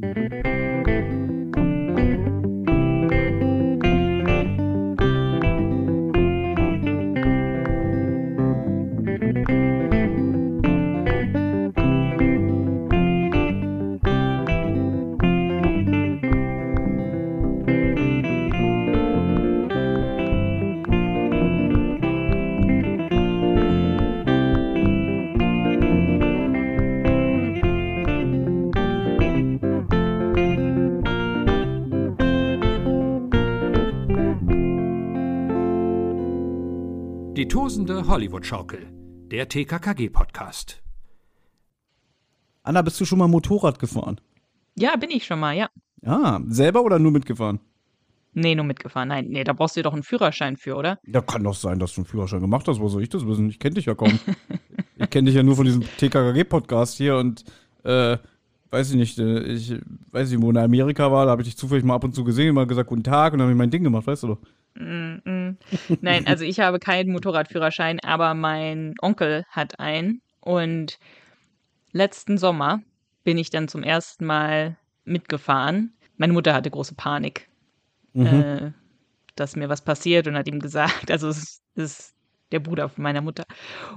Die Hollywood-Schaukel, der TKKG-Podcast. Anna, bist du schon mal Motorrad gefahren? Ja, bin ich schon mal, ja. Ah, selber oder nur mitgefahren? Nee, nur mitgefahren. Nein, nee, da brauchst du doch einen Führerschein für, oder? Ja, kann doch sein, dass du einen Führerschein gemacht hast. Wo soll ich das wissen? Ich kenne dich ja kaum. ich kenne dich ja nur von diesem TKKG-Podcast hier und äh, weiß ich nicht, äh, ich weiß nicht, wo in Amerika war, da habe ich dich zufällig mal ab und zu gesehen, mal gesagt, guten Tag und dann habe ich mein Ding gemacht, weißt du doch. Mm -mm. Nein, also ich habe keinen Motorradführerschein, aber mein Onkel hat einen. Und letzten Sommer bin ich dann zum ersten Mal mitgefahren. Meine Mutter hatte große Panik, Mhm. äh, dass mir was passiert und hat ihm gesagt, also es ist der Bruder von meiner Mutter,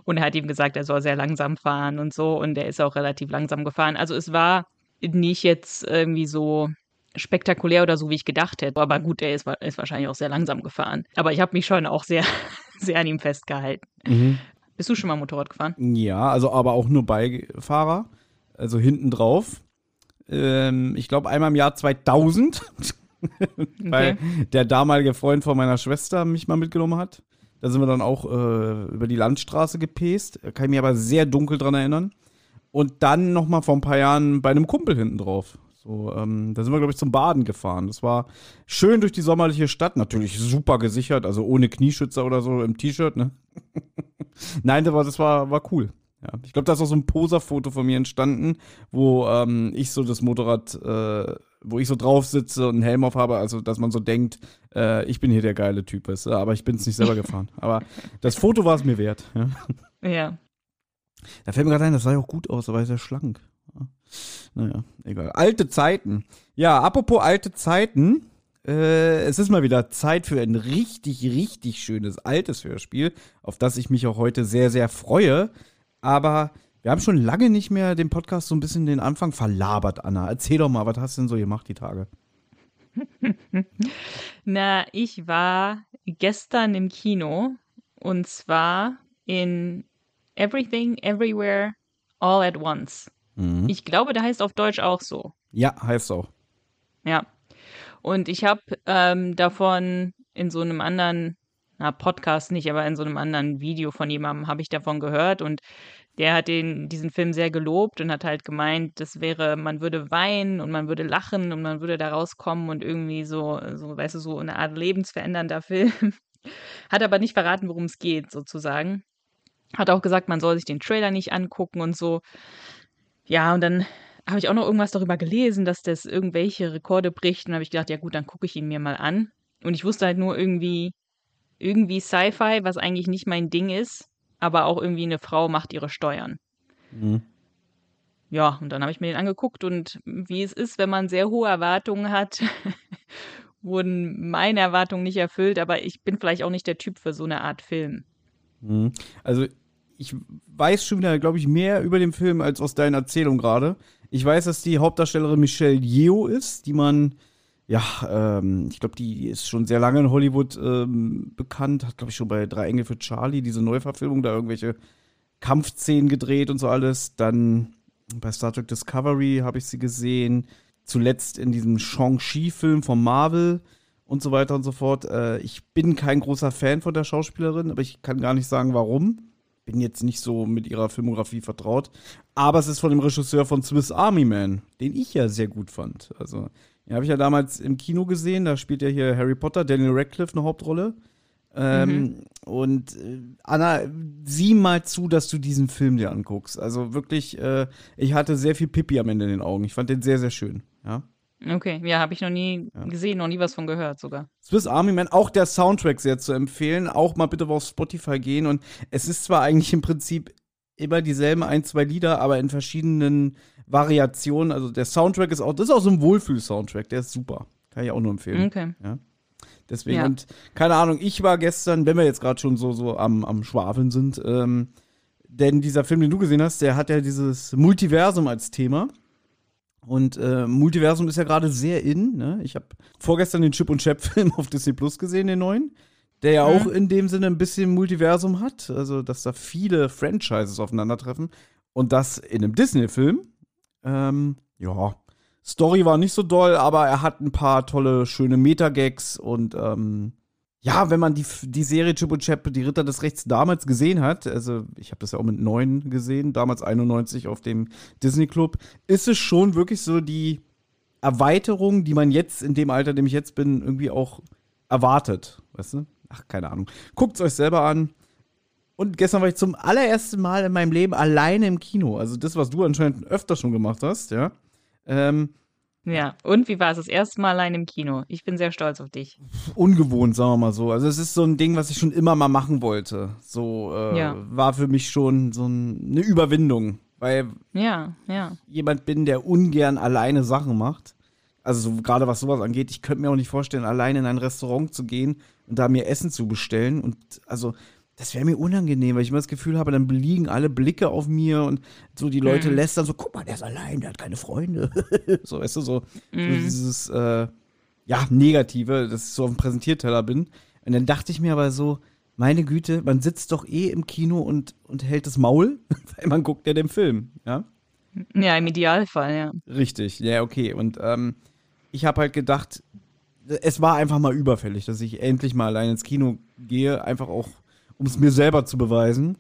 und er hat ihm gesagt, er soll sehr langsam fahren und so. Und er ist auch relativ langsam gefahren. Also es war nicht jetzt irgendwie so spektakulär oder so, wie ich gedacht hätte. Aber gut, er ist, ist wahrscheinlich auch sehr langsam gefahren. Aber ich habe mich schon auch sehr, sehr an ihm festgehalten. Mhm. Bist du schon mal Motorrad gefahren? Ja, also aber auch nur Beifahrer, also hinten drauf. Ähm, ich glaube einmal im Jahr 2000, weil der damalige Freund von meiner Schwester mich mal mitgenommen hat. Da sind wir dann auch äh, über die Landstraße gepest. Kann ich mich aber sehr dunkel dran erinnern. Und dann noch mal vor ein paar Jahren bei einem Kumpel hinten drauf. So, ähm, da sind wir, glaube ich, zum Baden gefahren. Das war schön durch die sommerliche Stadt. Natürlich super gesichert, also ohne Knieschützer oder so im T-Shirt, ne? Nein, das war, das war, war cool. Ja. Ich glaube, da ist auch so ein Poserfoto von mir entstanden, wo ähm, ich so das Motorrad, äh, wo ich so drauf sitze und einen Helm auf habe, also dass man so denkt, äh, ich bin hier der geile Typ, du? aber ich bin es nicht selber gefahren. Aber das Foto war es mir wert. Ja. Ja. Da fällt mir gerade ein, das sah ja auch gut aus, da war ja schlank. Ja. Naja, egal. Alte Zeiten. Ja, apropos alte Zeiten. Äh, es ist mal wieder Zeit für ein richtig, richtig schönes altes Hörspiel, auf das ich mich auch heute sehr, sehr freue. Aber wir haben schon lange nicht mehr den Podcast so ein bisschen den Anfang verlabert, Anna. Erzähl doch mal, was hast du denn so gemacht die Tage? Na, ich war gestern im Kino und zwar in Everything, Everywhere, All at Once. Mhm. Ich glaube, der heißt auf Deutsch auch so. Ja, heißt auch. Ja. Und ich habe ähm, davon in so einem anderen, na, Podcast nicht, aber in so einem anderen Video von jemandem habe ich davon gehört und der hat den, diesen Film sehr gelobt und hat halt gemeint, das wäre, man würde weinen und man würde lachen und man würde da rauskommen und irgendwie so, so, weißt du, so eine Art lebensverändernder Film. Hat aber nicht verraten, worum es geht, sozusagen. Hat auch gesagt, man soll sich den Trailer nicht angucken und so. Ja, und dann habe ich auch noch irgendwas darüber gelesen, dass das irgendwelche Rekorde bricht. Und habe ich gedacht, ja gut, dann gucke ich ihn mir mal an. Und ich wusste halt nur irgendwie, irgendwie Sci-Fi, was eigentlich nicht mein Ding ist, aber auch irgendwie eine Frau macht ihre Steuern. Mhm. Ja, und dann habe ich mir den angeguckt und wie es ist, wenn man sehr hohe Erwartungen hat, wurden meine Erwartungen nicht erfüllt, aber ich bin vielleicht auch nicht der Typ für so eine Art Film. Mhm. Also ich weiß schon wieder, glaube ich, mehr über den Film als aus deiner Erzählung gerade. Ich weiß, dass die Hauptdarstellerin Michelle Yeoh ist, die man, ja, ähm, ich glaube, die ist schon sehr lange in Hollywood ähm, bekannt, hat, glaube ich, schon bei Drei Engel für Charlie, diese Neuverfilmung, da irgendwelche Kampfszenen gedreht und so alles. Dann bei Star Trek Discovery habe ich sie gesehen. Zuletzt in diesem Shang-Chi-Film von Marvel und so weiter und so fort. Äh, ich bin kein großer Fan von der Schauspielerin, aber ich kann gar nicht sagen, warum. Bin jetzt nicht so mit ihrer Filmografie vertraut. Aber es ist von dem Regisseur von Swiss Army Man, den ich ja sehr gut fand. Also, den habe ich ja damals im Kino gesehen. Da spielt ja hier Harry Potter, Daniel Radcliffe eine Hauptrolle. Ähm, Und äh, Anna, sieh mal zu, dass du diesen Film dir anguckst. Also wirklich, äh, ich hatte sehr viel Pipi am Ende in den Augen. Ich fand den sehr, sehr schön. Ja. Okay, ja, habe ich noch nie Ja. gesehen, noch nie was von gehört sogar. Swiss Army Man, auch der Soundtrack sehr zu empfehlen. Auch mal bitte auf Spotify gehen. Und es ist zwar eigentlich im Prinzip immer dieselben ein, zwei Lieder, aber in verschiedenen Variationen. Also der Soundtrack ist auch, das ist auch so ein Wohlfühl-Soundtrack, der ist super. Kann ich auch nur empfehlen. Okay. Ja. Deswegen, Ja. und keine Ahnung, ich war gestern, wenn wir jetzt gerade schon so, so am, am Schwafeln sind, ähm, denn dieser Film, den du gesehen hast, der hat ja dieses Multiversum als Thema. Und äh, Multiversum ist ja gerade sehr in. Ne? Ich habe vorgestern den Chip und Chap-Film auf Disney Plus gesehen, den neuen. Der ja Mhm. auch in dem Sinne ein bisschen Multiversum hat. Also, dass da viele Franchises aufeinandertreffen. Und das in einem Disney-Film. Ähm, ja, Story war nicht so doll, aber er hat ein paar tolle, schöne Metagags und ähm, ja, wenn man die, die Serie Chip und Chap, die Ritter des Rechts damals gesehen hat, also ich habe das ja auch mit neun gesehen, damals 91 auf dem Disney Club, ist es schon wirklich so die Erweiterung, die man jetzt in dem Alter, in dem ich jetzt bin, irgendwie auch erwartet, weißt du? Ach, keine Ahnung. Guckt's euch selber an. Und gestern war ich zum allerersten Mal in meinem Leben alleine im Kino. Also das, was du anscheinend öfter schon gemacht hast, ja. Ähm, Ja, und wie war es das erste Mal allein im Kino? Ich bin sehr stolz auf dich. ungewohnt, sagen wir mal so. Also es ist so ein Ding, was ich schon immer mal machen wollte. So äh, Ja. war für mich schon so ein, eine Überwindung, weil Ja, ja. jemand bin, der ungern alleine Sachen macht. Also so, gerade was sowas angeht, ich könnte mir auch nicht vorstellen, alleine in ein Restaurant zu gehen und da mir Essen zu bestellen. Und also das wäre mir unangenehm, weil ich immer das Gefühl habe, dann liegen alle Blicke auf mir und so die Leute Mhm. lästern so, guck mal, der ist allein, der hat keine Freunde. so, weißt du, so, so Mhm. dieses, äh, ja, Negative, dass ich so auf dem Präsentierteller bin. Und dann dachte ich mir aber so, meine Güte, man sitzt doch eh im Kino und, und hält das Maul, weil man guckt ja den Film, ja. Ja, im Idealfall, ja. Richtig, ja, okay. Und ähm, ich habe halt gedacht, es war einfach mal überfällig, dass ich endlich mal allein ins Kino gehe, einfach auch, um es mir selber zu beweisen.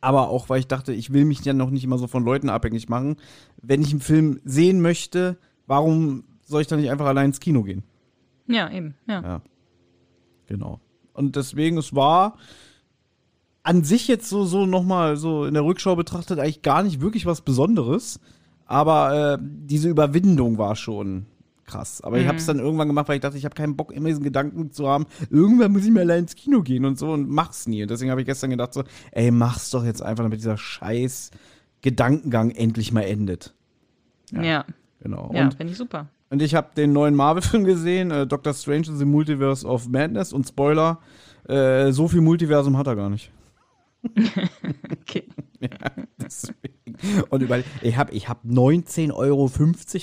Aber auch, weil ich dachte, ich will mich ja noch nicht immer so von Leuten abhängig machen. Wenn ich einen Film sehen möchte, warum soll ich dann nicht einfach allein ins Kino gehen? Ja, eben, ja. Ja. Genau. Und deswegen, es war an sich jetzt so, so nochmal so in der Rückschau betrachtet eigentlich gar nicht wirklich was Besonderes. Aber äh, diese Überwindung war schon krass. Aber ich habe es dann irgendwann gemacht, weil ich dachte, ich habe keinen Bock, immer diesen Gedanken zu haben, irgendwann muss ich mal allein ins Kino gehen und so und mach's nie. Und deswegen habe ich gestern gedacht so, ey, mach's doch jetzt einfach, damit dieser scheiß Gedankengang endlich mal endet. Ja, ja, Genau. ja und finde ich super. und ich habe den neuen Marvel-Film gesehen, äh, Doctor Strange in the Multiverse of Madness. Und Spoiler, äh, so viel Multiversum hat er gar nicht. Okay. Deswegen. Und überall, ich habe ich hab 19,50 Euro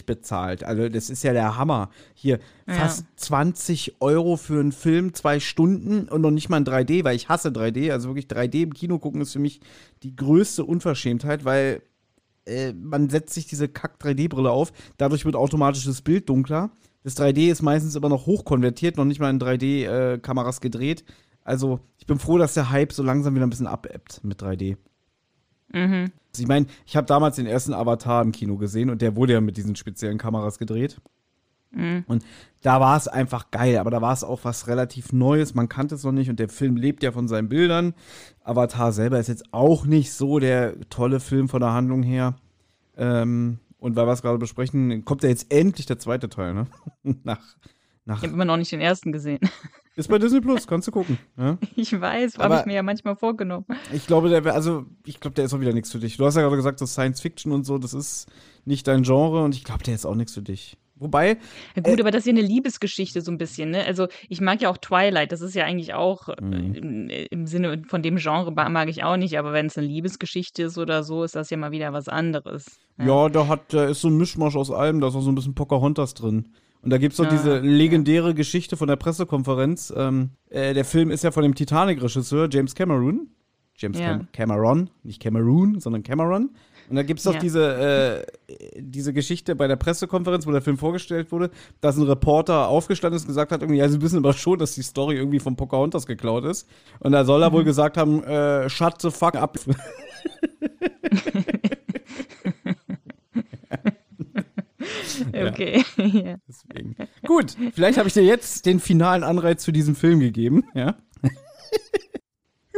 bezahlt. Also, das ist ja der Hammer. Hier fast 20 Euro für einen Film, zwei Stunden und noch nicht mal in 3D, weil ich hasse 3D. Also wirklich 3D im Kino gucken ist für mich die größte Unverschämtheit, weil äh, man setzt sich diese Kack-3D-Brille auf. Dadurch wird automatisch das Bild dunkler. Das 3D ist meistens immer noch hochkonvertiert, noch nicht mal in 3D-Kameras gedreht. Also, ich bin froh, dass der Hype so langsam wieder ein bisschen abebbt mit 3D. Mhm. Also ich meine, ich habe damals den ersten Avatar im Kino gesehen und der wurde ja mit diesen speziellen Kameras gedreht. Mhm. Und da war es einfach geil, aber da war es auch was relativ Neues, man kannte es noch nicht und der Film lebt ja von seinen Bildern. Avatar selber ist jetzt auch nicht so der tolle Film von der Handlung her. Ähm, und weil wir es gerade besprechen, kommt ja jetzt endlich der zweite Teil, ne? nach, nach, Ich habe immer noch nicht den ersten gesehen. Ist bei Disney Plus, kannst du gucken. Ja? Ich weiß, habe ich mir ja manchmal vorgenommen. Ich glaube, der wär, also ich glaube, der ist auch wieder nichts für dich. Du hast ja gerade gesagt, so Science Fiction und so, das ist nicht dein Genre und ich glaube, der ist auch nichts für dich. Wobei, Ja, gut, aber das ist ja eine Liebesgeschichte so ein bisschen, ne? Also ich mag ja auch Twilight, das ist ja eigentlich auch äh, Mhm. im, im Sinne von dem Genre mag ich auch nicht, aber wenn es eine Liebesgeschichte ist oder so, ist das ja mal wieder was anderes. ja, da hat, da ist so ein Mischmasch aus allem, da ist auch so ein bisschen Pocahontas drin. Und da gibt es doch Ah, diese legendäre Geschichte von der Pressekonferenz. Ähm, äh, der Film ist ja von dem Titanic-Regisseur James Cameron. James Ja. Cam Cameron, nicht Cameroon, sondern Cameron. Und da gibt es doch Ja. diese, äh, diese Geschichte bei der Pressekonferenz, wo der Film vorgestellt wurde, dass ein Reporter aufgestanden ist und gesagt hat, irgendwie, ja, sie wissen aber schon, dass die Story irgendwie von Pocahontas geklaut ist. Und da soll er Mhm. wohl gesagt haben, äh, shut the fuck up. Okay. ja. Deswegen. Gut, vielleicht habe ich dir jetzt den finalen Anreiz für diesen Film gegeben, ja.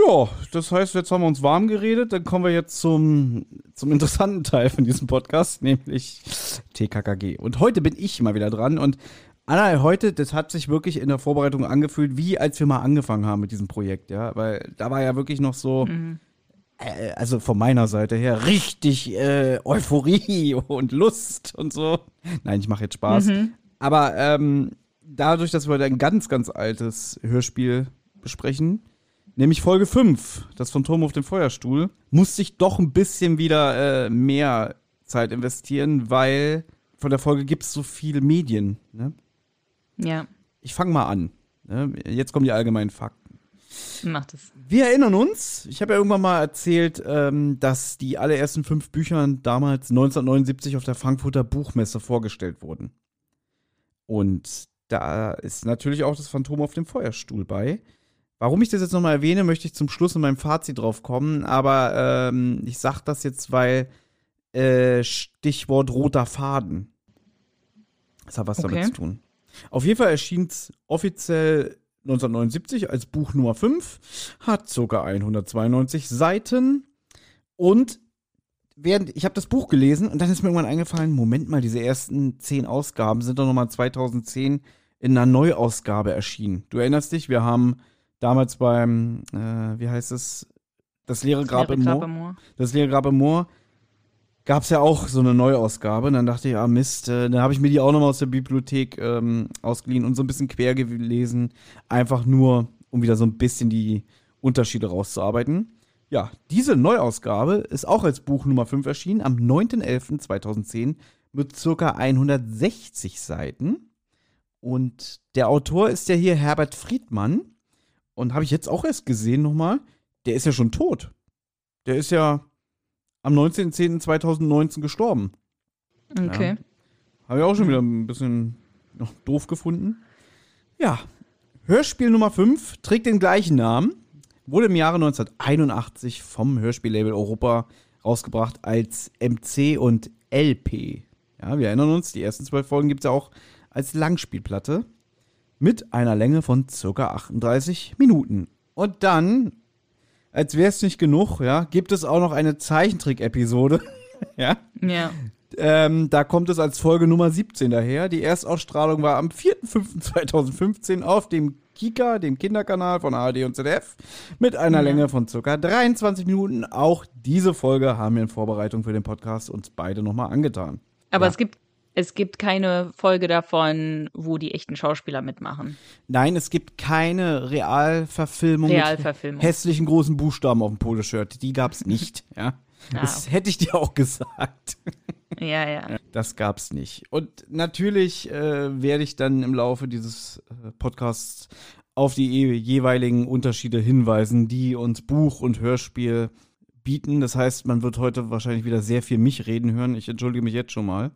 ja, das heißt, jetzt haben wir uns warm geredet, dann kommen wir jetzt zum, zum interessanten Teil von diesem Podcast, nämlich TKKG. Und heute bin ich mal wieder dran und Anna, heute, das hat sich wirklich in der Vorbereitung angefühlt, wie als wir mal angefangen haben mit diesem Projekt, ja, weil da war ja wirklich noch so, Mhm. Äh, also von meiner Seite her, richtig äh, Euphorie und Lust und so. Nein, ich mache jetzt Spaß. Mhm. Aber ähm, dadurch, dass wir heute ein ganz, ganz altes Hörspiel besprechen, nämlich Folge 5, das Phantom auf dem Feuerstuhl, musste ich doch ein bisschen wieder äh, mehr Zeit investieren, weil von der Folge gibt es so viele Medien. Ne? Ja. Ich fange mal an. Ne? Jetzt kommen die allgemeinen Fakten. Macht es. Wir erinnern uns, ich habe ja irgendwann mal erzählt, ähm, dass die allerersten fünf Bücher damals 1979 auf der Frankfurter Buchmesse vorgestellt wurden. Und da ist natürlich auch das Phantom auf dem Feuerstuhl bei. Warum ich das jetzt nochmal erwähne, möchte ich zum Schluss in meinem Fazit drauf kommen. Aber ähm, ich sage das jetzt, weil äh, Stichwort roter Faden. Das hat was okay. damit zu tun. Auf jeden Fall erschien es offiziell 1979 als Buch Nummer 5, hat sogar 192 Seiten. Und während ich habe das Buch gelesen und dann ist mir irgendwann eingefallen, Moment mal, diese ersten zehn Ausgaben sind doch nochmal 2010 in einer Neuausgabe erschienen. Du erinnerst dich, wir haben damals beim, äh, wie heißt es, das leere Grab, im Moor, das leere Grab im Moor, gab es ja auch so eine Neuausgabe. Und dann dachte ich, ah Mist, äh, dann habe ich mir die auch nochmal aus der Bibliothek ähm, ausgeliehen und so ein bisschen quer gelesen. Einfach nur, um wieder so ein bisschen die Unterschiede rauszuarbeiten. Ja, diese Neuausgabe ist auch als Buch Nummer 5 erschienen am 9.11.2010 mit circa 160 Seiten. Und der Autor ist ja hier Herbert Friedmann. Und habe ich jetzt auch erst gesehen nochmal, der ist ja schon tot. Der ist ja am 19.10.2019 gestorben. Okay. Ja. Habe ich auch schon wieder ein bisschen noch doof gefunden. Ja. Hörspiel Nummer 5 trägt den gleichen Namen. Wurde im Jahre 1981 vom Hörspiellabel Europa rausgebracht als MC und LP. Ja, wir erinnern uns, die ersten zwölf Folgen gibt es ja auch als Langspielplatte mit einer Länge von circa 38 Minuten. Und dann als wäre es nicht genug, ja, gibt es auch noch eine Zeichentrick-Episode. ja. Ja. Ähm, da kommt es als Folge Nummer 17 daher. Die Erstausstrahlung war am 4.5.2015 auf dem Kika, dem Kinderkanal von ARD und ZDF, mit einer ja. Länge von ca. 23 Minuten. Auch diese Folge haben wir in Vorbereitung für den Podcast uns beide nochmal angetan. Aber ja. es gibt es gibt keine Folge davon, wo die echten Schauspieler mitmachen. Nein, es gibt keine Realverfilmung, Realverfilmung. mit hässlichen großen Buchstaben auf dem Poloshirt. Die gab es nicht, ja. Ah, das hätte ich dir auch gesagt. Ja, ja. Das gab es nicht. Und natürlich äh, werde ich dann im Laufe dieses äh, Podcasts auf die jeweiligen Unterschiede hinweisen, die uns Buch und Hörspiel bieten. Das heißt, man wird heute wahrscheinlich wieder sehr viel mich reden hören. Ich entschuldige mich jetzt schon mal.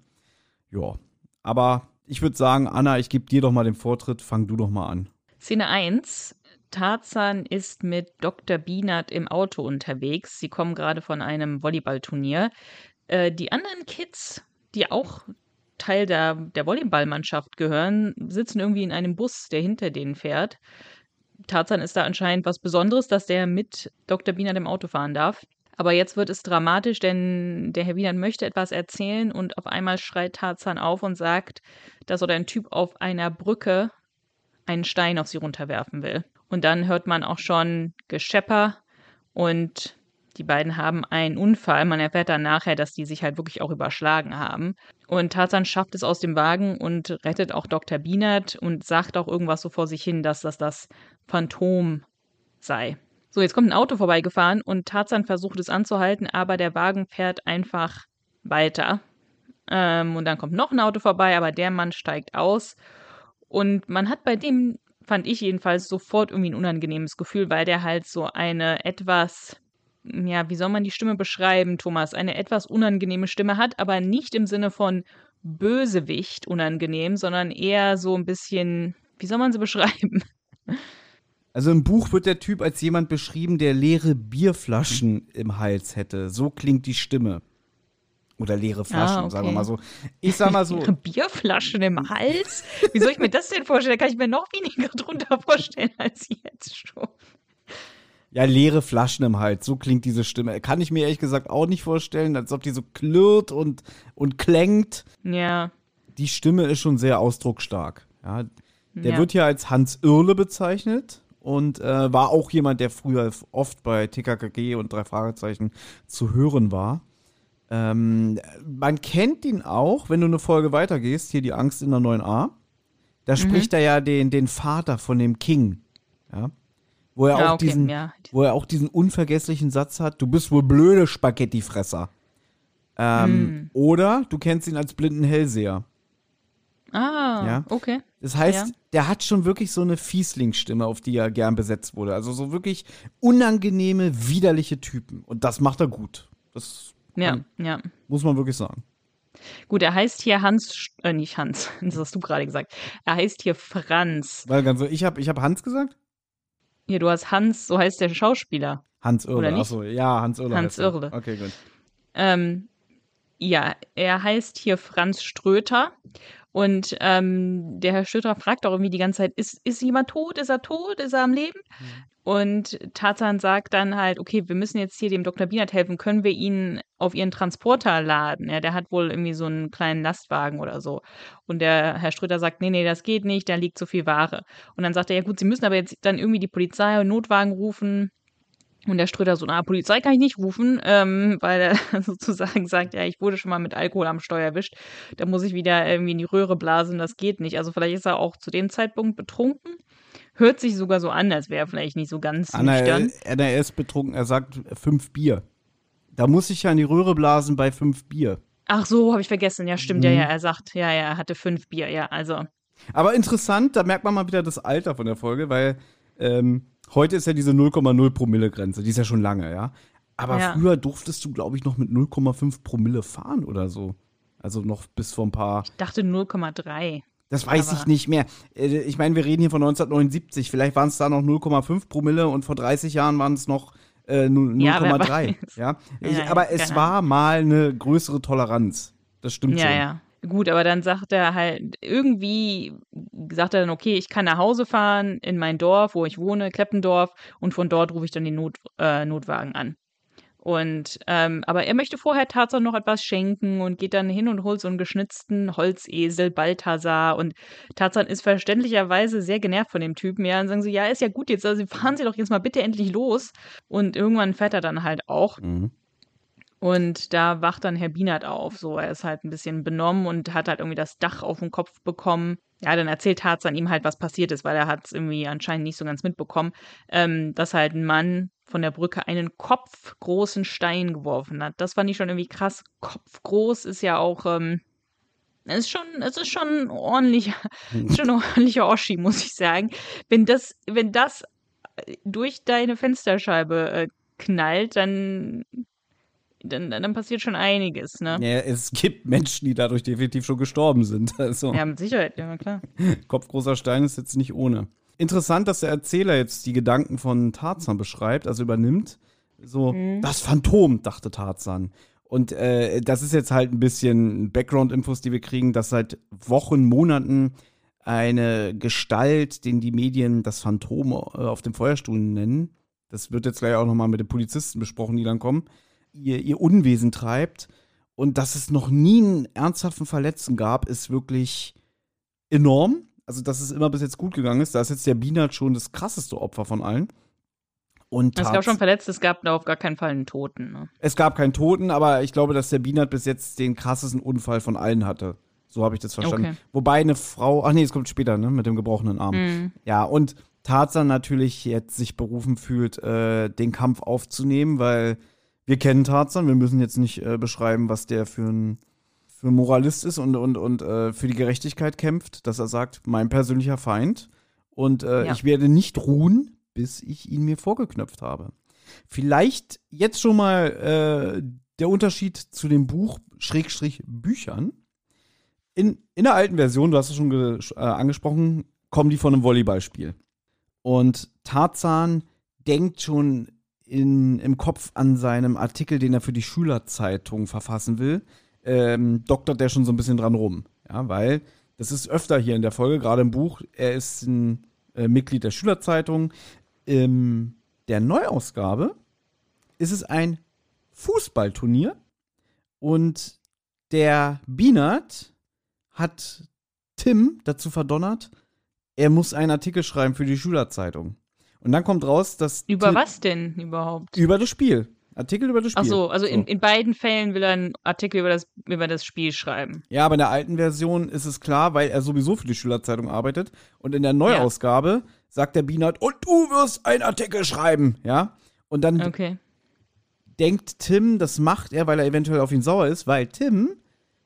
Ja, aber ich würde sagen, Anna, ich gebe dir doch mal den Vortritt. Fang du doch mal an. Szene 1. Tarzan ist mit Dr. Bienert im Auto unterwegs. Sie kommen gerade von einem Volleyballturnier. Äh, die anderen Kids, die auch Teil der, der Volleyballmannschaft gehören, sitzen irgendwie in einem Bus, der hinter denen fährt. Tarzan ist da anscheinend was Besonderes, dass der mit Dr. Bienert im Auto fahren darf. Aber jetzt wird es dramatisch, denn der Herr Wienand möchte etwas erzählen und auf einmal schreit Tarzan auf und sagt, dass oder ein Typ auf einer Brücke einen Stein auf sie runterwerfen will. Und dann hört man auch schon Geschepper und die beiden haben einen Unfall. Man erfährt dann nachher, dass die sich halt wirklich auch überschlagen haben. Und Tarzan schafft es aus dem Wagen und rettet auch Dr. Bienert und sagt auch irgendwas so vor sich hin, dass das das Phantom sei. So, jetzt kommt ein Auto vorbeigefahren und Tarzan versucht es anzuhalten, aber der Wagen fährt einfach weiter. Ähm, und dann kommt noch ein Auto vorbei, aber der Mann steigt aus. Und man hat bei dem, fand ich jedenfalls, sofort irgendwie ein unangenehmes Gefühl, weil der halt so eine etwas, ja, wie soll man die Stimme beschreiben, Thomas? Eine etwas unangenehme Stimme hat, aber nicht im Sinne von Bösewicht unangenehm, sondern eher so ein bisschen, wie soll man sie beschreiben? Also im Buch wird der Typ als jemand beschrieben, der leere Bierflaschen im Hals hätte. So klingt die Stimme. Oder leere Flaschen, ah, okay. sagen wir mal so. Ich sag mal so. Leere Bierflaschen im Hals? Wie soll ich mir das denn vorstellen? Da kann ich mir noch weniger drunter vorstellen als jetzt schon. Ja, leere Flaschen im Hals, so klingt diese Stimme. Kann ich mir ehrlich gesagt auch nicht vorstellen, als ob die so klirrt und, und klängt. Ja. Die Stimme ist schon sehr ausdrucksstark. Ja. Der ja. wird hier als Hans Irle bezeichnet und äh, war auch jemand, der früher oft bei TKKG und drei Fragezeichen zu hören war. Ähm, man kennt ihn auch, wenn du eine Folge weitergehst, hier die Angst in der 9a. Da mhm. spricht er ja den, den Vater von dem King. Ja. Wo er, ja, auch okay, diesen, ja. wo er auch diesen unvergesslichen Satz hat: Du bist wohl blöde Spaghettifresser. Ähm, mm. Oder du kennst ihn als blinden Hellseher. Ah, ja? okay. Das heißt, ja. der hat schon wirklich so eine Fieslingsstimme, auf die er gern besetzt wurde. Also so wirklich unangenehme, widerliche Typen. Und das macht er gut. Das ja, ja. muss man wirklich sagen. Gut, er heißt hier Hans, äh, nicht Hans, das hast du gerade gesagt. Er heißt hier Franz. Weil ganz so, ich habe ich hab Hans gesagt? Ja, du hast Hans, so heißt der Schauspieler. Hans Irle, achso, ja, Hans Irle. Hans Irle. Okay, gut. Ähm, ja, er heißt hier Franz Ströter und ähm, der Herr Ströter fragt auch irgendwie die ganze Zeit, ist, ist jemand tot? Ist er tot? Ist er am Leben? Mhm. Und Tarzan sagt dann halt, okay, wir müssen jetzt hier dem Dr. Bienert helfen, können wir ihn auf ihren Transporter laden? Ja, der hat wohl irgendwie so einen kleinen Lastwagen oder so. Und der Herr Ströter sagt, nee, nee, das geht nicht, da liegt zu viel Ware. Und dann sagt er, ja gut, Sie müssen aber jetzt dann irgendwie die Polizei und Notwagen rufen. Und der Ströder so, na, Polizei kann ich nicht rufen, ähm, weil er sozusagen sagt, ja, ich wurde schon mal mit Alkohol am Steuer erwischt. Da muss ich wieder irgendwie in die Röhre blasen, das geht nicht. Also vielleicht ist er auch zu dem Zeitpunkt betrunken. Hört sich sogar so an, als wäre er vielleicht nicht so ganz Anna, nüchtern. Er, er ist betrunken, er sagt fünf Bier. Da muss ich ja in die Röhre blasen bei fünf Bier. Ach so, habe ich vergessen. Ja, stimmt. Mhm. Ja, ja, er sagt, ja, ja, er hatte fünf Bier. Ja, also. Aber interessant, da merkt man mal wieder das Alter von der Folge, weil ähm, Heute ist ja diese 0,0 Promille Grenze, die ist ja schon lange, ja. Aber ja. früher durftest du, glaube ich, noch mit 0,5 Promille fahren oder so. Also noch bis vor ein paar. Ich dachte 0,3. Das weiß ich nicht mehr. Äh, ich meine, wir reden hier von 1979. Vielleicht waren es da noch 0,5 Promille und vor 30 Jahren waren es noch äh, 0,3. Ja, ja? ja, aber es war mal eine größere Toleranz. Das stimmt ja, schon. Gut, aber dann sagt er halt, irgendwie sagt er dann, okay, ich kann nach Hause fahren in mein Dorf, wo ich wohne, Kleppendorf, und von dort rufe ich dann den Not, äh, Notwagen an. Und, ähm, aber er möchte vorher Tarzan noch etwas schenken und geht dann hin und holt so einen geschnitzten Holzesel, Balthasar. Und Tarzan ist verständlicherweise sehr genervt von dem Typen, ja, und sagen so, ja, ist ja gut jetzt, also fahren Sie doch jetzt mal bitte endlich los. Und irgendwann fährt er dann halt auch. Mhm. Und da wacht dann Herr Bienert auf. So, er ist halt ein bisschen benommen und hat halt irgendwie das Dach auf den Kopf bekommen. Ja, dann erzählt Tarzan ihm halt, was passiert ist, weil er hat es irgendwie anscheinend nicht so ganz mitbekommen, ähm, dass halt ein Mann von der Brücke einen kopfgroßen Stein geworfen hat. Das fand ich schon irgendwie krass. Kopfgroß ist ja auch, ähm, es ist schon, es ist schon ordentlicher, ist schon ein ordentlicher Oschi, muss ich sagen. Wenn das, wenn das durch deine Fensterscheibe äh, knallt, dann dann, dann passiert schon einiges, ne? Ja, es gibt Menschen, die dadurch definitiv schon gestorben sind. Also. Ja, mit Sicherheit, ja, klar. Kopfgroßer Stein ist jetzt nicht ohne. Interessant, dass der Erzähler jetzt die Gedanken von Tarzan beschreibt, also übernimmt. So, mhm. das Phantom, dachte Tarzan. Und äh, das ist jetzt halt ein bisschen Background-Infos, die wir kriegen, dass seit Wochen, Monaten eine Gestalt, den die Medien das Phantom äh, auf dem Feuerstuhl nennen. Das wird jetzt gleich auch nochmal mit den Polizisten besprochen, die dann kommen ihr, ihr Unwesen treibt. Und dass es noch nie einen ernsthaften Verletzten gab, ist wirklich enorm. Also, dass es immer bis jetzt gut gegangen ist. Da ist jetzt der Bienert schon das krasseste Opfer von allen. Und es gab schon Verletzte, es gab da auf gar keinen Fall einen Toten. Ne? Es gab keinen Toten, aber ich glaube, dass der Bienert bis jetzt den krassesten Unfall von allen hatte. So habe ich das verstanden. Okay. Wobei eine Frau, ach nee, es kommt später, ne, mit dem gebrochenen Arm. Mhm. Ja, und Tarzan natürlich jetzt sich berufen fühlt, äh, den Kampf aufzunehmen, weil wir kennen Tarzan, wir müssen jetzt nicht äh, beschreiben, was der für ein, für ein Moralist ist und, und, und äh, für die Gerechtigkeit kämpft, dass er sagt, mein persönlicher Feind und äh, ja. ich werde nicht ruhen, bis ich ihn mir vorgeknöpft habe. Vielleicht jetzt schon mal äh, der Unterschied zu dem Buch Schrägstrich Büchern. In, in der alten Version, du hast es schon äh, angesprochen, kommen die von einem Volleyballspiel. Und Tarzan denkt schon in, im Kopf an seinem Artikel, den er für die Schülerzeitung verfassen will, ähm, doktert der schon so ein bisschen dran rum. Ja, weil das ist öfter hier in der Folge, gerade im Buch. Er ist ein äh, Mitglied der Schülerzeitung. In der Neuausgabe ist es ein Fußballturnier und der Bienert hat Tim dazu verdonnert, er muss einen Artikel schreiben für die Schülerzeitung. Und dann kommt raus, dass. Über Tim- was denn überhaupt? Über das Spiel. Artikel über das Spiel. Ach so, also In, in beiden Fällen will er einen Artikel über das, über das Spiel schreiben. Ja, aber in der alten Version ist es klar, weil er sowieso für die Schülerzeitung arbeitet. Und in der Neuausgabe sagt der Bienert, und du wirst einen Artikel schreiben, ja? Und dann Okay. denkt Tim, das macht er, weil er eventuell auf ihn sauer ist, weil Tim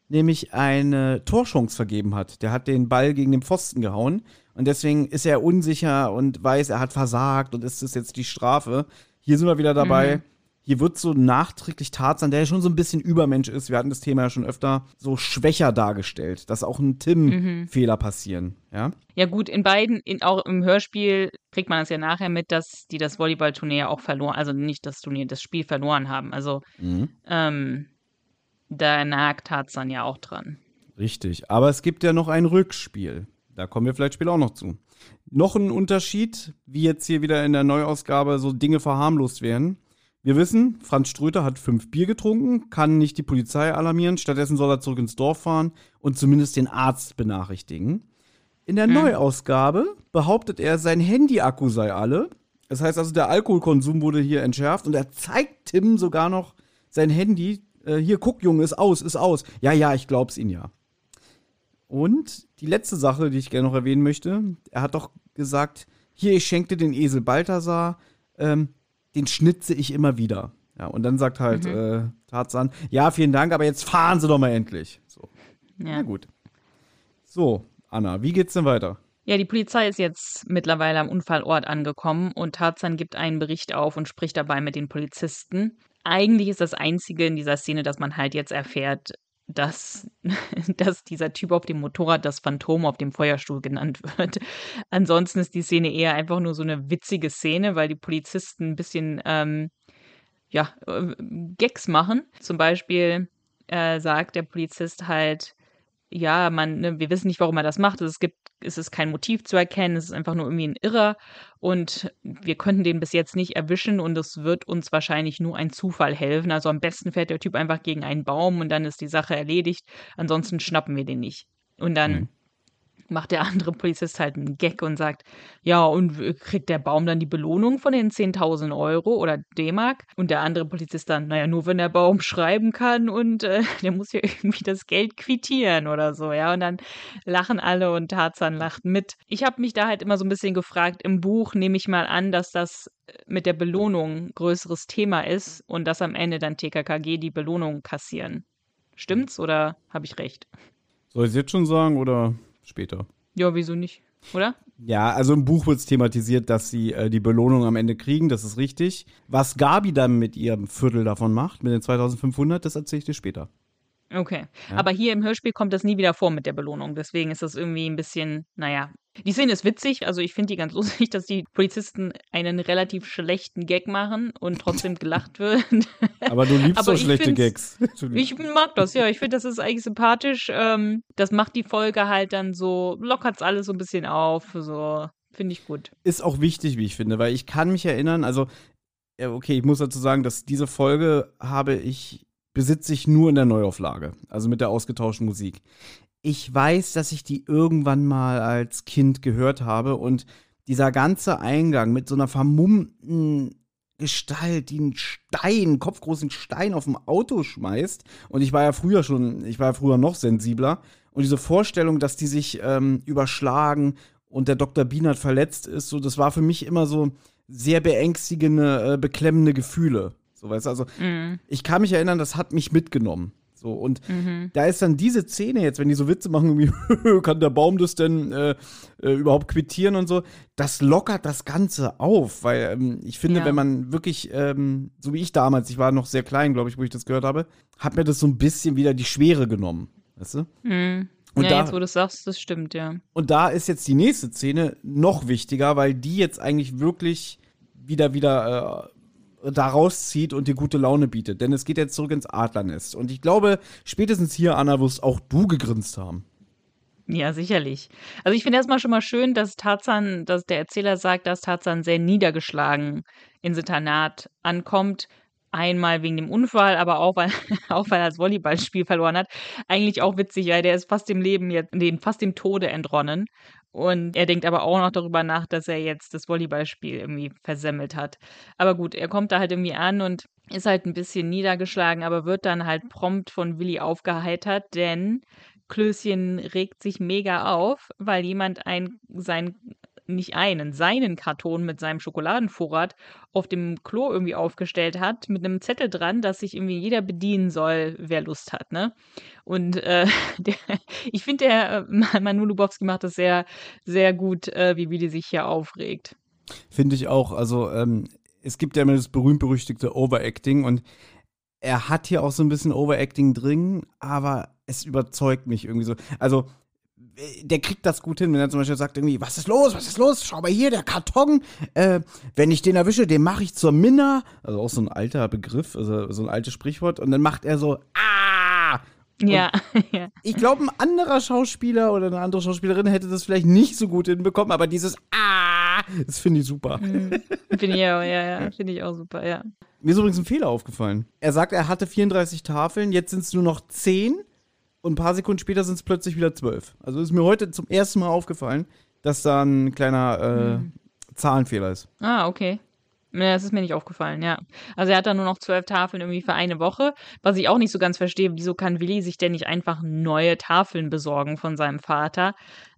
nämlich eine Torchance vergeben hat. Der hat den Ball gegen den Pfosten gehauen und deswegen ist er unsicher und weiß, er hat versagt und ist das jetzt die Strafe. Hier sind wir wieder dabei. Hier wird so nachträglich Tarzan, der ja schon so ein bisschen Übermensch ist, wir hatten das Thema ja schon öfter, so schwächer dargestellt, dass auch ein Tim Fehler passieren, ja? Ja gut, in beiden, in, auch im Hörspiel kriegt man das ja nachher mit, dass die das Volleyballturnier auch verloren, also nicht das Turnier, das Spiel verloren haben. Also ähm, da nagt Tarzan ja auch dran. Richtig, aber es gibt ja noch ein Rückspiel. Da kommen wir vielleicht später auch noch zu. Noch ein Unterschied, wie jetzt hier wieder in der Neuausgabe so Dinge verharmlost werden. Wir wissen, Franz Ströter hat fünf Bier getrunken, kann nicht die Polizei alarmieren, stattdessen soll er zurück ins Dorf fahren und zumindest den Arzt benachrichtigen. In der Neuausgabe behauptet er, sein Handy-Akku sei alle. Das heißt also, der Alkoholkonsum wurde hier entschärft und er zeigt Tim sogar noch sein Handy. Äh, hier, guck, Junge, ist aus, ist aus. Ja, ja, ich glaub's Ihnen ja. Und die letzte Sache, die ich gerne noch erwähnen möchte, er hat doch gesagt, hier, ich schenkte den Esel Balthasar, ähm, den schnitze ich immer wieder. Ja, und dann sagt halt äh, Tarzan, ja, vielen Dank, aber jetzt fahren Sie doch mal endlich. So, na Ja. gut. So, Anna, wie geht's denn weiter? Ja, die Polizei ist jetzt mittlerweile am Unfallort angekommen und Tarzan gibt einen Bericht auf und spricht dabei mit den Polizisten. Eigentlich ist das Einzige in dieser Szene, dass man halt jetzt erfährt, dass, dass dieser Typ auf dem Motorrad das Phantom auf dem Feuerstuhl genannt wird. Ansonsten ist die Szene eher einfach nur so eine witzige Szene, weil die Polizisten ein bisschen ähm, ja, äh, Gags machen. Zum Beispiel äh, sagt der Polizist halt, ja, man, ne, wir wissen nicht, warum er das macht. Es gibt, es ist kein Motiv zu erkennen, es ist einfach nur irgendwie ein Irrer und wir könnten den bis jetzt nicht erwischen und es wird uns wahrscheinlich nur ein Zufall helfen. Also am besten fährt der Typ einfach gegen einen Baum und dann ist die Sache erledigt. Ansonsten schnappen wir den nicht. Und dann Mhm. Macht der andere Polizist halt einen Gag und sagt, ja, und kriegt der Baum dann die Belohnung von den 10.000 Euro oder D-Mark? Und der andere Polizist dann, naja, nur wenn der Baum schreiben kann und äh, der muss ja irgendwie das Geld quittieren oder so, ja. Und dann lachen alle und Tarzan lacht mit. Ich habe mich da halt immer so ein bisschen gefragt, im Buch nehme ich mal an, dass das äh, mit der Belohnung größeres Thema ist und dass am Ende dann TKKG die Belohnung kassieren. Stimmt's oder habe ich recht? Soll ich es jetzt schon sagen oder später? Ja, wieso nicht? Oder? Ja, also im Buch wird es thematisiert, dass sie äh, die Belohnung am Ende kriegen, das ist richtig. Was Gabi dann mit ihrem Viertel davon macht, mit den 2500, das erzähle ich dir später. Okay. Ja. Aber hier im Hörspiel kommt das nie wieder vor mit der Belohnung. Deswegen ist das irgendwie ein bisschen, naja. Die Szene ist witzig, also ich finde die ganz lustig, dass die Polizisten einen relativ schlechten Gag machen und trotzdem gelacht wird. Aber du liebst Aber ich schlechte Gags. Ich mag das, ja. Ich finde, das ist eigentlich sympathisch. Ähm, das macht die Folge halt dann so, lockert's alles so ein bisschen auf. So, finde ich gut. ist auch wichtig, wie ich finde, weil ich kann mich erinnern, also, okay, ich muss dazu sagen, dass diese Folge habe ich, besitze ich nur in der Neuauflage, also mit der ausgetauschten Musik. Ich weiß, dass ich die irgendwann mal als Kind gehört habe und dieser ganze Eingang mit so einer vermummten Gestalt, die einen Stein, einen kopfgroßen Stein auf dem Auto schmeißt. Und ich war ja früher schon, ich war ja früher noch sensibler. Und diese Vorstellung, dass die sich ähm, überschlagen und der Dr. Bienert verletzt ist, so, das war für mich immer so sehr beängstigende, äh, beklemmende Gefühle. So, weißt du, also Mhm. ich kann mich erinnern, das hat mich mitgenommen. So, und Mhm. da ist dann diese Szene jetzt, wenn die so Witze machen, irgendwie, kann der Baum das denn äh, äh, überhaupt quittieren und so, das lockert das Ganze auf, weil ähm, ich finde, Ja. wenn man wirklich, ähm, so wie ich damals, ich war noch sehr klein, glaube ich, wo ich das gehört habe, hat mir das so ein bisschen wieder die Schwere genommen. Weißt du? Mhm. Und ja, da- jetzt wo du es sagst, das stimmt, ja. Und da ist jetzt die nächste Szene noch wichtiger, weil die jetzt eigentlich wirklich wieder wieder äh, da rauszieht und dir gute Laune bietet. Denn es geht jetzt zurück ins Adlernest. Und ich glaube, spätestens hier, Anna, wirst auch du gegrinst haben. Ja, sicherlich. Also ich finde erstmal schon mal schön, dass Tarzan, dass der Erzähler sagt, dass Tarzan sehr niedergeschlagen ins Internat ankommt. Einmal wegen dem Unfall, aber auch weil, auch weil er das Volleyballspiel verloren hat. Eigentlich auch witzig, weil der ist fast dem Leben jetzt, fast dem Tode entronnen. Und er denkt aber auch noch darüber nach, dass er jetzt das Volleyballspiel irgendwie versemmelt hat. Aber gut, er kommt da halt irgendwie an und ist halt ein bisschen niedergeschlagen, aber wird dann halt prompt von Willi aufgeheitert, denn Klößchen regt sich mega auf, weil jemand ein, sein nicht einen, seinen Karton mit seinem Schokoladenvorrat auf dem Klo irgendwie aufgestellt hat, mit einem Zettel dran, dass sich irgendwie jeder bedienen soll, wer Lust hat, ne? Und äh, der, ich finde, der äh, Manu Lubowski macht das sehr, sehr gut, äh, wie Willi sich hier aufregt. Finde ich auch. Also, ähm, es gibt ja immer das berühmt-berüchtigte Overacting und er hat hier auch so ein bisschen Overacting drin, aber es überzeugt mich irgendwie so. Also, der kriegt das gut hin, wenn er zum Beispiel sagt irgendwie, was ist los, was ist los, schau mal hier, der Karton, äh, wenn ich den erwische, den mache ich zur Minna, also auch so ein alter Begriff, also so ein altes Sprichwort, und dann macht er so, ah! Ja, ja. Ich glaube, ein anderer Schauspieler oder eine andere Schauspielerin hätte das vielleicht nicht so gut hinbekommen, aber dieses Ah, das finde ich super. Mhm. Finde ich auch, ja, ja, finde ich auch super, ja. Mir ist übrigens ein Fehler aufgefallen. Er sagt, er hatte 34 Tafeln, jetzt sind es nur noch 10 und ein paar Sekunden später sind es plötzlich wieder 12. Also ist mir heute zum ersten Mal aufgefallen, dass da ein kleiner äh, mhm. Zahlenfehler ist. Ah, okay. Das ist mir nicht aufgefallen, ja. Also er hat da nur noch zwölf Tafeln irgendwie für eine Woche. Was ich auch nicht so ganz verstehe, wieso kann Willi sich denn nicht einfach neue Tafeln besorgen von seinem Vater?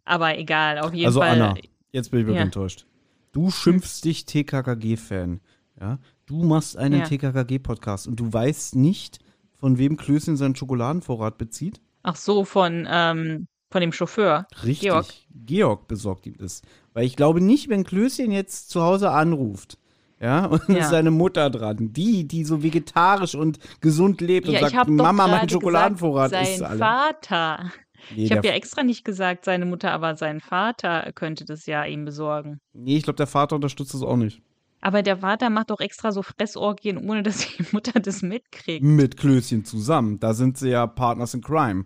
Aber egal, auf jeden also Fall. Also Anna, jetzt bin ich wirklich ja. enttäuscht. Du schimpfst dich TKKG-Fan, ja? Du machst einen ja. TKKG-Podcast und du weißt nicht, von wem Klößchen seinen Schokoladenvorrat bezieht? Ach so, von, ähm, von dem Chauffeur. Richtig. Georg. Georg besorgt ihm das. Weil ich glaube nicht, wenn Klößchen jetzt zu Hause anruft, ja, und ja. seine Mutter dran, die, die so vegetarisch und gesund lebt ja, und sagt, Mama, mein Schokoladenvorrat gesagt, ist sein Vater. Nee, ich habe ja extra nicht gesagt, seine Mutter, aber sein Vater könnte das ja ihm besorgen. Nee, ich glaube, der Vater unterstützt das auch nicht. Aber der Vater macht doch extra so Fressorgien, ohne dass die Mutter das mitkriegt. Mit Klößchen zusammen. Da sind sie ja Partners in Crime.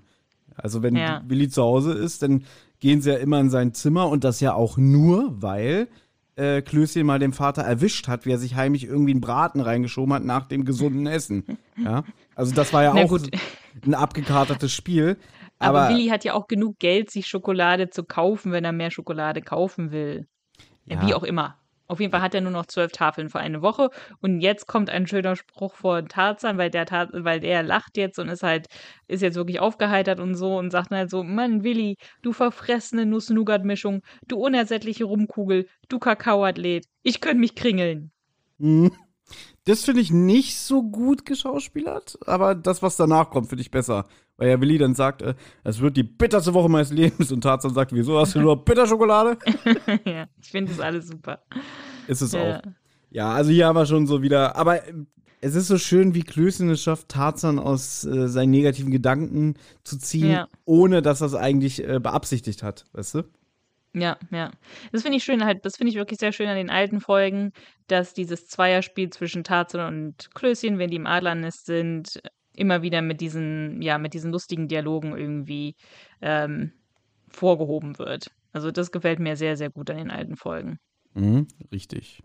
Also wenn ja. Willi zu Hause ist, dann gehen sie ja immer in sein Zimmer und das ja auch nur, weil äh, Klößchen mal den Vater erwischt hat, wie er sich heimlich irgendwie einen Braten reingeschoben hat nach dem gesunden Essen. Ja, also das war ja auch ein abgekatertes Spiel. Aber, aber Willi hat ja auch genug Geld, sich Schokolade zu kaufen, wenn er mehr Schokolade kaufen will. Ja. Wie auch immer. Auf jeden Fall hat er nur noch zwölf Tafeln für eine Woche. Und jetzt kommt ein schöner Spruch vor Tarzan, weil der, Tar weil der lacht jetzt und ist halt, ist jetzt wirklich aufgeheitert und so und sagt halt so, Mann, Willi, du verfressene Nuss-Nougat-Mischung, du unersättliche Rumkugel, du Kakaoathlet, ich könnte mich kringeln. Mhm. Das finde ich nicht so gut geschauspielert, aber das, was danach kommt, finde ich besser. Weil ja Willi dann sagt, äh, es wird die bitterste Woche meines Lebens und Tarzan sagt, wieso hast du nur Bitterschokolade? ja, ich finde das alles super. Ist es ja. auch. Ja, also hier haben wir schon so wieder, aber äh, es ist so schön, wie Klößchen es schafft, Tarzan aus äh, seinen negativen Gedanken zu ziehen, ja. ohne dass er es eigentlich äh, beabsichtigt hat, weißt du? Ja, ja. Das finde ich schön halt, das finde ich wirklich sehr schön an den alten Folgen, dass dieses Zweierspiel zwischen Tarzan und Klößchen, wenn die im Adlernest sind, immer wieder mit diesen, ja, mit diesen lustigen Dialogen irgendwie ähm, vorgehoben wird. Also das gefällt mir sehr, sehr gut an den alten Folgen. Mhm, richtig.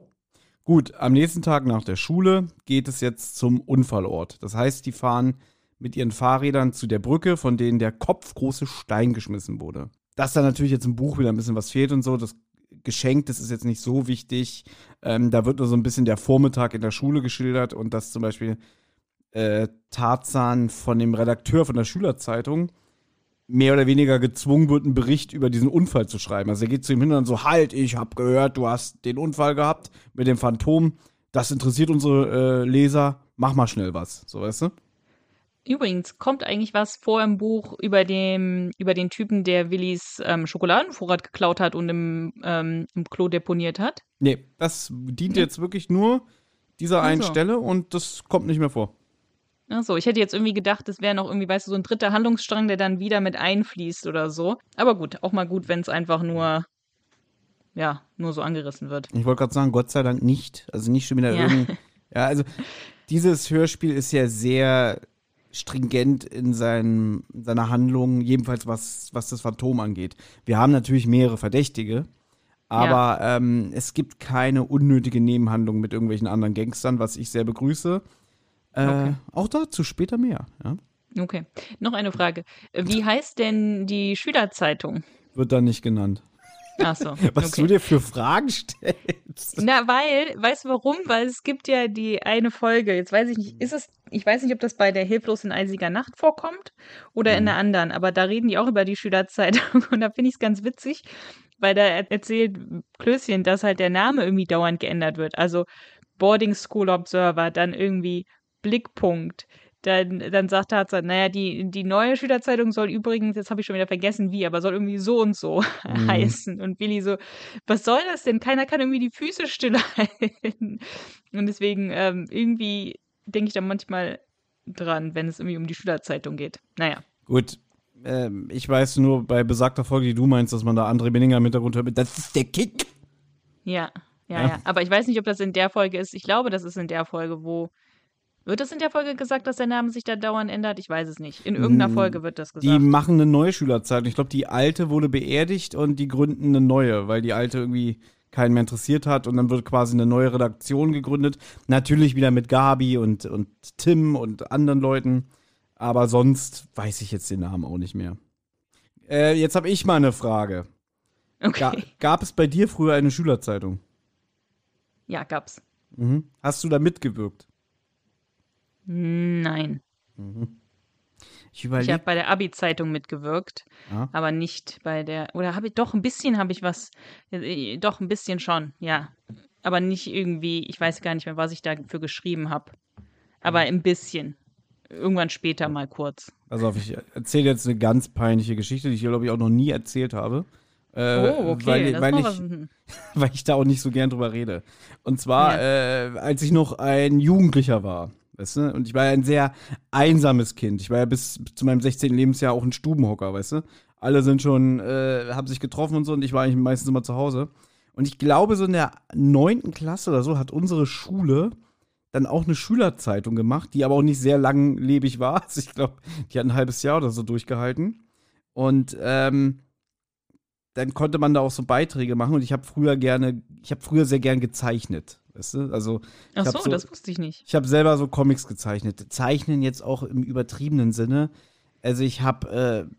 Gut, am nächsten Tag nach der Schule geht es jetzt zum Unfallort. Das heißt, die fahren mit ihren Fahrrädern zu der Brücke, von denen der kopfgroße Stein geschmissen wurde. Dass da natürlich jetzt im Buch wieder ein bisschen was fehlt und so, das Geschenk, das ist jetzt nicht so wichtig. Ähm, da wird nur so ein bisschen der Vormittag in der Schule geschildert und dass zum Beispiel äh, Tarzan von dem Redakteur von der Schülerzeitung mehr oder weniger gezwungen wird, einen Bericht über diesen Unfall zu schreiben. Also er geht zu ihm hin und so, halt, ich hab gehört, du hast den Unfall gehabt mit dem Phantom. Das interessiert unsere äh, Leser. Mach mal schnell was. So, weißt du? Übrigens, kommt eigentlich was vor im Buch über, dem, über den Typen, der Willis ähm, Schokoladenvorrat geklaut hat und im, ähm, im Klo deponiert hat? Nee, das dient nee. jetzt wirklich nur dieser einen also. Stelle und das kommt nicht mehr vor. Ach so, ich hätte jetzt irgendwie gedacht, das wäre noch irgendwie, weißt du, so ein dritter Handlungsstrang, der dann wieder mit einfließt oder so. Aber gut, auch mal gut, wenn es einfach nur, ja, nur so angerissen wird. Ich wollte gerade sagen, Gott sei Dank nicht. Also nicht schon wieder ja. irgendein. Ja, also dieses Hörspiel ist ja sehr stringent in, seinen, in seiner Handlung, jedenfalls was, was das Phantom angeht. Wir haben natürlich mehrere Verdächtige, aber ja. ähm, es gibt keine unnötige Nebenhandlung mit irgendwelchen anderen Gangstern, was ich sehr begrüße. Äh, Okay. Auch dazu später mehr. Ja? Okay. Noch eine Frage. Wie heißt denn die Schülerzeitung? Wird dann nicht genannt. Ach so. Was okay. du dir für Fragen stellst. Na, weil, weißt du warum? Weil es gibt ja die eine Folge, jetzt weiß ich nicht, ist es, ich weiß nicht, ob das bei der Hilflos in eisiger Nacht vorkommt oder in der anderen, aber da reden die auch über die Schülerzeitung und da finde ich es ganz witzig, weil da er- erzählt Klößchen, dass halt der Name irgendwie dauernd geändert wird. Also Boarding School Observer, dann irgendwie Blickpunkt. Dann, dann sagt Tarzan, naja, die, die neue Schülerzeitung soll übrigens, jetzt habe ich schon wieder vergessen wie, aber soll irgendwie so und so Mhm. heißen. Und Billy so, was soll das denn? Keiner kann irgendwie die Füße stillhalten. Und deswegen ähm, irgendwie denke ich da manchmal dran, wenn es irgendwie um die Schülerzeitung geht. Naja. Gut. Ähm, ich weiß nur bei besagter Folge, die du meinst, dass man da André Benninger im Hintergrund hört. Das ist der Kick. Ja, ja, Ja. ja, Aber ich weiß nicht, ob das in der Folge ist. Ich glaube, das ist in der Folge, wo. Wird das in der Folge gesagt, dass der Name sich da dauernd ändert? Ich weiß es nicht. In irgendeiner Mm, Folge wird das Die gesagt. machen eine neue Schülerzeitung. Ich glaube, die alte wurde beerdigt und die gründen eine neue, weil die alte irgendwie keinen mehr interessiert hat. Und dann wird quasi eine neue Redaktion gegründet. Natürlich wieder mit Gabi und, und Tim und anderen Leuten. Aber sonst weiß ich jetzt den Namen auch nicht mehr. Äh, jetzt habe ich mal eine Frage. Ga Okay. gab es bei dir früher eine Schülerzeitung? Ja, gab's. Mhm. Hast du da mitgewirkt? Nein. Ich Ich überlege. habe bei der Abi-Zeitung mitgewirkt, Ja. aber nicht bei der. Oder habe ich doch ein bisschen habe ich was. äh, Doch ein bisschen schon, ja. Aber nicht irgendwie. Ich weiß gar nicht mehr, was ich dafür geschrieben habe. Aber ein bisschen. Irgendwann später mal kurz. Auf, ich erzähle jetzt eine ganz peinliche Geschichte, die ich, glaube ich, auch noch nie erzählt habe. Äh, oh, okay. Weil, weil, ich, weil ich da auch nicht so gern drüber rede. Und zwar, äh, als ich noch ein Jugendlicher war. Weißt du? Und ich war ja ein sehr einsames Kind. Ich war ja bis zu meinem 16. Lebensjahr auch ein Stubenhocker, weißt du? Alle sind schon, äh, haben sich getroffen und so und ich war eigentlich meistens immer zu Hause. Und ich glaube, so in der neunten Klasse oder so hat unsere Schule dann auch eine Schülerzeitung gemacht, die aber auch nicht sehr langlebig war. Also ich glaube, die hat ein halbes Jahr oder so durchgehalten. Und ähm, dann konnte man da auch so Beiträge machen und ich habe früher gerne, ich habe früher sehr gern gezeichnet, weißt du? Also Ach so, so- das wusste ich nicht. ich habe selber so Comics gezeichnet. Zeichnen jetzt auch im übertriebenen Sinne. Also ich habe, äh,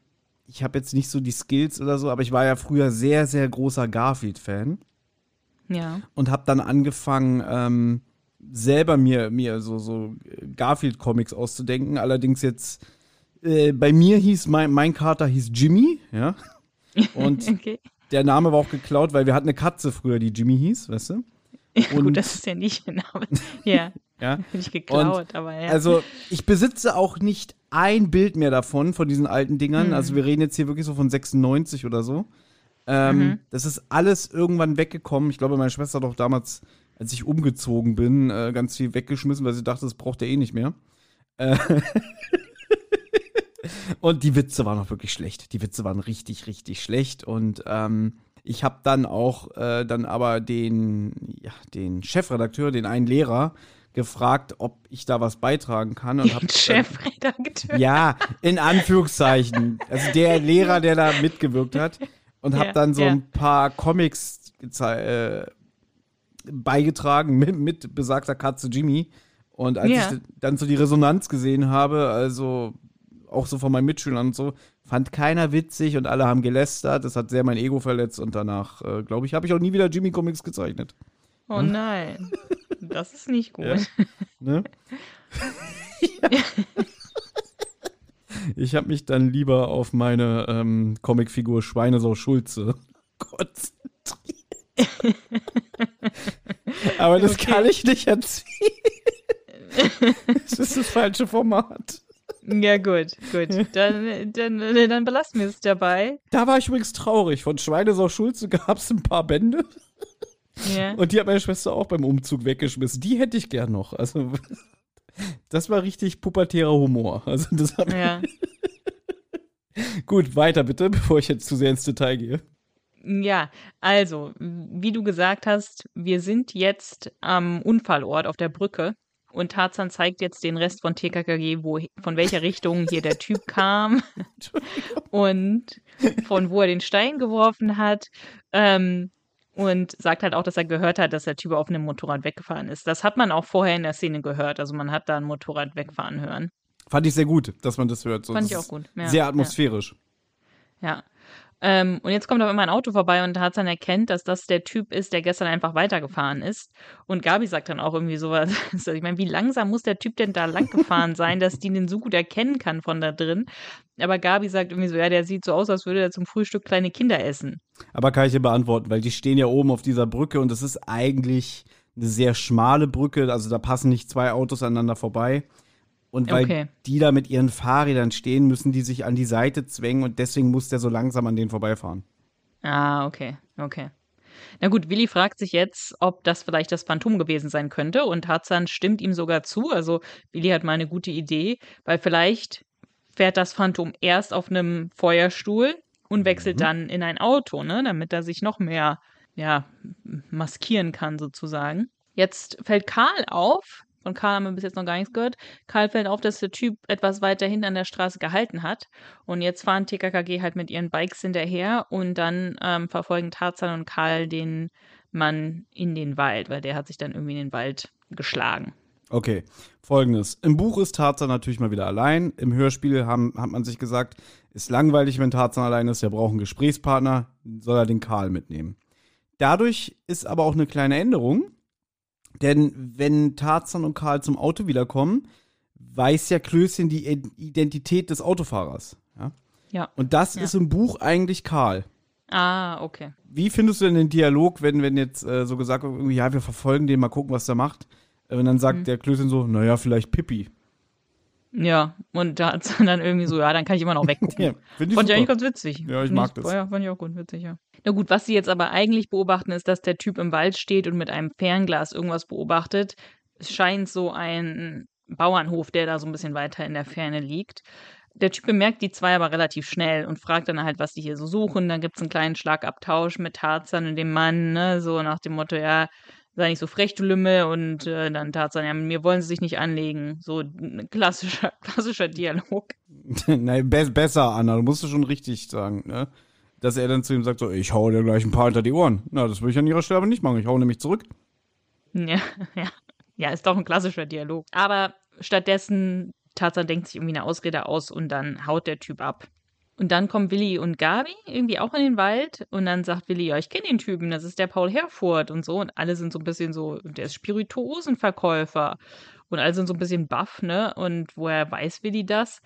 ich habe jetzt nicht so die Skills oder so, aber ich war ja früher sehr, sehr großer Garfield-Fan Ja. und habe dann angefangen, ähm, selber mir, mir so, so Garfield-Comics auszudenken. Allerdings jetzt, äh, bei mir hieß, mein, mein Kater hieß Jimmy, ja. Und Okay. der Name war auch geklaut, weil wir hatten eine Katze früher, die Jimmy hieß, weißt du? Ja, Und- gut, das ist ja nicht Name. Ja, Ja. nicht geklaut, aber ja. Also, ich besitze auch nicht ein Bild mehr davon, von diesen alten Dingern. Hm. Also, wir reden jetzt hier wirklich so von 96 oder so. Ähm, Mhm. Das ist alles irgendwann weggekommen. Ich glaube, meine Schwester hat auch damals, als ich umgezogen bin, äh, ganz viel weggeschmissen, weil sie dachte, das braucht er eh nicht mehr. Äh und die Witze waren auch wirklich schlecht. Die Witze waren richtig, richtig schlecht. Und ähm, ich habe dann auch äh, dann aber den, ja, den Chefredakteur, den einen Lehrer, gefragt, ob ich da was beitragen kann. Und hab, Chefredakteur. ja, in Anführungszeichen. Also der Lehrer, der da mitgewirkt hat. Und Ja, habe dann so ja. ein paar Comics äh, beigetragen mit, mit besagter Katze Jimmy. Und als Ja. ich dann so die Resonanz gesehen habe, also auch so von meinen Mitschülern und so, fand keiner witzig und alle haben gelästert. Das hat sehr mein Ego verletzt und danach, äh, glaube ich, habe ich auch nie wieder Jimmy Comics gezeichnet. Oh nein. Das ist nicht gut. Ja. Ne? Ich habe mich dann lieber auf meine ähm, Comicfigur Schweinesau Schulze konzentriert. Aber das Okay. kann ich nicht erzählen. Das ist das falsche Format. Ja, gut, gut. Dann, dann, dann belassen wir es dabei. Da war ich übrigens traurig. Von Schweinesau Schulze gab es ein paar Bände. Ja. Und die hat meine Schwester auch beim Umzug weggeschmissen. Die hätte ich gern noch. Also, das war richtig pubertärer Humor. Also, das hat ja. Gut, weiter bitte, bevor ich jetzt zu sehr ins Detail gehe. Ja, also, wie du gesagt hast, wir sind jetzt am Unfallort auf der Brücke und Tarzan zeigt jetzt den Rest von TKKG, wo, von welcher Richtung hier der Typ kam und von wo er den Stein geworfen hat. Ähm, Und sagt halt auch, dass er gehört hat, dass der Typ auf einem Motorrad weggefahren ist. Das hat man auch vorher in der Szene gehört. Also man hat da ein Motorrad wegfahren hören. Fand ich sehr gut, dass man das hört. So, Fand ich auch gut. Ja, sehr atmosphärisch. Ja. Ähm, und jetzt kommt auf einmal ein Auto vorbei und Tarzan erkennt, dass das der Typ ist, der gestern einfach weitergefahren ist. Und Gabi sagt dann auch irgendwie sowas. Also ich meine, wie langsam muss der Typ denn da lang gefahren sein, dass die den so gut erkennen kann von da drin? Aber Gabi sagt irgendwie so, ja, der sieht so aus, als würde er zum Frühstück kleine Kinder essen. Aber kann ich dir beantworten, weil die stehen ja oben auf dieser Brücke und es ist eigentlich eine sehr schmale Brücke, also da passen nicht zwei Autos aneinander vorbei. Und weil Okay. die da mit ihren Fahrrädern stehen, müssen die sich an die Seite zwängen und deswegen muss der so langsam an denen vorbeifahren. Ah, okay, okay. Na gut, Willi fragt sich jetzt, ob das vielleicht das Phantom gewesen sein könnte und Tarzan stimmt ihm sogar zu. Also Willi hat mal eine gute Idee, weil vielleicht fährt das Phantom erst auf einem Feuerstuhl und wechselt dann in ein Auto, ne, damit er sich noch mehr, ja, maskieren kann sozusagen. Jetzt fällt Karl auf, von Karl haben wir bis jetzt noch gar nichts gehört. Karl fällt auf, dass der Typ etwas weiter hinten an der Straße gehalten hat. Und jetzt fahren TKKG halt mit ihren Bikes hinterher und dann ähm, verfolgen Tarzan und Karl den Mann in den Wald, weil der hat sich dann irgendwie in den Wald geschlagen. Okay, folgendes. Im Buch ist Tarzan natürlich mal wieder allein. Im Hörspiel haben, hat man sich gesagt, ist langweilig, wenn Tarzan allein ist. Er braucht einen Gesprächspartner, soll er den Karl mitnehmen. Dadurch ist aber auch eine kleine Änderung. Denn wenn Tarzan und Karl zum Auto wiederkommen, weiß ja Klößchen die Identität des Autofahrers. Ja? Ja. Und das Ja. ist im Buch eigentlich Karl. Ah, okay. Wie findest du denn den Dialog, wenn, wenn jetzt äh, so gesagt wird, ja, wir verfolgen den, mal gucken, was der macht? Äh, Und dann sagt Mhm. der Klößchen so, naja, vielleicht Pippi. Ja, und Tarzan dann irgendwie so, ja, dann kann ich immer noch weggucken. Ja, ich Fand ich eigentlich ganz witzig. Ja, ich Find mag das. Ja, fand ich auch gut, witzig, ja. Na gut, was sie jetzt aber eigentlich beobachten, ist, dass der Typ im Wald steht und mit einem Fernglas irgendwas beobachtet. Es scheint so ein Bauernhof, der da so ein bisschen weiter in der Ferne liegt. Der Typ bemerkt die zwei aber relativ schnell und fragt dann halt, was die hier so suchen. Dann gibt es einen kleinen Schlagabtausch mit Tarzan und dem Mann, ne, so nach dem Motto, ja, sei nicht so frech, du Lümmel. Und äh, dann Tarzan, ja, mit mir wollen sie sich nicht anlegen. So ein klassischer, klassischer Dialog. Nein, be besser, Anna, du musst es schon richtig sagen, ne? Dass er dann zu ihm sagt, so, ich hau dir gleich ein paar hinter die Ohren. Na, das würde ich an ihrer Stelle aber nicht machen. Ich hau nämlich zurück. Ja, ja. Ja, ist doch ein klassischer Dialog. Aber stattdessen, Tarzan denkt sich irgendwie eine Ausrede aus und dann haut der Typ ab. Und dann kommen Willi und Gabi irgendwie auch in den Wald und dann sagt Willi, ja, ich kenne den Typen, das ist der Paul Herfurth und so. Und alle sind so ein bisschen so, der ist Spirituosenverkäufer. Und alle sind so ein bisschen baff, ne? Und woher weiß Willi das?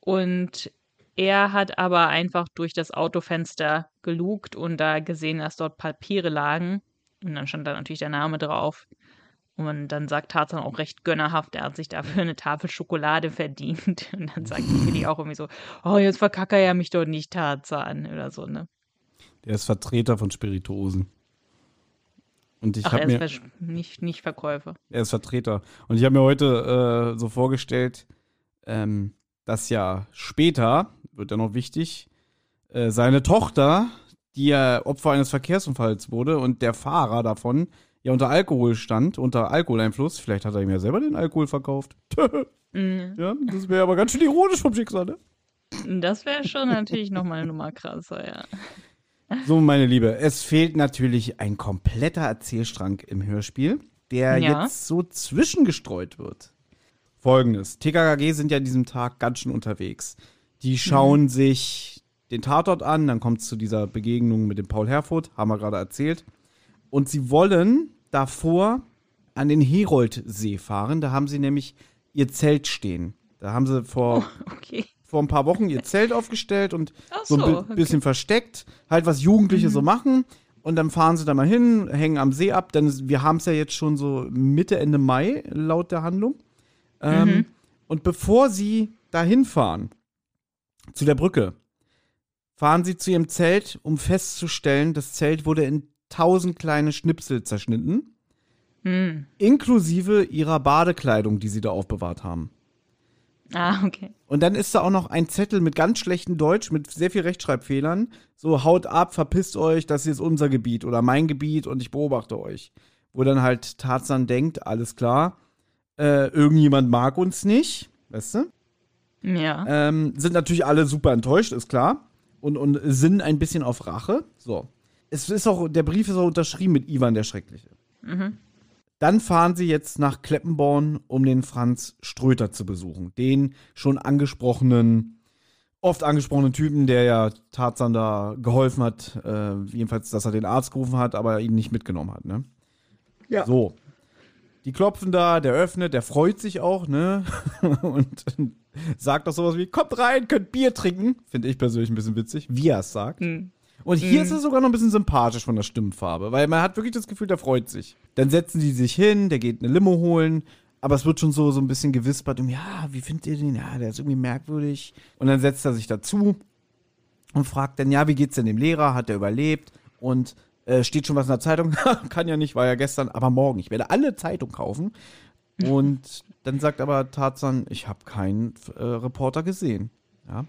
Und er hat aber einfach durch das Autofenster gelugt und da gesehen, dass dort Papiere lagen. Und dann stand da natürlich der Name drauf. Und dann sagt Tarzan auch recht gönnerhaft, er hat sich dafür eine Tafel Schokolade verdient. Und dann sagt Willi auch irgendwie so, oh, jetzt verkacke er mich doch nicht, Tarzan, oder so, ne? Der ist Vertreter von Spirituosen. Und ich Ach, habe er mir. ist Ver- nicht, nicht Verkäufer. Er ist Vertreter. Und ich habe mir heute äh, so vorgestellt, ähm, dass ja später, wird ja noch wichtig, äh, seine Tochter, die ja Opfer eines Verkehrsunfalls wurde und der Fahrer davon ja unter Alkohol stand, unter Alkoholeinfluss. Vielleicht hat er ihm ja selber den Alkohol verkauft. Mhm. ja, das wäre aber ganz schön ironisch vom Schicksal, ne? Das wäre schon natürlich nochmal eine Nummer krasser, ja. So, meine Liebe, es fehlt natürlich ein kompletter Erzählstrang im Hörspiel, der Ja. jetzt so zwischengestreut wird. Folgendes: TKKG sind ja an diesem Tag ganz schön unterwegs. Die schauen sich den Tatort an, dann kommt es zu dieser Begegnung mit dem Paul Herfurth, haben wir gerade erzählt. Und sie wollen davor an den Heroldsee fahren, da haben sie nämlich ihr Zelt stehen. Da haben sie vor Okay. vor ein paar Wochen ihr Zelt aufgestellt und Ach so ein bi okay. Mhm. bisschen versteckt, halt was Jugendliche so machen. Und dann fahren sie da mal hin, hängen am See ab. Denn wir haben es ja jetzt schon so Mitte, Ende Mai, laut der Handlung. Ähm, Mhm. Und bevor sie dahin fahren, zu der Brücke, fahren sie zu ihrem Zelt, um festzustellen, das Zelt wurde in tausend kleine Schnipsel zerschnitten, Hm. inklusive ihrer Badekleidung, die sie da aufbewahrt haben. Ah, okay. Und dann ist da auch noch ein Zettel mit ganz schlechtem Deutsch, mit sehr viel Rechtschreibfehlern. So, haut ab, verpisst euch, das hier ist unser Gebiet oder mein Gebiet und ich beobachte euch. Wo dann halt Tarzan denkt, alles klar, äh, irgendjemand mag uns nicht, weißt du? Ja. Ähm, sind natürlich alle super enttäuscht, ist klar. Und, und sinnen ein bisschen auf Rache. So. Es ist auch, der Brief ist auch unterschrieben mit Ivan der Schreckliche. Mhm. Dann fahren sie jetzt nach Kleppenborn, um den Franz Ströter zu besuchen. Den schon angesprochenen, oft angesprochenen Typen, der ja Tarzan da geholfen hat. Äh, jedenfalls, dass er den Arzt gerufen hat, aber ihn nicht mitgenommen hat, ne? Ja. So. Die klopfen da, der öffnet, der freut sich auch, ne? Und sagt doch sowas wie: Kommt rein, könnt Bier trinken. Finde ich persönlich ein bisschen witzig, wie er es sagt. Mhm. Und hier Mhm. ist er sogar noch ein bisschen sympathisch von der Stimmfarbe, weil man hat wirklich das Gefühl, der freut sich. Dann setzen die sich hin, der geht eine Limo holen, aber es wird schon so, so ein bisschen gewispert, um, ja, wie findet ihr den? Ja, der ist irgendwie merkwürdig. Und dann setzt er sich dazu und fragt dann, ja, wie geht's denn dem Lehrer? Hat er überlebt? Und äh, steht schon was in der Zeitung? Kann ja nicht, war ja gestern, aber morgen. Ich werde alle Zeitung kaufen. Und dann sagt aber Tarzan, ich habe keinen äh, Reporter gesehen. Ja.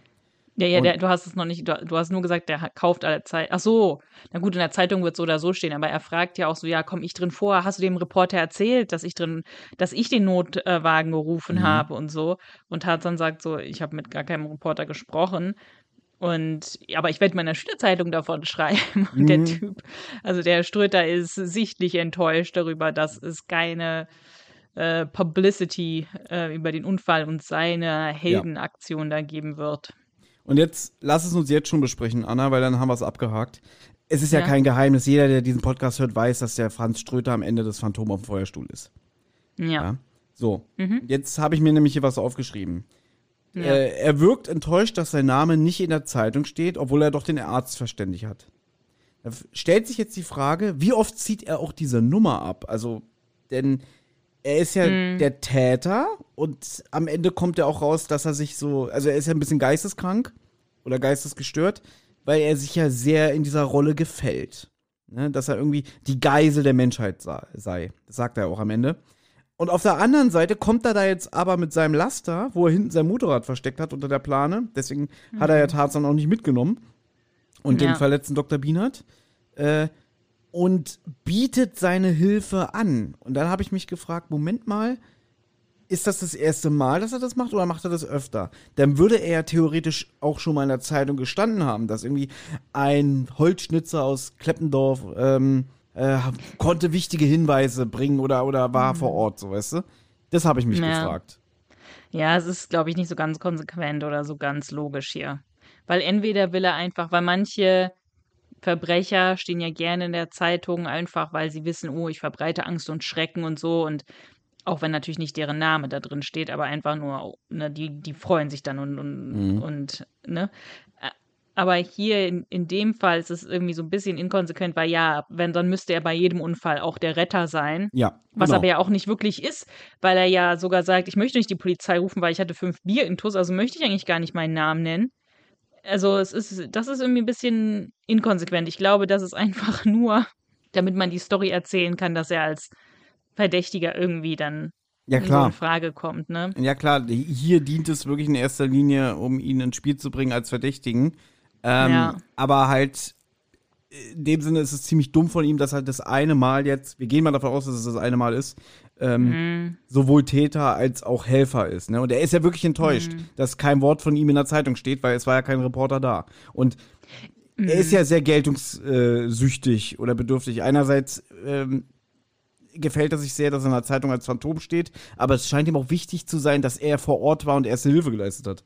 Ja, ja, der, du hast es noch nicht, du, du hast nur gesagt, der kauft alle Zeit. Ach so, na gut, in der Zeitung wird so oder so stehen, aber er fragt ja auch so, ja, komm ich drin vor? Hast du dem Reporter erzählt, dass ich drin, dass ich den Notwagen gerufen Mhm. habe und so? Und Tarzan sagt so, ich habe mit gar keinem Reporter gesprochen. Und aber ich werde meiner Schülerzeitung davon schreiben. Und der Mhm. Typ, also der Ströter ist sichtlich enttäuscht darüber, dass es keine äh, Publicity äh, über den Unfall und seine Heldenaktion da geben wird. Und jetzt lass es uns jetzt schon besprechen, Anna, weil dann haben wir es abgehakt. Es ist ja, Ja. kein Geheimnis. Jeder, der diesen Podcast hört, weiß, dass der Franz Ströter am Ende des Phantom auf dem Feuerstuhl ist. Ja. Ja. So, Mhm. jetzt habe ich mir nämlich hier was aufgeschrieben. Ja. Äh, er wirkt enttäuscht, dass sein Name nicht in der Zeitung steht, obwohl er doch den Arzt verständigt hat. Da stellt sich jetzt die Frage, wie oft zieht er auch diese Nummer ab? Also, denn er ist ja Mhm. der Täter und am Ende kommt er auch raus, dass er sich so, also er ist ja ein bisschen geisteskrank oder geistesgestört, weil er sich ja sehr in dieser Rolle gefällt. Ne? Dass er irgendwie die Geisel der Menschheit sei. Das sagt er auch am Ende. Und auf der anderen Seite kommt er da jetzt aber mit seinem Laster, wo er hinten sein Motorrad versteckt hat unter der Plane. Deswegen hat er ja Tarzan auch nicht mitgenommen. Und Ja. den verletzten Dr. Bienert. Äh, und bietet seine Hilfe an. Und dann habe ich mich gefragt, Moment mal, ist das das erste Mal, dass er das macht oder macht er das öfter? Dann würde er ja theoretisch auch schon mal in der Zeitung gestanden haben, dass irgendwie ein Holzschnitzer aus Kleppendorf ähm, äh, konnte wichtige Hinweise bringen oder, oder war vor Ort, so weißt du? Das habe ich mich Ja. gefragt. Ja, es ist, glaube ich, nicht so ganz konsequent oder so ganz logisch hier. Weil entweder will er einfach, weil manche Verbrecher stehen ja gerne in der Zeitung, einfach weil sie wissen, oh, ich verbreite Angst und Schrecken und so. Und auch wenn natürlich nicht deren Name da drin steht, aber einfach nur, ne, die, die freuen sich dann und, und, Mhm. und ne. Aber hier in, in dem Fall ist es irgendwie so ein bisschen inkonsequent, weil ja, wenn, dann müsste er bei jedem Unfall auch der Retter sein. Ja. Was genau. aber ja auch nicht wirklich ist, weil er ja sogar sagt, ich möchte nicht die Polizei rufen, weil ich hatte fünf Bier in Tuss, also möchte ich eigentlich gar nicht meinen Namen nennen. Also es ist, das ist irgendwie ein bisschen inkonsequent. Ich glaube, das ist einfach nur, damit man die Story erzählen kann, dass er als Verdächtiger irgendwie dann Ja, klar. in Frage kommt, ne? Ja, klar, hier dient es wirklich in erster Linie, um ihn ins Spiel zu bringen als Verdächtigen. Ähm, Ja. Aber halt, in dem Sinne ist es ziemlich dumm von ihm, dass er das eine Mal jetzt, wir gehen mal davon aus, dass es das eine Mal ist, ähm, Mhm. sowohl Täter als auch Helfer ist. Ne? Und er ist ja wirklich enttäuscht, Mhm. dass kein Wort von ihm in der Zeitung steht, weil es war ja kein Reporter da. Und Mhm. er ist ja sehr geltungssüchtig oder bedürftig. Einerseits ähm, gefällt er sich sehr, dass er in der Zeitung als Phantom steht, aber es scheint ihm auch wichtig zu sein, dass er vor Ort war und erste Hilfe geleistet hat.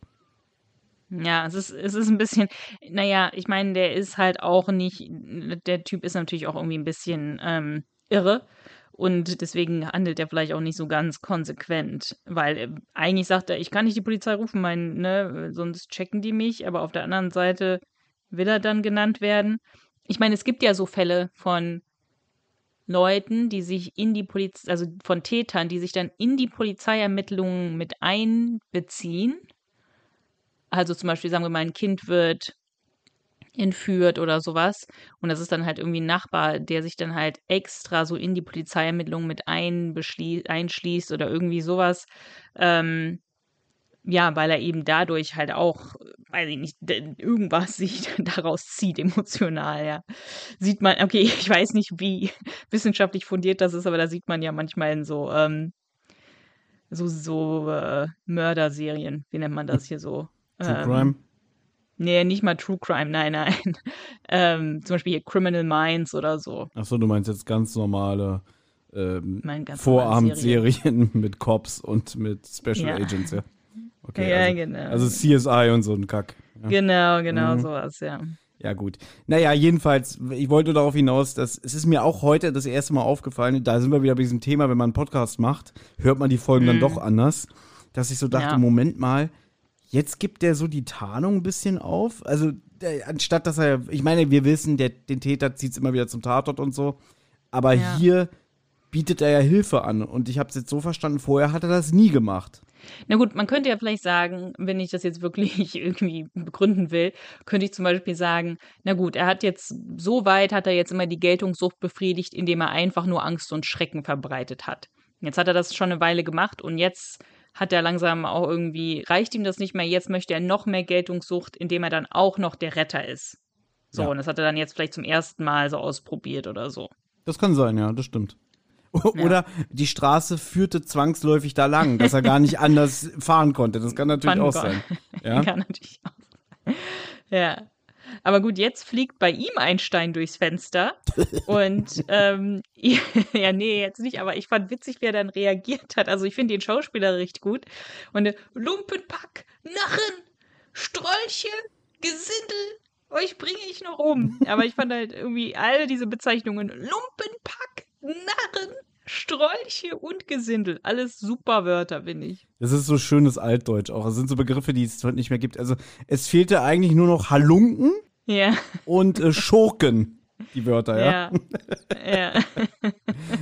Ja, es ist, es ist ein bisschen, naja, ich meine, der ist halt auch nicht, der Typ ist natürlich auch irgendwie ein bisschen ähm, irre und deswegen handelt er vielleicht auch nicht so ganz konsequent, weil äh, eigentlich sagt er, ich kann nicht die Polizei rufen, mein, ne, sonst checken die mich, aber auf der anderen Seite will er dann genannt werden. Ich meine, es gibt ja so Fälle von Leuten, die sich in die Polizei, also von Tätern, die sich dann in die Polizeiermittlungen mit einbeziehen. Also zum Beispiel, sagen wir mal, ein Kind wird entführt oder sowas. Und das ist dann halt irgendwie ein Nachbar, der sich dann halt extra so in die Polizeiermittlungen mit einschließt oder irgendwie sowas. Ähm, ja, weil er eben dadurch halt auch, weiß ich nicht, irgendwas sich daraus zieht, emotional, ja. Sieht man, okay, ich weiß nicht, wie wissenschaftlich fundiert das ist, aber da sieht man ja manchmal in so, ähm, so, so äh, Mörderserien, wie nennt man das hier so? True Ähm, Crime. Nee, nicht mal True Crime, nein, nein. Ähm, zum Beispiel hier Criminal Minds oder so. Achso, du meinst jetzt ganz normale ähm, Vorabendserien mit Cops und mit Special Ja. Agents, ja. Okay, Ja, also, genau. also CSI und so ein Kack. Ja. Genau, genau Mhm. sowas, ja. Ja, gut. Naja, jedenfalls, ich wollte darauf hinaus, dass es ist mir auch heute das erste Mal aufgefallen, da sind wir wieder bei diesem Thema, wenn man einen Podcast macht, hört man die Folgen dann Mhm. doch anders, dass ich so dachte, Ja. Moment mal, jetzt gibt der so die Tarnung ein bisschen auf. Also, der, anstatt dass er, ich meine, wir wissen, der, den Täter zieht es immer wieder zum Tatort und so, aber Ja. hier bietet er ja Hilfe an und ich habe es jetzt so verstanden, vorher hat er das nie gemacht. Na gut, man könnte ja vielleicht sagen, wenn ich das jetzt wirklich irgendwie begründen will, könnte ich zum Beispiel sagen, na gut, er hat jetzt, so weit hat er jetzt immer die Geltungssucht befriedigt, indem er einfach nur Angst und Schrecken verbreitet hat. Jetzt hat er das schon eine Weile gemacht und jetzt hat er langsam auch irgendwie, reicht ihm das nicht mehr, jetzt möchte er noch mehr Geltungssucht, indem er dann auch noch der Retter ist. So, Ja. und das hat er dann jetzt vielleicht zum ersten Mal so ausprobiert oder so. Das kann sein, ja, das stimmt. O- Ja. Oder die Straße führte zwangsläufig da lang, dass er gar nicht anders fahren konnte. Das kann natürlich Fahren auch sein. Ja? Kann natürlich auch sein. Ja. Aber gut, jetzt fliegt bei ihm ein Stein durchs Fenster. Und ähm, ja, nee, jetzt nicht, aber ich fand witzig, wie er dann reagiert hat. Also ich finde den Schauspieler richtig gut. Und äh, Lumpenpack, Narren, Strolche, Gesindel, euch bringe ich noch um. Aber ich fand halt irgendwie all diese Bezeichnungen, Lumpenpack, Narren, Strolche und Gesindel. Alles super Wörter, finde ich. Das ist so schönes Altdeutsch auch. Das sind so Begriffe, die es heute nicht mehr gibt. Also es fehlte eigentlich nur noch Halunken Ja, und äh, Schurken, die Wörter, ja. ja. ja.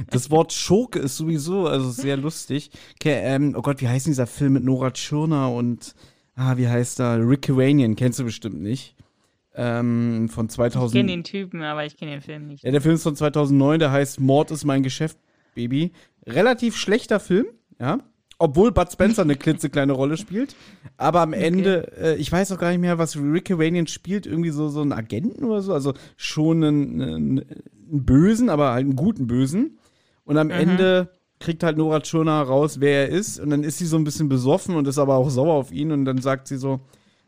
Das Wort Schurke ist sowieso also sehr lustig. Okay, ähm, oh Gott, wie heißt denn dieser Film mit Nora Tschirner und, ah, wie heißt er? Rick Iranian, kennst du bestimmt nicht. Ähm, von Ich 2000. kenne den Typen, aber ich kenne den Film nicht. Ja, der Film ist von 2009, der heißt Mord ist mein Geschäft, Baby. Relativ schlechter Film, ja. Obwohl Bud Spencer eine klitzekleine Rolle spielt. Aber am Ende, äh, ich weiß auch gar nicht mehr, was Rick Iranian spielt, irgendwie so, so einen Agenten oder so. Also schon einen, einen, einen Bösen, aber halt einen guten Bösen. Und am Ende kriegt halt Nora Tschirner raus, wer er ist. Und dann ist sie so ein bisschen besoffen und ist aber auch sauer auf ihn. Und dann sagt sie so,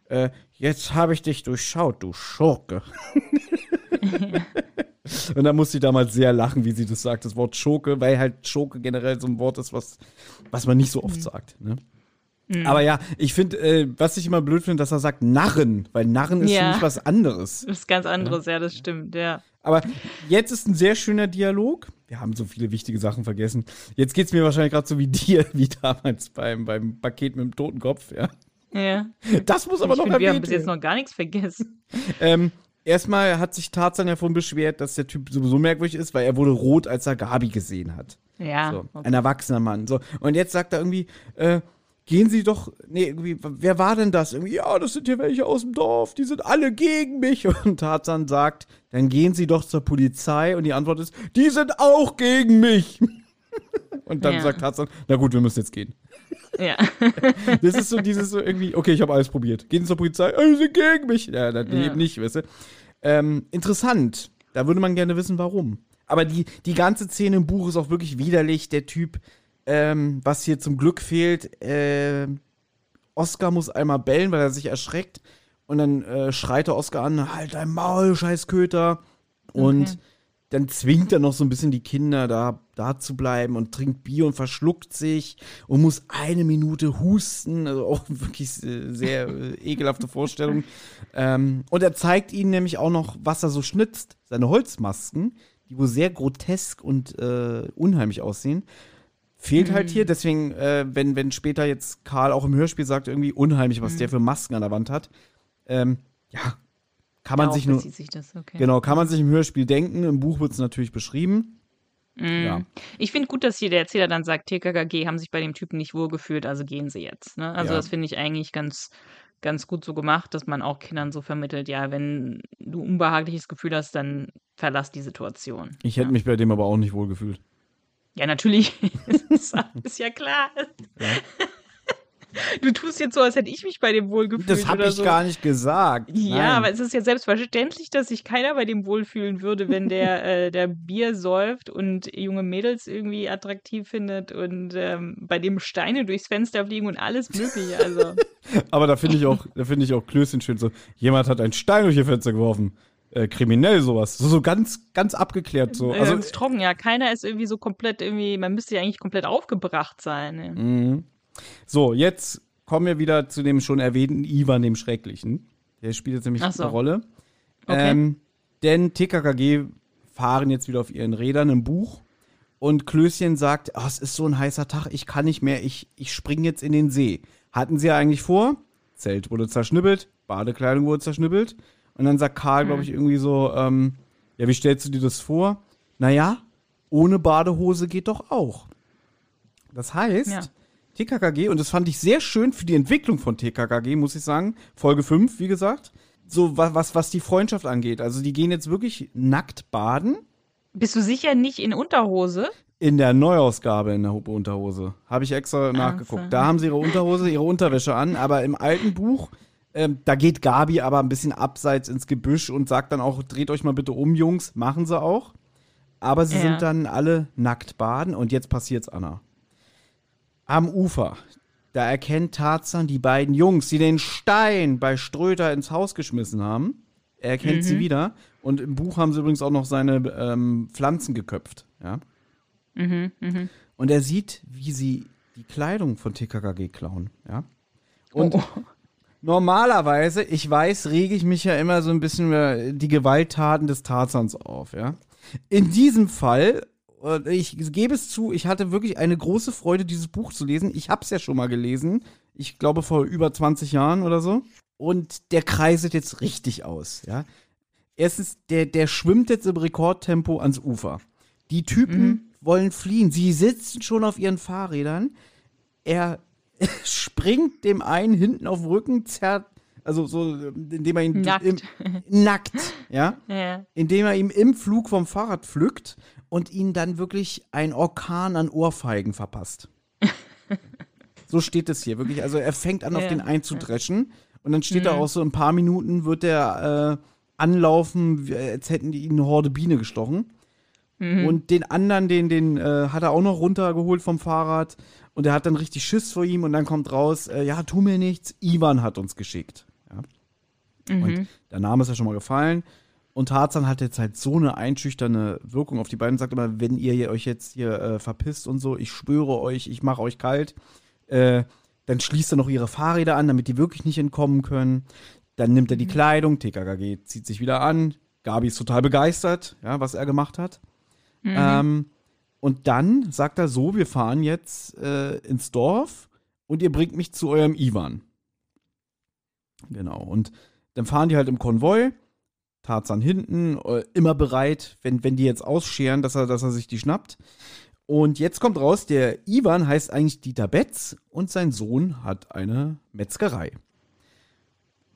äh, jetzt habe ich dich durchschaut, du Schurke. Und da musste ich damals sehr lachen, wie sie das sagt, das Wort Schurke, weil halt Schurke generell so ein Wort ist, was, was man nicht so oft sagt. Ne? Aber ja, ich finde, äh, was ich immer blöd finde, dass er sagt Narren, weil Narren ist Ja. mich was anderes. Das ist ganz anderes, ja, das stimmt, ja. Aber jetzt ist ein sehr schöner Dialog. Wir haben so viele wichtige Sachen vergessen. Jetzt geht's mir wahrscheinlich gerade so wie dir, wie damals beim, beim Paket mit dem toten Kopf, ja. Ja. Das muss aber ich noch finde, wir haben erwähnt bis jetzt werden. noch gar nichts vergessen. Ähm, erstmal hat sich Tarzan davon beschwert, dass der Typ sowieso merkwürdig ist, weil er wurde rot, als er Gabi gesehen hat. Ja. So, okay. ein erwachsener Mann. So. Und jetzt sagt er irgendwie, äh, gehen Sie doch, nee, irgendwie, wer war denn das? Irgendwie, ja, das sind hier welche aus dem Dorf, die sind alle gegen mich. Und Tarzan sagt, dann gehen Sie doch zur Polizei. Und die Antwort ist, die sind auch gegen mich. Und dann Ja. sagt Tarzan, na gut, wir müssen jetzt gehen. Ja. Das ist so dieses so irgendwie, okay, ich habe alles probiert. Gehen Sie zur Polizei, die sind gegen mich. Ja, dann Ja. eben nicht, weißt du. Ähm, interessant. Da würde man gerne wissen, warum. Aber die, die ganze Szene im Buch ist auch wirklich widerlich. Der Typ, ähm, was hier zum Glück fehlt, äh, Oscar muss einmal bellen, weil er sich erschreckt. Und dann äh, schreit er Oscar an, halt dein Maul, scheiß Köter. Und Okay. Dann zwingt er noch so ein bisschen die Kinder, da, da zu bleiben und trinkt Bier und verschluckt sich und muss eine Minute husten. Also auch wirklich sehr äh, ekelhafte Vorstellung. Ähm, und er zeigt ihnen nämlich auch noch, was er so schnitzt. Seine Holzmasken, die wohl sehr grotesk und äh, unheimlich aussehen. Fehlt halt hier, deswegen, äh, wenn, wenn später jetzt Karl auch im Hörspiel sagt, irgendwie unheimlich, was der für Masken an der Wand hat. Ähm, ja, kann man Darauf sich nur. sich das, okay. Genau, kann man sich im Hörspiel denken. Im Buch wird es natürlich beschrieben. Mhm. Ja. Ich finde gut, dass hier der Erzähler dann sagt, TKKG haben sich bei dem Typen nicht wohlgefühlt, also gehen sie jetzt. Ne? Also Ja. das finde ich eigentlich ganz, ganz gut so gemacht, dass man auch Kindern so vermittelt, ja, wenn du ein unbehagliches Gefühl hast, dann verlass die Situation. Ich hätte mich bei dem aber auch nicht wohl gefühlt. Ja, natürlich. ist, ist ja klar. Du tust jetzt so, als hätte ich mich bei dem wohlgefühlt. Das habe ich so. gar nicht gesagt. Ja, Nein. aber es ist ja selbstverständlich, dass sich keiner bei dem wohlfühlen würde, wenn der, äh, der Bier säuft und junge Mädels irgendwie attraktiv findet und ähm, bei dem Steine durchs Fenster fliegen und alles mögliche. Also, Aber da finde ich auch, da finde ich auch Klößchen schön so. Jemand hat einen Stein durch ihr Fenster geworfen. Äh, kriminell sowas. So, so ganz, ganz abgeklärt so. also Also, ganz trocken, ja. Keiner ist irgendwie so komplett irgendwie, man müsste ja eigentlich komplett aufgebracht sein. Ne? Mhm. So, jetzt kommen wir wieder zu dem schon erwähnten Ivan, dem Schrecklichen. Der spielt jetzt nämlich so. eine Rolle. Okay. Ähm, denn TKKG fahren jetzt wieder auf ihren Rädern im Buch. Und Klößchen sagt, "Ah, es ist so ein heißer Tag, ich kann nicht mehr, ich, ich springe jetzt in den See. Hatten sie ja eigentlich vor. Zelt wurde zerschnippelt, Badekleidung wurde zerschnippelt. Und dann sagt Karl, glaube ich, irgendwie so, ähm, ja, wie stellst du dir das vor? Naja, ohne Badehose geht doch auch. Das heißt, Ja. TKKG, und das fand ich sehr schön für die Entwicklung von TKKG, muss ich sagen. Folge 5, wie gesagt. So, was, was, die Freundschaft angeht. Also, die gehen jetzt wirklich nackt baden. Bist du sicher nicht in Unterhose? In der Neuausgabe in der Huppe Unterhose. Habe ich extra nachgeguckt. so. Da haben sie ihre Unterhose, ihre Unterwäsche an, aber im alten Buch, ähm, da geht Gabi aber ein bisschen abseits ins Gebüsch und sagt dann auch, dreht euch mal bitte um, Jungs. Machen sie auch. Aber sie Ja. sind dann alle nackt baden und jetzt passiert's, Anna. Am Ufer, da erkennt Tarzan die beiden Jungs, die den Stein bei Ströter ins Haus geschmissen haben. Er erkennt sie wieder. Und im Buch haben sie übrigens auch noch seine ähm, Pflanzen geköpft. Ja. Mhm, mhm. Und er sieht, wie sie die Kleidung von TKKG klauen. Ja. Und Oh. normalerweise, ich weiß, rege ich mich ja immer so ein bisschen über die Gewalttaten des Tarzans auf. Ja. In diesem Fall, ich gebe es zu, ich hatte wirklich eine große Freude, dieses Buch zu lesen. Ich habe es ja schon mal gelesen. Ich glaube vor über 20 Jahren oder so. Und der kreiset jetzt richtig aus. Ja. Erstens, der, der schwimmt jetzt im Rekordtempo ans Ufer. Die Typen wollen fliehen. Sie sitzen schon auf ihren Fahrrädern. Er springt dem einen hinten auf den Rücken, zerrt, also so, indem er ihn Nackt. Im, nackt, ja, Ja. indem er ihm im Flug vom Fahrrad pflückt und ihn dann wirklich ein Orkan an Ohrfeigen verpasst. so steht es hier wirklich. Also er fängt an, auf Ja, den einzudreschen und dann steht da auch so, in ein paar Minuten wird er äh, anlaufen, als hätten die ihn eine Horde Biene gestochen. Und den anderen, den, den äh, hat er auch noch runtergeholt vom Fahrrad. Und er hat dann richtig Schiss vor ihm. Und dann kommt raus, äh, ja, tu mir nichts, Ivan hat uns geschickt. Ja. Und der Name ist ja schon mal gefallen. Und Tarzan hat jetzt halt so eine einschüchternde Wirkung auf die beiden. Sagt immer, wenn ihr euch jetzt hier äh, verpisst und so, ich schwöre euch, ich mache euch kalt. Äh, dann schließt er noch ihre Fahrräder an, damit die wirklich nicht entkommen können. Dann nimmt er die Kleidung, TKKG zieht sich wieder an. Gabi ist total begeistert, ja, was er gemacht hat. Ähm, und dann sagt er so, wir fahren jetzt äh, ins Dorf und ihr bringt mich zu eurem Ivan. Genau. Und dann fahren die halt im Konvoi. Tarzan hinten, äh, immer bereit, wenn, wenn die jetzt ausscheren, dass er, dass er sich die schnappt. Und jetzt kommt raus, der Ivan heißt eigentlich Dieter Betz und sein Sohn hat eine Metzgerei.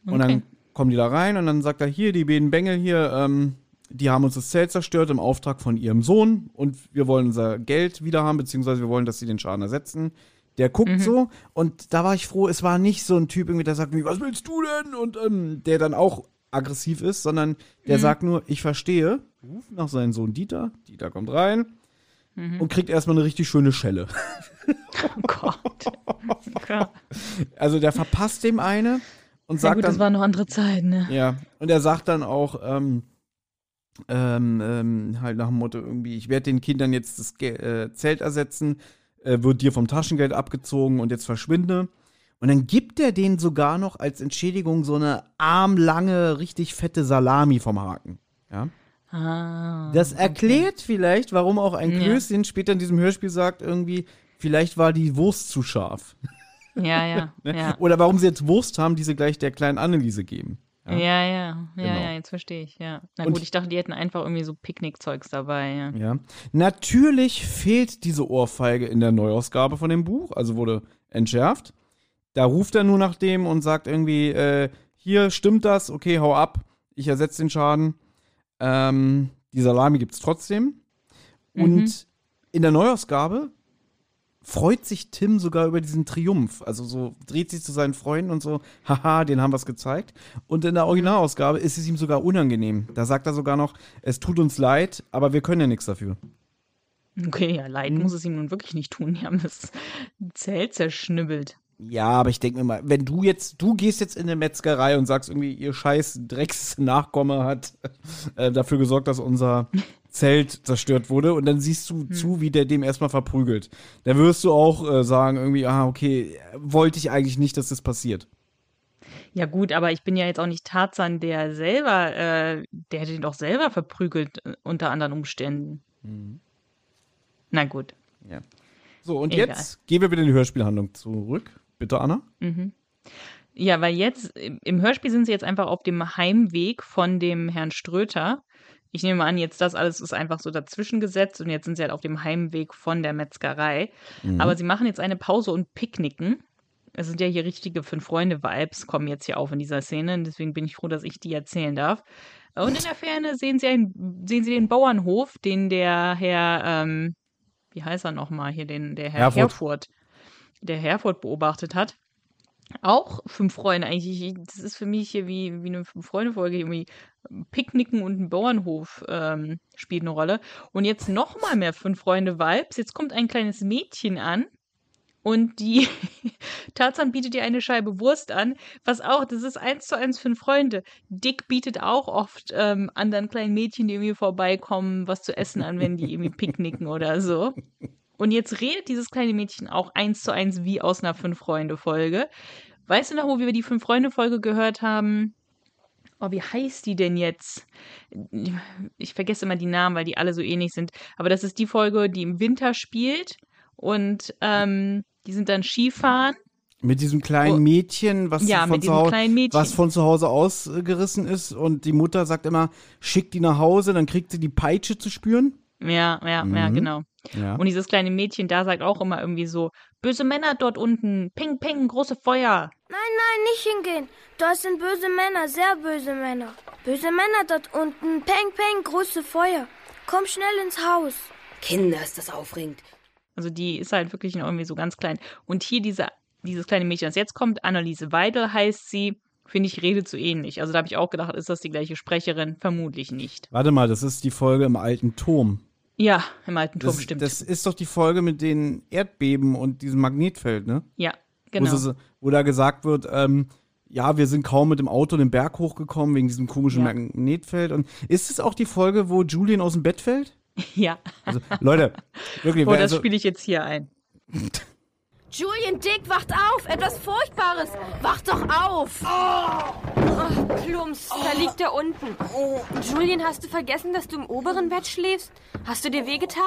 Und Okay. dann kommen die da rein und dann sagt er, hier, die beiden Bengel hier, ähm, die haben uns das Zelt zerstört im Auftrag von ihrem Sohn und wir wollen unser Geld wieder haben, beziehungsweise wir wollen, dass sie den Schaden ersetzen. Der guckt so und da war ich froh, es war nicht so ein Typ irgendwie, der sagt, was willst du denn? Und ähm, der dann auch aggressiv ist, sondern der sagt nur, ich verstehe, ruft nach seinem Sohn Dieter, Dieter kommt rein und kriegt erstmal eine richtig schöne Schelle. Oh Gott. Also der verpasst dem eine und Ja sagt gut, dann, das waren noch andere Zeiten, ne? Ja, und er sagt dann auch, ähm, ähm, ähm, halt nach dem Motto irgendwie, ich werde den Kindern jetzt das Ge äh, Zelt ersetzen, äh, wird dir vom Taschengeld abgezogen und jetzt verschwinde. Und dann gibt er denen sogar noch als Entschädigung so eine armlange, richtig fette Salami vom Haken. Ja. Ah. Das erklärt vielleicht, warum auch ein Ja. Klößchen später in diesem Hörspiel sagt irgendwie, vielleicht war die Wurst zu scharf. Ja, ja, Ne? ja. Oder warum sie jetzt Wurst haben, die sie gleich der kleinen Anneliese geben. Ja, ja, ja, Genau. ja, jetzt verstehe ich, ja. Na Und- gut, ich dachte, die hätten einfach irgendwie so Picknickzeugs dabei, ja. Ja. Natürlich fehlt diese Ohrfeige in der Neuausgabe von dem Buch, also wurde entschärft. Da ruft er nur nach dem und sagt irgendwie, äh, hier stimmt das, okay, hau ab, ich ersetze den Schaden. Ähm, die Salami gibt's trotzdem. Und Mhm. in der Neuausgabe freut sich Tim sogar über diesen Triumph. Also so dreht sich zu seinen Freunden und so, haha, den haben wir es gezeigt. Und in der Originalausgabe ist es ihm sogar unangenehm. Da sagt er sogar noch, es tut uns leid, aber wir können ja nichts dafür. Okay, ja, leid muss es ihm nun wirklich nicht tun. Die haben das Zelt zerschnibbelt. Ja, aber ich denke mir mal, wenn du jetzt, du gehst jetzt in eine Metzgerei und sagst irgendwie, ihr scheiß Drecksnachkomme hat äh, dafür gesorgt, dass unser Zelt zerstört wurde und dann siehst du hm. zu, wie der dem erstmal verprügelt. Da wirst du auch äh, sagen, irgendwie, ah, okay, wollte ich eigentlich nicht, dass das passiert. Ja, gut, aber ich bin ja jetzt auch nicht Tarzan, der selber, äh, der hätte ihn doch selber verprügelt, äh, unter anderen Umständen. Mhm. Na gut. Ja. So, und Egal. jetzt gehen wir wieder in die Hörspielhandlung zurück. Bitte, Anna. Mhm. Ja, weil jetzt im Hörspiel sind sie jetzt einfach auf dem Heimweg von dem Herrn Ströter. Ich nehme an, jetzt das alles ist einfach so dazwischen gesetzt und jetzt sind sie halt auf dem Heimweg von der Metzgerei. Mhm. Aber sie machen jetzt eine Pause und picknicken. Es sind ja hier richtige Fünf-Freunde-Vibes, kommen jetzt hier auf in dieser Szene. Und deswegen bin ich froh, dass ich die erzählen darf. Und in der Ferne sehen sie, einen, sehen sie den Bauernhof, den der Herr, ähm, wie heißt er nochmal hier, den, der Herr Herford. Herford der Herford beobachtet hat. Auch fünf Freunde eigentlich. Das ist für mich hier wie, wie eine Fünf-Freunde-Folge. Irgendwie Picknicken und ein Bauernhof ähm, spielt eine Rolle. Und jetzt nochmal mehr fünf Freunde-Vibes. Jetzt kommt ein kleines Mädchen an und die Tarzan bietet ihr eine Scheibe Wurst an, was auch, das ist eins zu eins fünf Freunde. Dick bietet auch oft ähm, anderen kleinen Mädchen, die irgendwie vorbeikommen, was zu essen an, wenn die irgendwie picknicken oder so. Und jetzt redet dieses kleine Mädchen auch eins zu eins wie aus einer Fünf-Freunde-Folge. Weißt du noch, wo wir die Fünf-Freunde-Folge gehört haben? Oh, wie heißt die denn jetzt? Ich vergesse immer die Namen, weil die alle so ähnlich sind. Aber das ist die Folge, die im Winter spielt. Und ähm, die sind dann Skifahren. Mit diesem kleinen oh. Mädchen, was, ja, von, zu Mädchen. was von zu Hause ausgerissen ist. Und die Mutter sagt immer, schick die nach Hause, dann kriegt sie die Peitsche zu spüren. Ja, ja, mhm. ja, genau. Ja. Und dieses kleine Mädchen da sagt auch immer irgendwie so, böse Männer dort unten, ping, ping, große Feuer. Nein, nein, nicht hingehen. Dort sind böse Männer, sehr böse Männer. Böse Männer dort unten, peng, peng, große Feuer. Komm schnell ins Haus. Kinder, ist das aufregend. Also die ist halt wirklich noch irgendwie so ganz klein. Und hier diese, dieses kleine Mädchen, das jetzt kommt, Anneliese Weidel heißt sie, finde ich, redet so ähnlich. Also da habe ich auch gedacht, ist das die gleiche Sprecherin? Vermutlich nicht. Warte mal, das ist die Folge im alten Turm. Ja, im alten Turm, das, stimmt. Das ist doch die Folge mit den Erdbeben und diesem Magnetfeld, ne? Ja, genau. Wo, sie, wo da gesagt wird, ähm, ja, wir sind kaum mit dem Auto den Berg hochgekommen wegen diesem komischen ja. Magnetfeld. Und ist es auch die Folge, wo Julian aus dem Bett fällt? Ja. Also, Leute, wirklich. Oh, das also, spiele ich jetzt hier ein. Julian Dick, wacht auf! Etwas Furchtbares! Wacht doch auf! Oh, oh Klumps, oh. da liegt er unten. Julian, hast du vergessen, dass du im oberen Bett schläfst? Hast du dir wehgetan?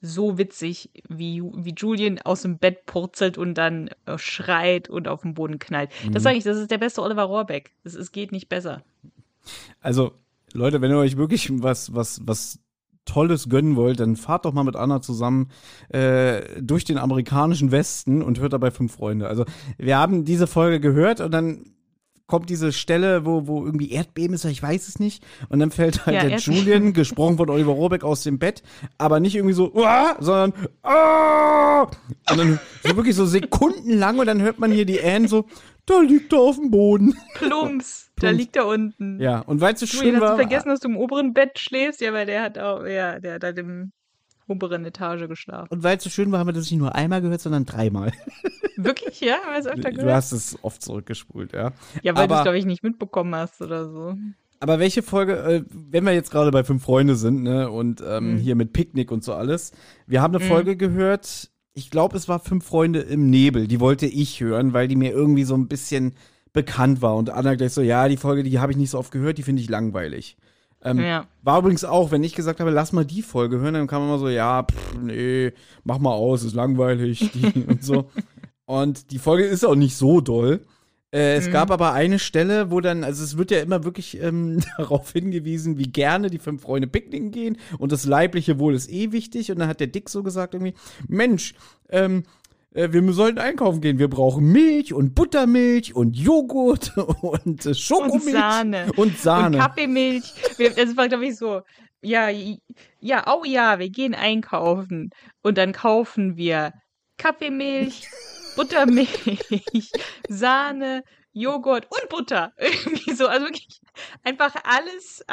So witzig, wie, wie Julian aus dem Bett purzelt und dann äh, schreit und auf den Boden knallt. Mhm. Das sage ich, das ist der beste Oliver Rohrbeck. Es, es geht nicht besser. Also, Leute, wenn ihr euch wirklich was, was, was Tolles gönnen wollt, dann fahrt doch mal mit Anna zusammen äh, durch den amerikanischen Westen und hört dabei fünf Freunde. Also wir haben diese Folge gehört und dann kommt diese Stelle, wo, wo irgendwie Erdbeben ist, ich weiß es nicht. Und dann fällt halt ja, der Erdbeben. Julian, gesprochen von Oliver Rohrbeck, aus dem Bett, aber nicht irgendwie so, Uah! sondern Aah! und dann so wirklich so sekundenlang und dann hört man hier die Anne so, da liegt er auf dem Boden. Plumps, da liegt er unten. Ja, und weil es so schön war. Hast du vergessen, dass du im oberen Bett schläfst? Ja, weil der hat auch, ja, der hat halt im oberen Etage geschlafen. Und weil es so schön war, haben wir das nicht nur einmal gehört, sondern dreimal. Wirklich? Ja, haben wir es öfter gehört? Du hast es oft zurückgespult, ja. Ja, weil du es, glaube ich, nicht mitbekommen hast oder so. Aber welche Folge, äh, wenn wir jetzt gerade bei Fünf Freunde sind, ne, und ähm, mhm. hier mit Picknick und so alles, wir haben eine mhm. Folge gehört, ich glaube, es war Fünf Freunde im Nebel. Die wollte ich hören, weil die mir irgendwie so ein bisschen bekannt war. Und Anna gleich so, ja, die Folge, die habe ich nicht so oft gehört, die finde ich langweilig. Ähm, ja. War übrigens auch, wenn ich gesagt habe, lass mal die Folge hören, dann kam immer so, ja, pff, nee, mach mal aus, ist langweilig und so. Und die Folge ist auch nicht so doll. Äh, es mhm. gab aber eine Stelle, wo dann, also es wird ja immer wirklich ähm, darauf hingewiesen, wie gerne die fünf Freunde picknicken gehen und das leibliche Wohl ist eh wichtig. Und dann hat der Dick so gesagt irgendwie, Mensch, ähm, äh, wir sollten einkaufen gehen. Wir brauchen Milch und Buttermilch und Joghurt und äh, Schokomilch. Und Sahne. Und Sahne. Und Kaffeemilch. Das war, glaube ich, so ja, ja, oh ja, wir gehen einkaufen. Und dann kaufen wir Kaffeemilch, Buttermilch, Sahne, Joghurt und Butter. Irgendwie so, also wirklich einfach alles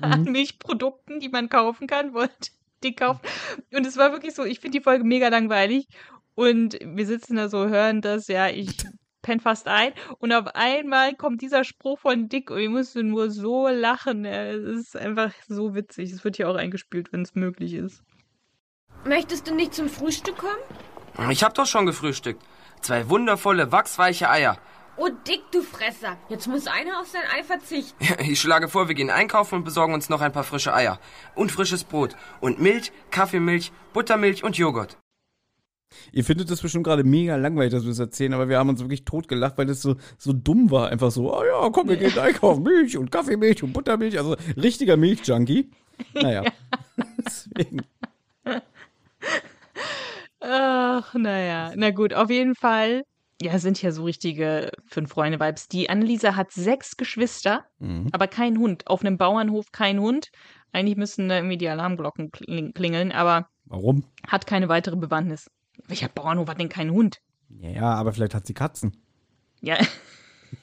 an Mhm. Milchprodukten, die man kaufen kann, wollte die kaufen. Und es war wirklich so, ich finde die Folge mega langweilig. Und wir sitzen da so, hören das, ja, ich penn fast ein. Und auf einmal kommt dieser Spruch von Dick und ich musste nur so lachen. Es ist einfach so witzig. Es wird hier auch eingespielt, wenn es möglich ist. Möchtest du nicht zum Frühstück kommen? Ich hab doch schon gefrühstückt. Zwei wundervolle, wachsweiche Eier. Oh, Dick, du Fresser. Jetzt muss einer auf sein Ei verzichten. Ich schlage vor, wir gehen einkaufen und besorgen uns noch ein paar frische Eier. Und frisches Brot. Und Milch, Kaffeemilch, Buttermilch und Joghurt. Ihr findet das bestimmt gerade mega langweilig, dass wir das erzählen, aber wir haben uns wirklich totgelacht, weil das so, so dumm war. Einfach so, oh ja, komm, wir gehen einkaufen. Milch und Kaffeemilch und Buttermilch. Also richtiger Milchjunkie. Naja. Deswegen. Ach, naja. Na gut, auf jeden Fall. Ja, sind ja so richtige Fünf-Freunde-Vibes. Die Anneliese hat sechs Geschwister, Mhm. aber kein Hund. Auf einem Bauernhof kein Hund. Eigentlich müssten da irgendwie die Alarmglocken kling- klingeln, aber Warum? hat keine weitere Bewandtnis. Welcher Bauernhof hat denn keinen Hund? Ja, aber vielleicht hat sie Katzen. Ja,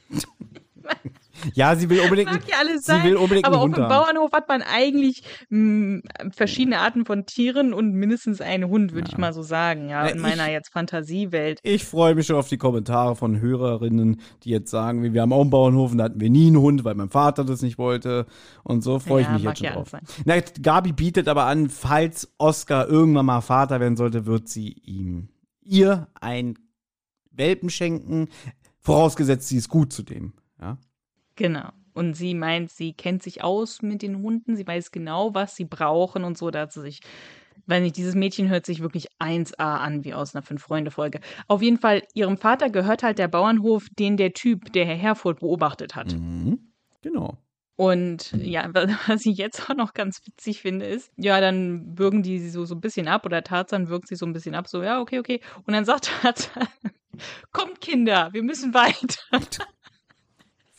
Ja, sie will unbedingt. mag ja alles sie sein. will unbedingt aber auf dem. Bauernhof hat man eigentlich mh, verschiedene Arten von Tieren und mindestens einen Hund, würde ich mal so sagen. Ja, in meiner ich- jetzt Fantasiewelt. Ich freue mich schon auf die Kommentare von Hörerinnen, die jetzt sagen, wie wir haben auch einen Bauernhof und da hatten wir nie einen Hund, weil mein Vater das nicht wollte. Und so freue ich Ja, mich mag jetzt schon ja drauf. alles Na, Gabi bietet aber an, falls Oscar irgendwann mal Vater werden sollte, wird sie ihm ihr ein Welpen schenken, vorausgesetzt, sie ist gut zu dem. Ja? Genau. Und sie meint, sie kennt sich aus mit den Hunden, sie weiß genau, was sie brauchen und so, da hat sie sich, weil nicht, dieses Mädchen hört sich wirklich 1A an, wie aus einer Fünf-Freunde-Folge. Auf jeden Fall, ihrem Vater gehört halt der Bauernhof, den der Typ, der Herr Herfurth beobachtet hat. Mhm. Genau. Und ja, wa- was ich jetzt auch noch ganz witzig finde, ist, ja, dann würgen die sie so, so ein bisschen ab oder Tarzan wirkt sie so ein bisschen ab, so, ja, okay, okay. Und dann sagt Tarzan, kommt Kinder, wir müssen weiter.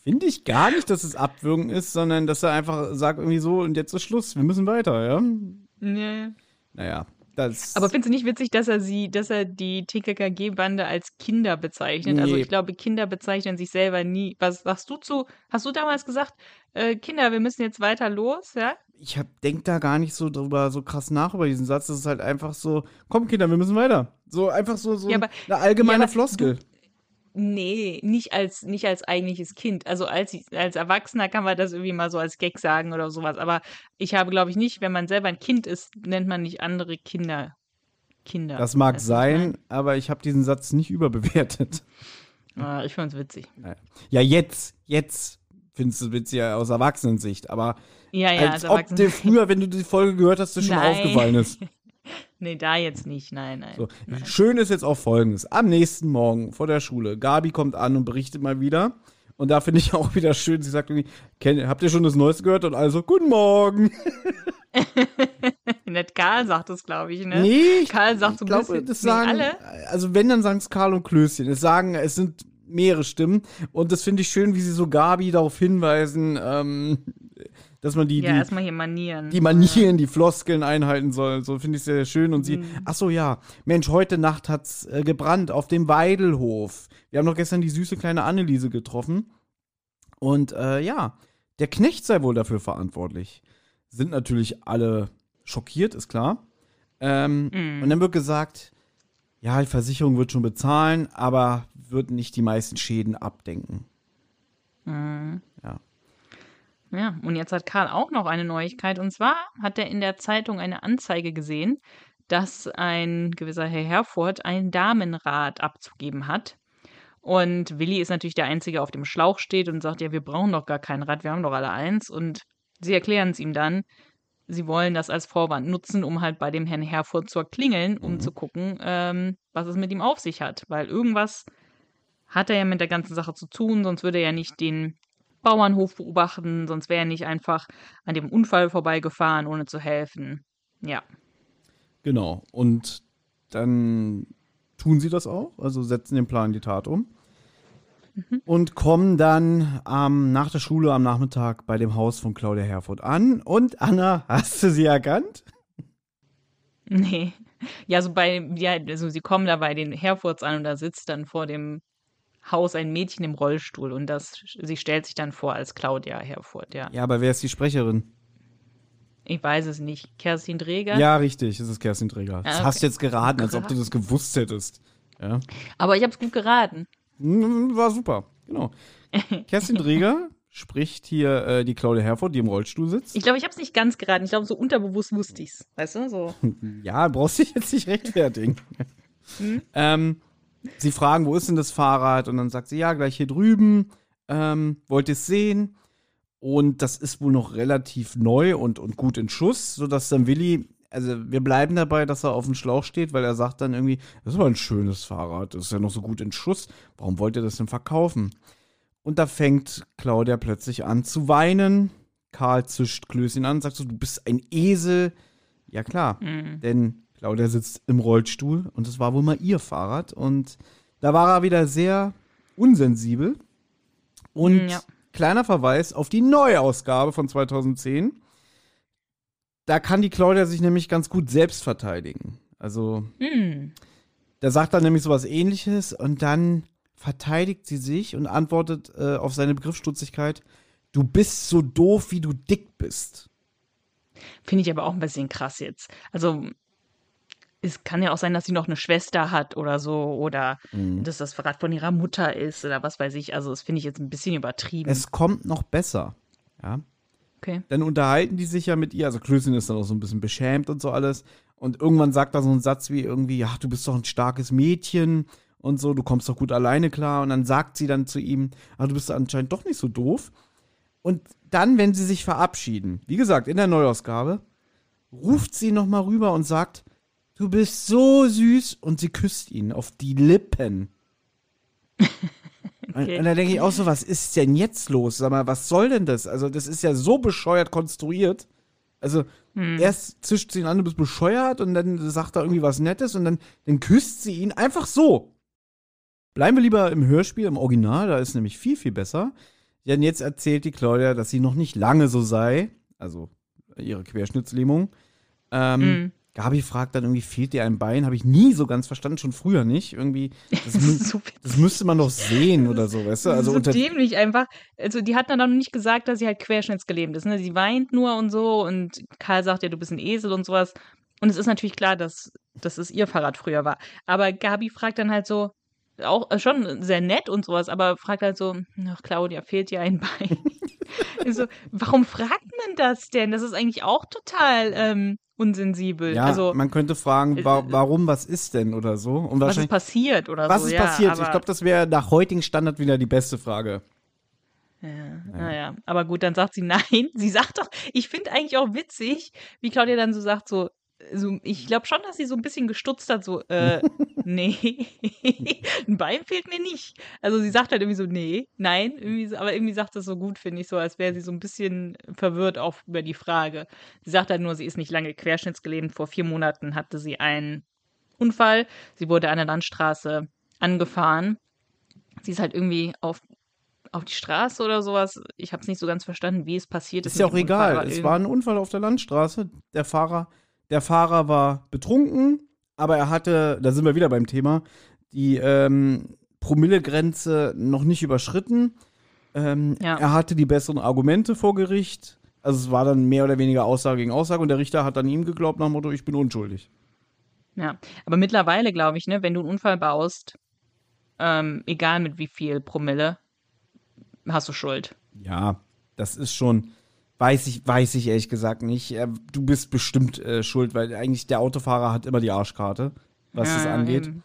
Finde ich gar nicht, dass es Abwürgen ist, sondern dass er einfach sagt irgendwie so und jetzt ist Schluss, wir müssen weiter, ja? Nee. Naja, das. Aber findest du nicht witzig, dass er sie, dass er die TKKG-Bande als Kinder bezeichnet? Also Nee. ich glaube, Kinder bezeichnen sich selber nie. Was sagst du zu? Hast du damals gesagt, äh, Kinder, wir müssen jetzt weiter los, ja? ich hab, denk da gar nicht so drüber, so krass nach über diesen Satz. Das ist halt einfach so, komm Kinder, wir müssen weiter. So einfach so, so Ja, aber- eine allgemeine ja, Floskel. Nee, nicht als, nicht als eigentliches Kind. Also als, als Erwachsener kann man das irgendwie mal so als Gag sagen oder sowas. Aber ich habe, glaube ich, nicht, wenn man selber ein Kind ist, nennt man nicht andere Kinder Kinder. Das mag ich sein, aber ich habe diesen Satz nicht überbewertet. Ah, ich fand's witzig. Ja, jetzt, jetzt findest du es witziger aus Erwachsenensicht, aber Ja, ja, als als ob dir früher, wenn du die Folge gehört hast, dir schon Nein. aufgefallen ist. Nee, da jetzt nicht. Nein, nein. So. Schön ist jetzt auch folgendes. Am nächsten Morgen vor der Schule, Gabi kommt an und berichtet mal wieder. Und da finde ich auch wieder schön, sie sagt irgendwie, habt ihr schon das Neueste gehört? Und also, guten Morgen. Nicht Karl sagt es, glaube ich, ne? Nee, Karl sagt so ein glaube, bisschen. das nee, sagen, alle? also wenn, dann sagen es Karl und Klößchen. Es sagen, es sind mehrere Stimmen. Und das finde ich schön, wie sie so Gabi darauf hinweisen, ähm, dass man die, Ja, die, erstmal hier Manieren. die Manieren, die Floskeln einhalten soll. So finde ich sehr schön. Und sie, Mhm. ach so, ja, Mensch, heute Nacht hat's äh, gebrannt auf dem Weidelhof. Wir haben doch gestern die süße kleine Anneliese getroffen. Und äh, ja, der Knecht sei wohl dafür verantwortlich. Sind natürlich alle schockiert, ist klar. Ähm, Mhm. Und dann wird gesagt, ja, die Versicherung wird schon bezahlen, aber wird nicht die meisten Schäden abdenken. Mhm. Ja. Und jetzt hat Karl auch noch eine Neuigkeit. Und zwar hat er in der Zeitung eine Anzeige gesehen, dass ein gewisser Herr Herford ein Damenrad abzugeben hat. Und Willi ist natürlich der Einzige, auf dem Schlauch steht und sagt, ja, wir brauchen doch gar kein Rad, wir haben doch alle eins. Und sie erklären es ihm dann, sie wollen das als Vorwand nutzen, um halt bei dem Herrn Herford zu klingeln, um zu gucken, ähm, was es mit ihm auf sich hat. Weil irgendwas hat er ja mit der ganzen Sache zu tun, sonst würde er ja nicht den Bauernhof beobachten, sonst wäre er nicht einfach an dem Unfall vorbeigefahren, ohne zu helfen. Ja. Genau. Und dann tun sie das auch, also setzen den Plan in die Tat um. und kommen dann ähm, nach der Schule am Nachmittag bei dem Haus von Claudia Herford an. Und Anna, hast du sie erkannt? Nee. Ja, so bei, ja, also sie kommen da bei den Herfords an und da sitzt dann vor dem Haus ein Mädchen im Rollstuhl und das, sie stellt sich dann vor als Claudia Herford, ja. Ja, aber wer ist die Sprecherin? Ich weiß es nicht. Kerstin Dreger? Ja, richtig, es ist Kerstin Träger. Das Ah, hast du jetzt geraten, als ob du das gewusst hättest. Ja. Aber ich habe es gut geraten. Mm, War super, genau. Kerstin Träger spricht hier äh, die Claudia Herford, die im Rollstuhl sitzt. Ich glaube, ich habe es nicht ganz geraten. Ich glaube, so unterbewusst wusste ich's. Weißt du? So. Ja, brauchst dich jetzt nicht rechtfertigen. ähm, sie fragen, wo ist denn das Fahrrad? Und dann sagt sie, ja, gleich hier drüben. Ähm, wollt ihr es sehen? Und das ist wohl noch relativ neu und, und gut in Schuss, sodass dann Willi, also wir bleiben dabei, dass er auf dem Schlauch steht, weil er sagt dann irgendwie, das ist aber ein schönes Fahrrad, das ist ja noch so gut in Schuss. Warum wollt ihr das denn verkaufen? Und da fängt Claudia plötzlich an zu weinen. Karl zischt Klößchen an, sagt so, du bist ein Esel. Ja klar, denn Claudia sitzt im Rollstuhl und es war wohl mal ihr Fahrrad. Und da war er wieder sehr unsensibel. Und Mm, ja. kleiner Verweis auf die Neuausgabe von 2010. Da kann die Claudia sich nämlich ganz gut selbst verteidigen. Also, Hm. der sagt dann nämlich sowas ähnliches und dann verteidigt sie sich und antwortet äh, auf seine Begriffsstutzigkeit: Du bist so doof, wie du dick bist. Finde ich aber auch ein bisschen krass jetzt. Also, es kann ja auch sein, dass sie noch eine Schwester hat oder so oder Mhm. dass das Verrat von ihrer Mutter ist oder was weiß ich. Also, das finde ich jetzt ein bisschen übertrieben. Es kommt noch besser. Ja. okay. Dann unterhalten die sich ja mit ihr. Also Klößchen ist dann auch so ein bisschen beschämt und so alles. Und irgendwann sagt er so einen Satz wie irgendwie, ja, du bist doch ein starkes Mädchen und so, du kommst doch gut alleine klar. Und dann sagt sie dann zu ihm, ah, du bist anscheinend doch nicht so doof. Und dann, wenn sie sich verabschieden, wie gesagt, in der Neuausgabe, ruft sie nochmal rüber und sagt, du bist so süß und sie küsst ihn auf die Lippen. Und, Okay. und da denke ich auch so, was ist denn jetzt los? Sag mal, was soll denn das? Also, das ist ja so bescheuert konstruiert. Also, erst zischt sie ihn an, du bist bescheuert und dann sagt er irgendwie was Nettes und dann, dann küsst sie ihn einfach so. Bleiben wir lieber im Hörspiel, im Original, da ist nämlich viel, viel besser. Denn jetzt erzählt die Claudia, dass sie noch nicht lange so sei, also ihre Querschnittslähmung. Ähm, Mhm. Gabi fragt dann irgendwie, fehlt dir ein Bein? Habe ich nie so ganz verstanden, schon früher nicht. Irgendwie, das, Das so das müsste man doch sehen oder so, weißt du? Das Also ist so dämlich einfach. Also, die hat dann noch nicht gesagt, dass sie halt querschnittsgelähmt ist. Ne? Sie weint nur und so und Karl sagt ja, du bist ein Esel und sowas. Und es ist natürlich klar, dass, dass es ihr Fahrrad früher war. Aber Gabi fragt dann halt so, auch äh, schon sehr nett und sowas, aber fragt halt so, ach Claudia, fehlt dir ein Bein? Ich so, warum fragt man das denn? Das ist eigentlich auch total ähm, unsensibel. ja, also, man könnte fragen, wa warum, was ist denn oder so? Und was ist passiert oder was so. ist ja, passiert? Ich glaube, das wäre nach heutigem Standard wieder die beste Frage. Ja, naja, aber gut, dann sagt sie nein. Sie sagt doch, ich finde eigentlich auch witzig, wie Claudia dann so sagt, so, so ich glaube schon, dass sie so ein bisschen gestutzt hat, so, äh, nee, ein Bein fehlt mir nicht. Also sie sagt halt irgendwie so, nee, nein, irgendwie so, aber irgendwie sagt das so gut, finde ich, so, als wäre sie so ein bisschen verwirrt auch über die Frage. Sie sagt halt nur, sie ist nicht lange querschnittsgelähmt. Vor vier Monaten hatte sie einen Unfall. Sie wurde an der Landstraße angefahren. Sie ist halt irgendwie auf auf die Straße oder sowas. Ich habe es nicht so ganz verstanden, wie es passiert ist. Ist ja auch egal. Es war ein Unfall auf der Landstraße. Der Fahrer, der Fahrer war betrunken, aber er hatte, da sind wir wieder beim Thema, die ähm, Promillegrenze noch nicht überschritten. Ähm, Ja. Er hatte die besseren Argumente vor Gericht. Also es war dann mehr oder weniger Aussage gegen Aussage und der Richter hat dann ihm geglaubt nach dem Motto, ich bin unschuldig. Ja, aber mittlerweile glaube ich, ne, wenn du einen Unfall baust, ähm, egal mit wie viel Promille, hast du Schuld. Ja, das ist schon, weiß ich, weiß ich ehrlich gesagt nicht. Äh, Du bist bestimmt äh, schuld, weil eigentlich der Autofahrer hat immer die Arschkarte, was Ja, das angeht. eben.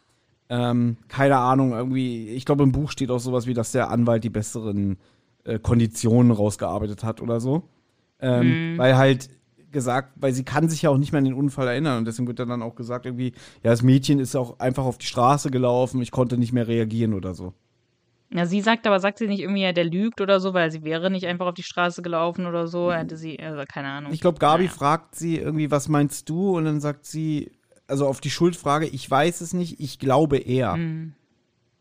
Ähm, keine Ahnung, irgendwie, ich glaube, im Buch steht auch sowas wie, dass der Anwalt die besseren äh, Konditionen rausgearbeitet hat oder so. Ähm, Mhm. Weil halt gesagt, weil sie kann sich ja auch nicht mehr an den Unfall erinnern und deswegen wird dann auch gesagt, irgendwie, ja, das Mädchen ist auch einfach auf die Straße gelaufen, ich konnte nicht mehr reagieren oder so. Ja, sie sagt aber, sagt sie nicht irgendwie, ja, der lügt oder so, weil sie wäre nicht einfach auf die Straße gelaufen oder so, hätte sie, also keine Ahnung. Ich glaube, Gabi Naja. fragt sie irgendwie, was meinst du? Und dann sagt sie, also auf die Schuldfrage, ich weiß es nicht, ich glaube er. Mhm.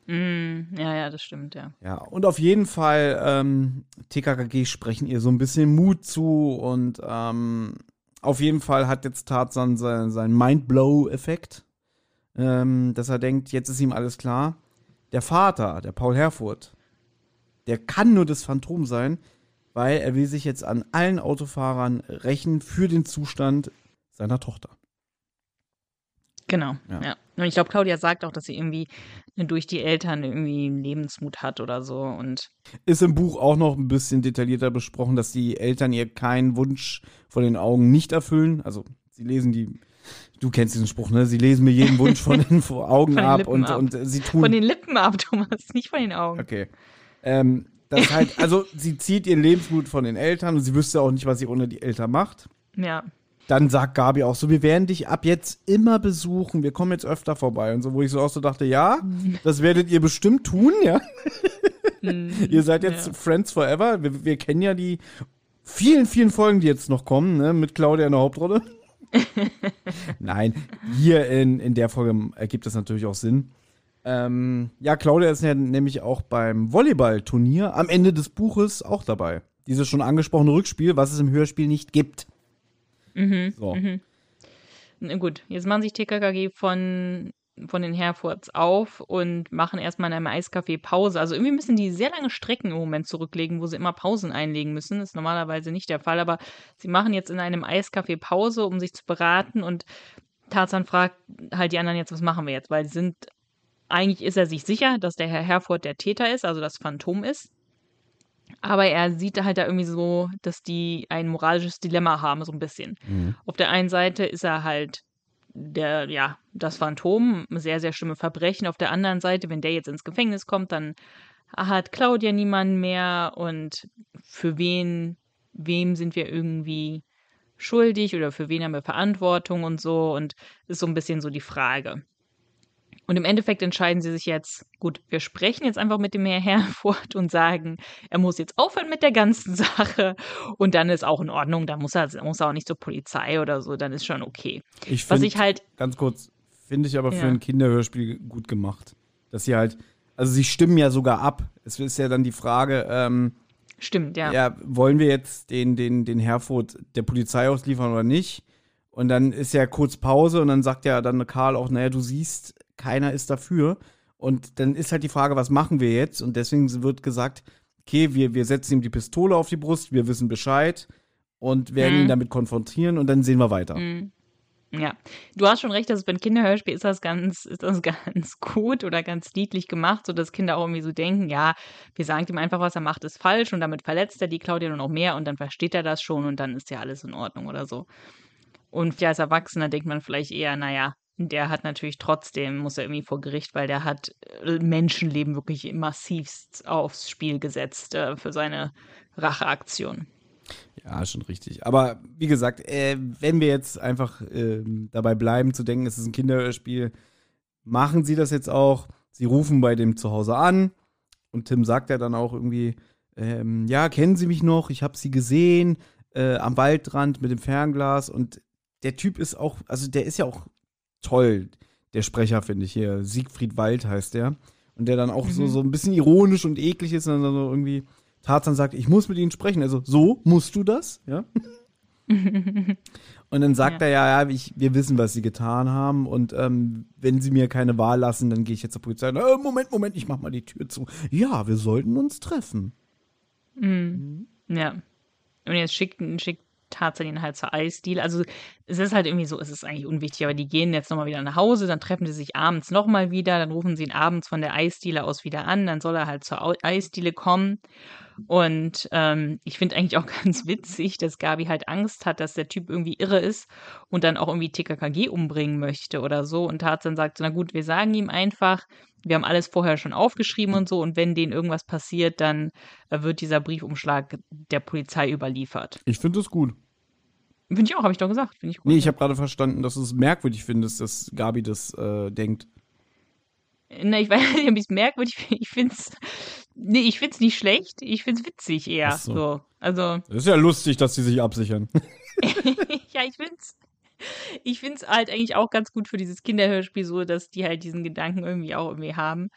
Mm, ja, ja, das stimmt, ja. Ja, und auf jeden Fall, ähm, TKKG sprechen ihr so ein bisschen Mut zu und ähm, auf jeden Fall hat jetzt Tarzan seinen sein Mindblow-Effekt, ähm, dass er denkt, jetzt ist ihm alles klar. Der Vater, der Paul Herfurth, der kann nur das Phantom sein, weil er will sich jetzt an allen Autofahrern rächen für den Zustand seiner Tochter. Genau, Ja. ja. Und ich glaube, Claudia sagt auch, dass sie irgendwie durch die Eltern irgendwie Lebensmut hat oder so. Und Ist im Buch auch noch ein bisschen detaillierter besprochen, dass die Eltern ihr keinen Wunsch von den Augen nicht erfüllen. Also sie lesen die, du kennst diesen Spruch, ne? Sie lesen mir jeden Wunsch von den Augen Von den ab und, ab. und sie tun. von den Lippen ab, Thomas, nicht von den Augen. okay. Ähm, das halt, also sie zieht ihren Lebensmut von den Eltern und sie wüsste auch nicht, was sie ohne die Eltern macht. Ja. Dann sagt Gabi auch so, wir werden dich ab jetzt immer besuchen, wir kommen jetzt öfter vorbei und so, wo ich so auch so dachte, ja, das werdet ihr bestimmt tun, ja. ihr seid jetzt ja. Friends Forever, wir, wir kennen ja die vielen, vielen Folgen, die jetzt noch kommen, ne, mit Claudia in der Hauptrolle. Nein, hier in, in der Folge ergibt das natürlich auch Sinn. Ähm, ja, Claudia ist ja nämlich auch beim Volleyballturnier am Ende des Buches auch dabei. Dieses schon angesprochene Rückspiel, was es im Hörspiel nicht gibt. so. Na gut, jetzt machen sich TKKG von, von den Herfords auf und machen erstmal in einem Eiscafé Pause. Also irgendwie müssen die sehr lange Strecken im Moment zurücklegen, wo sie immer Pausen einlegen müssen. Das ist normalerweise nicht der Fall, aber sie machen jetzt in einem Eiscafé Pause, um sich zu beraten und Tarzan fragt halt die anderen jetzt, was machen wir jetzt? Weil sie sind, eigentlich ist er sich sicher, dass der Herr Herford der Täter ist, also das Phantom ist. Aber er sieht halt da irgendwie so, dass die ein moralisches Dilemma haben, so ein bisschen. Auf der einen Seite ist er halt der, ja, das Phantom, sehr, sehr schlimme Verbrechen. Auf der anderen Seite, wenn der jetzt ins Gefängnis kommt, dann hat Claudia niemanden mehr und für wen, wem sind wir irgendwie schuldig oder für wen haben wir Verantwortung und so und ist so ein bisschen so die Frage. Und im Endeffekt entscheiden sie sich jetzt, gut, wir sprechen jetzt einfach mit dem Herr Herford und sagen, er muss jetzt aufhören mit der ganzen Sache und dann ist auch in Ordnung, dann muss er, muss er auch nicht zur Polizei oder so, dann ist schon okay. Ich Was find- ich halt, ganz kurz, finde ich aber für Ja. ein Kinderhörspiel gut gemacht. Dass sie halt, also sie stimmen ja sogar ab. Es ist ja dann die Frage, ähm, stimmt, ja. ja. wollen wir jetzt den, den, den Herford der Polizei ausliefern oder nicht? Und dann ist ja kurz Pause und dann sagt ja dann Karl auch, naja, du siehst, keiner ist dafür. Und dann ist halt die Frage, was machen wir jetzt? Und deswegen wird gesagt, okay, wir, wir setzen ihm die Pistole auf die Brust, wir wissen Bescheid und werden Mhm. ihn damit konfrontieren und dann sehen wir weiter. Mhm. Ja, du hast schon recht, dass es beim Kinderhörspiel ist das ganz, ist das ganz gut oder ganz niedlich gemacht, sodass Kinder auch irgendwie so denken, ja, wir sagen ihm einfach, was er macht, ist falsch und damit verletzt er die Claudia nur noch mehr und dann versteht er das schon und dann ist ja alles in Ordnung oder so. Und ja, als Erwachsener denkt man vielleicht eher, naja, der hat natürlich trotzdem, muss er irgendwie vor Gericht, weil der hat äh, Menschenleben wirklich massivst aufs Spiel gesetzt äh, für seine Racheaktion. Ja, schon richtig. Aber wie gesagt, äh, wenn wir jetzt einfach ähm, dabei bleiben zu denken, es ist ein Kinderspiel, machen sie das jetzt auch. Sie rufen bei dem zu Hause an und Tim sagt ja dann auch irgendwie, ähm, ja, kennen Sie mich noch? Ich habe Sie gesehen äh, am Waldrand mit dem Fernglas und der Typ ist auch, also der ist ja auch toll, der Sprecher, finde ich hier. Siegfried Wald heißt der. Und der dann auch so, so ein bisschen ironisch und eklig ist und dann so irgendwie Tarzan sagt, ich muss mit Ihnen sprechen. Also, so musst du das, ja? und dann sagt Ja. er ja, ja, ich, wir wissen, was Sie getan haben und ähm, wenn Sie mir keine Wahl lassen, dann gehe ich jetzt zur Polizei. Äh, Moment, Moment, ich mach mal die Tür zu. Ja, wir sollten uns treffen. Ja. Und jetzt schickt, schickt Tarzan ihn halt zur Eisdiele. Also es ist halt irgendwie so, es ist eigentlich unwichtig, aber die gehen jetzt nochmal wieder nach Hause, dann treffen sie sich abends nochmal wieder, dann rufen sie ihn abends von der Eisdiele aus wieder an, dann soll er halt zur Eisdiele kommen. Und ähm, ich finde eigentlich auch ganz witzig, dass Gabi halt Angst hat, dass der Typ irgendwie irre ist und dann auch irgendwie TKKG umbringen möchte oder so. Und Tarzan sagt, na gut, wir sagen ihm einfach, wir haben alles vorher schon aufgeschrieben und so. Und wenn denen irgendwas passiert, dann äh, wird dieser Briefumschlag der Polizei überliefert. Ich finde das gut. Finde ich auch, habe ich doch gesagt. Finde ich gut. Nee, ich habe gerade verstanden, dass du es merkwürdig findest, dass Gabi das äh, denkt. Na, ich weiß nicht, ob ich es merkwürdig finde. Ich finde es. Nee, ich finde es nicht schlecht. Ich finde es witzig eher. So. So. Also, Das ist ja lustig, dass sie sich absichern. ja, ich finde es. Ich finde es halt eigentlich auch ganz gut für dieses Kinderhörspiel so, dass die halt diesen Gedanken irgendwie auch irgendwie haben.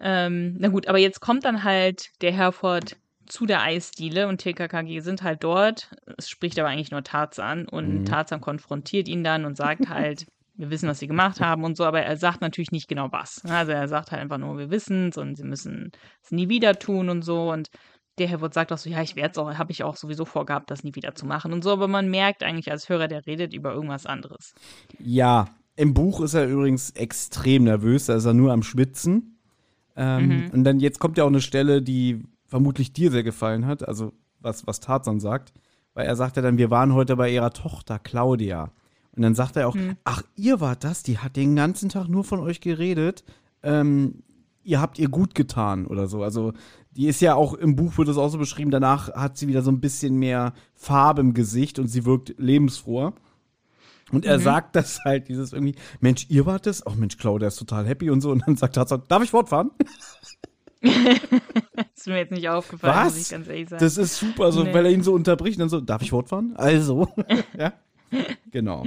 Ähm, na gut, aber jetzt kommt dann halt der Herford zu der Eisdiele und TKKG sind halt dort. Es spricht aber eigentlich nur Tarzan und Mhm. Tarzan konfrontiert ihn dann und sagt halt, wir wissen, was sie gemacht haben und so, aber er sagt natürlich nicht genau was. Also er sagt halt einfach nur, wir wissen es und sie müssen es nie wieder tun und so und der Herford sagt auch so, ja, ich werde es auch, habe ich auch sowieso vorgehabt, das nie wieder zu machen und so, aber man merkt eigentlich als Hörer, der redet über irgendwas anderes. Ja, im Buch ist er übrigens extrem nervös, da ist er nur am Schwitzen. Ähm, Mhm. Und dann jetzt kommt ja auch eine Stelle, die vermutlich dir sehr gefallen hat, also was, was Tarzan sagt, weil er sagt ja dann, wir waren heute bei ihrer Tochter Claudia. Und dann sagt er auch, Mhm. ach, ihr wart das, die hat den ganzen Tag nur von euch geredet. Ähm, ihr habt ihr gut getan oder so. Also die ist ja auch im Buch wird es auch so beschrieben, danach hat sie wieder so ein bisschen mehr Farbe im Gesicht und sie wirkt lebensfroher. Und er sagt das halt, dieses irgendwie, Mensch, ihr wart es? Ach Mensch, Claudia ist total happy und so. Und dann sagt Tarzan, darf ich fortfahren? ist mir jetzt nicht aufgefallen, muss ich Was? ganz ehrlich sagen. Das ist super, so, Nee. weil er ihn so unterbricht und dann so, darf ich fortfahren? Also, ja, genau.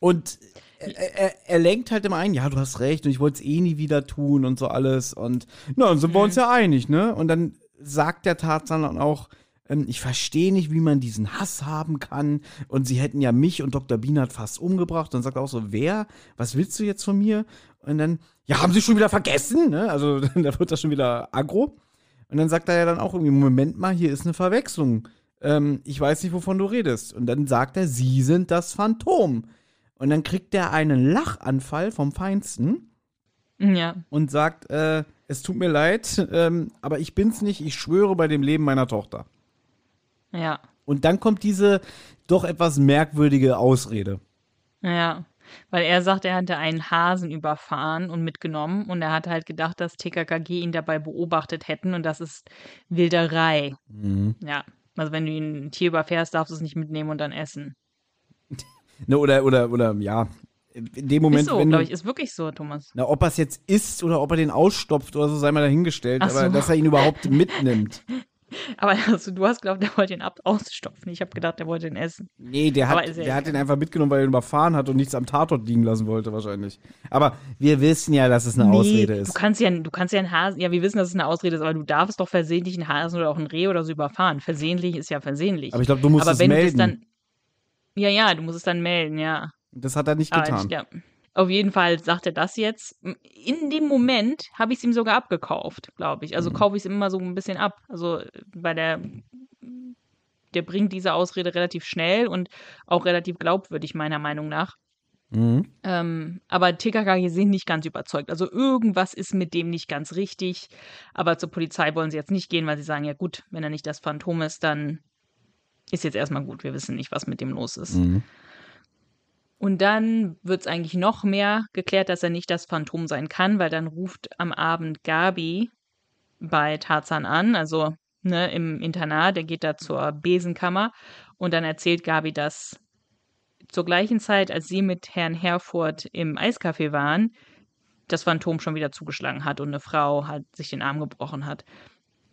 Und er, er, er lenkt halt immer ein, ja, du hast recht und ich wollte es eh nie wieder tun und so alles. Und na, dann sind wir uns ja einig, ne? Und dann sagt der Tarzan dann auch, ähm, ich verstehe nicht, wie man diesen Hass haben kann. Und sie hätten ja mich und Dr. Bienert fast umgebracht. Und sagt auch so, wer? Was willst du jetzt von mir? Und dann, ja, haben sie schon wieder vergessen, ne? Also, da wird das schon wieder aggro. Und dann sagt er ja dann auch irgendwie, Moment mal, hier ist eine Verwechslung. Ähm, ich weiß nicht, wovon du redest. Und dann sagt er, sie sind das Phantom. Und dann kriegt er einen Lachanfall vom Feinsten ja. und sagt, äh, es tut mir leid, ähm, aber ich bin's nicht, ich schwöre bei dem Leben meiner Tochter. Ja. Und dann kommt diese doch etwas merkwürdige Ausrede. Ja, weil er sagt, er hatte einen Hasen überfahren und mitgenommen und er hat halt gedacht, dass TKKG ihn dabei beobachtet hätten und das ist Wilderei. Ja, also wenn du ihn ein Tier überfährst, darfst du es nicht mitnehmen und dann essen. Ne, oder, oder, oder, ja, in dem Moment, ist so, glaube ich, ist wirklich so, Thomas. na, ob er es jetzt isst oder ob er den ausstopft oder so, sei mal dahingestellt, Ach aber so. dass er ihn überhaupt mitnimmt. Aber also, du hast geglaubt, der wollte ihn ab ausstopfen. Ich habe gedacht, der wollte ihn essen. Nee, der hat, der hat ihn einfach mitgenommen, weil er ihn überfahren hat und nichts am Tatort liegen lassen wollte, wahrscheinlich. Aber wir wissen ja, dass es eine Ausrede Du ist. kannst ja, du kannst ja einen Hasen, ja, wir wissen, dass es eine Ausrede ist, aber du darfst doch versehentlich einen Hasen oder auch ein Reh oder so überfahren. Versehentlich ist ja versehentlich. Aber ich glaube, du musst aber es wenn melden. du das dann. Ja, ja, du musst es dann melden, ja. das hat er nicht Aber getan. ich, ja, auf jeden Fall sagt er das jetzt. In dem Moment habe ich es ihm sogar abgekauft, glaube ich. Also Mhm. kaufe ich es ihm immer so ein bisschen ab. Also weil der, der bringt diese Ausrede relativ schnell und auch relativ glaubwürdig, meiner Meinung nach. Mhm. Ähm, aber TKKG sind nicht ganz überzeugt. Also irgendwas ist mit dem nicht ganz richtig. Aber zur Polizei wollen sie jetzt nicht gehen, weil sie sagen, ja gut, wenn er nicht das Phantom ist, dann ist jetzt erstmal gut. Wir wissen nicht, was mit dem los ist. Mhm. Und dann wird es eigentlich noch mehr geklärt, dass er nicht das Phantom sein kann, weil dann ruft am Abend Gabi bei Tarzan an, also ne, im Internat, der geht da zur Besenkammer und dann erzählt Gabi, dass zur gleichen Zeit, als sie mit Herrn Herford im Eiscafé waren, das Phantom schon wieder zugeschlagen hat und eine Frau halt sich den Arm gebrochen hat.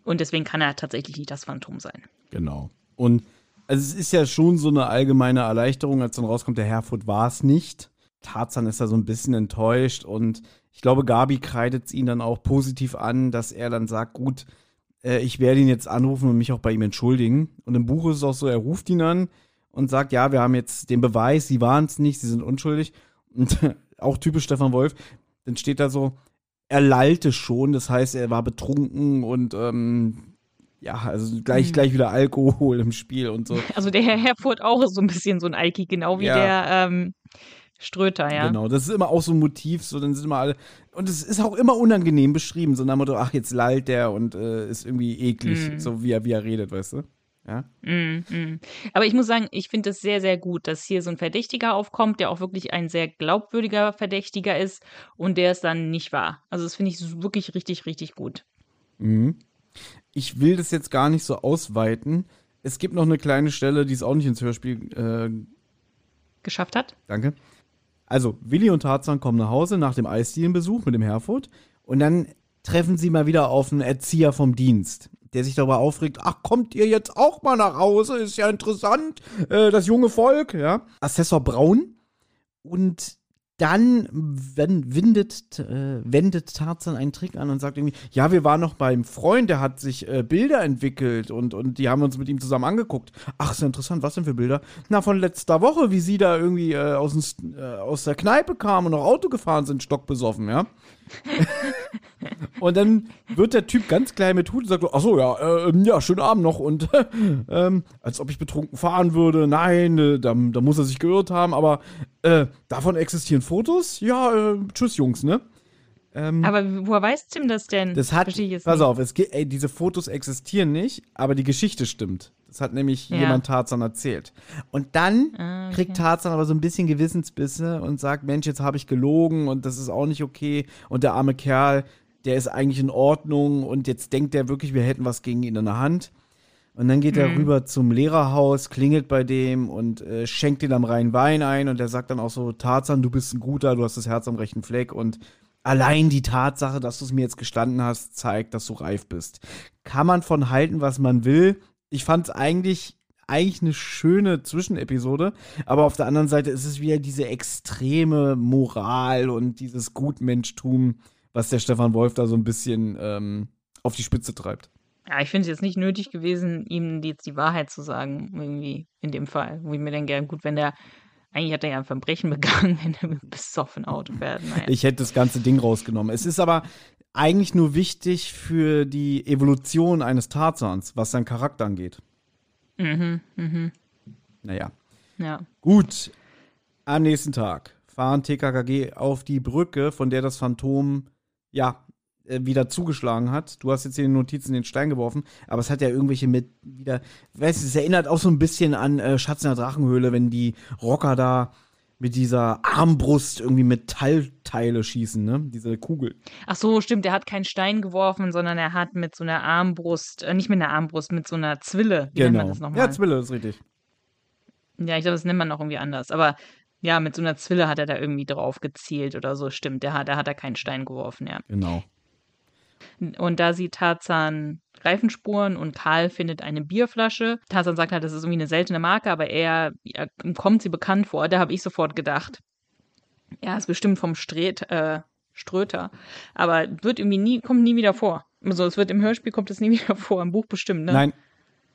Und deswegen kann er tatsächlich nicht das Phantom sein. Genau. Und also es ist ja schon so eine allgemeine Erleichterung, als dann rauskommt, der Herford war es nicht. Tarzan ist da so ein bisschen enttäuscht und ich glaube, Gabi kreidet es ihn dann auch positiv an, dass er dann sagt, gut, äh, ich werde ihn jetzt anrufen und mich auch bei ihm entschuldigen. Und im Buch ist es auch so, er ruft ihn an und sagt, ja, wir haben jetzt den Beweis, sie waren es nicht, sie sind unschuldig. Und auch typisch Stefan Wolf, dann steht da so, er lallte schon, das heißt, er war betrunken und ähm, ja, also gleich, Mhm. gleich wieder Alkohol im Spiel und so. Also der Herr Herford auch ist so ein bisschen so ein Alki, genau wie Ja. der ähm, Ströter, ja. Genau, das ist immer auch so ein Motiv, so dann sind immer alle. Und es ist auch immer unangenehm beschrieben, so nach dem Motto, ach, jetzt lallt der und äh, ist irgendwie eklig, Mhm. so wie er, wie er redet, weißt du? Ja. Mm, mm. Aber ich muss sagen, ich finde es sehr, sehr gut, dass hier so ein Verdächtiger aufkommt, der auch wirklich ein sehr glaubwürdiger Verdächtiger ist und der es dann nicht war. Also das finde ich wirklich richtig, richtig gut. Mhm. Ich will das jetzt gar nicht so ausweiten. Es gibt noch eine kleine Stelle, die es auch nicht ins Hörspiel äh, Geschafft hat? Danke. Also, Willi und Tarzan kommen nach Hause nach dem Eisdielenbesuch mit dem Herford und dann treffen sie mal wieder auf einen Erzieher vom Dienst, der sich darüber aufregt, ach, kommt ihr jetzt auch mal nach Hause? Ist ja interessant, äh, das junge Volk, ja. Assessor Braun und dann wenn, windet, äh, wendet Tarzan einen Trick an und sagt irgendwie, ja, wir waren noch beim Freund, der hat sich äh, Bilder entwickelt und, und die haben uns mit ihm zusammen angeguckt. Ach, ist ja interessant, was denn für Bilder? Na, von letzter Woche, wie sie da irgendwie äh, aus, äh, aus der Kneipe kamen und noch Auto gefahren sind, stockbesoffen, ja. und dann wird der Typ ganz klein mit Hut und sagt, ach so, ja, äh, ja, schönen Abend noch und ähm, als ob ich betrunken fahren würde. Nein, äh, da, da muss er sich geirrt haben, aber äh, davon existieren Fotos? Ja, äh, tschüss, Jungs, ne? Ähm, aber woher weiß Tim das denn? Das hat, pass nicht. auf, es ey, diese Fotos existieren nicht, aber die Geschichte stimmt. Das hat nämlich ja. jemand Tarzan erzählt. Und dann ah, okay. kriegt Tarzan aber so ein bisschen Gewissensbisse und sagt, Mensch, jetzt habe ich gelogen und das ist auch nicht okay. Und der arme Kerl, der ist eigentlich in Ordnung und jetzt denkt er wirklich, wir hätten was gegen ihn in der Hand. Und dann geht mhm. er rüber zum Lehrerhaus, klingelt bei dem und äh, schenkt ihm am reinen Wein ein und er sagt dann auch so, Tarzan, du bist ein guter, du hast das Herz am rechten Fleck und allein die Tatsache, dass du es mir jetzt gestanden hast, zeigt, dass du reif bist. Kann man von halten, was man will. Ich fand es eigentlich eigentlich eine schöne Zwischenepisode, aber auf der anderen Seite ist es wieder diese extreme Moral und dieses Gutmenschtum, was der Stefan Wolf da so ein bisschen ähm, auf die Spitze treibt. Ja, ich finde es jetzt nicht nötig gewesen, ihm jetzt die Wahrheit zu sagen, irgendwie in dem Fall. Wo ich mir denke, gut, wenn der, eigentlich hat er ja ein Verbrechen begangen, wenn er mit besoffen Auto fährt. Naja. Ich hätte das ganze Ding rausgenommen. Es ist aber eigentlich nur wichtig für die Evolution eines Tarzans, was seinen Charakter angeht. Mhm, mhm. Naja. Ja. Gut. Am nächsten Tag fahren TKKG auf die Brücke, von der das Phantom ja wieder zugeschlagen hat. Du hast jetzt in den Notizen den Stein geworfen, aber es hat ja irgendwelche mit wieder, weißt du, es erinnert auch so ein bisschen an äh, Schatz in der Drachenhöhle, wenn die Rocker da mit dieser Armbrust irgendwie Metallteile schießen, ne? Diese Kugel. Ach so, stimmt, er hat keinen Stein geworfen, sondern er hat mit so einer Armbrust, äh, nicht mit einer Armbrust, mit so einer Zwille. Wie genau. Ja, Zwille ist richtig. Ja, ich glaube, das nennt man auch irgendwie anders. Aber ja, mit so einer Zwille hat er da irgendwie drauf gezielt oder so, stimmt. Der hat, da hat er keinen Stein geworfen, ja. Genau. Und da sieht Tarzan Reifenspuren und Karl findet eine Bierflasche. Tarzan sagt halt, das ist irgendwie eine seltene Marke, aber er, er kommt sie bekannt vor. Da habe ich sofort gedacht, ja, ist bestimmt vom Stret, äh, Ströter. Aber wird irgendwie nie, kommt nie wieder vor. Also es wird im Hörspiel kommt es nie wieder vor, im Buch bestimmt, ne? Nein,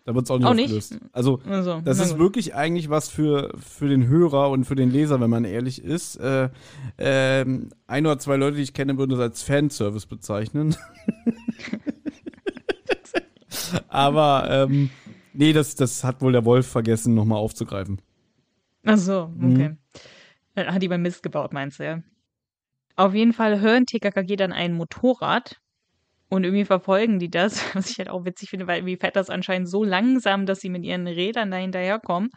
da wird es auch nicht auch aufgelöst. Nicht? Also, also, das ist gut. wirklich eigentlich was für, für den Hörer und für den Leser, wenn man ehrlich ist. Äh, äh, ein oder zwei Leute, die ich kenne, würden das als Fanservice bezeichnen. Aber ähm, nee, das, das hat wohl der Wolf vergessen, nochmal aufzugreifen. Ach so, okay. Mhm. Hat die beim Mist gebaut, meinst du, ja? Auf jeden Fall hören TKKG dann ein Motorrad und irgendwie verfolgen die das, was ich halt auch witzig finde, weil irgendwie fährt das anscheinend so langsam, dass sie mit ihren Rädern da hinterherkommen.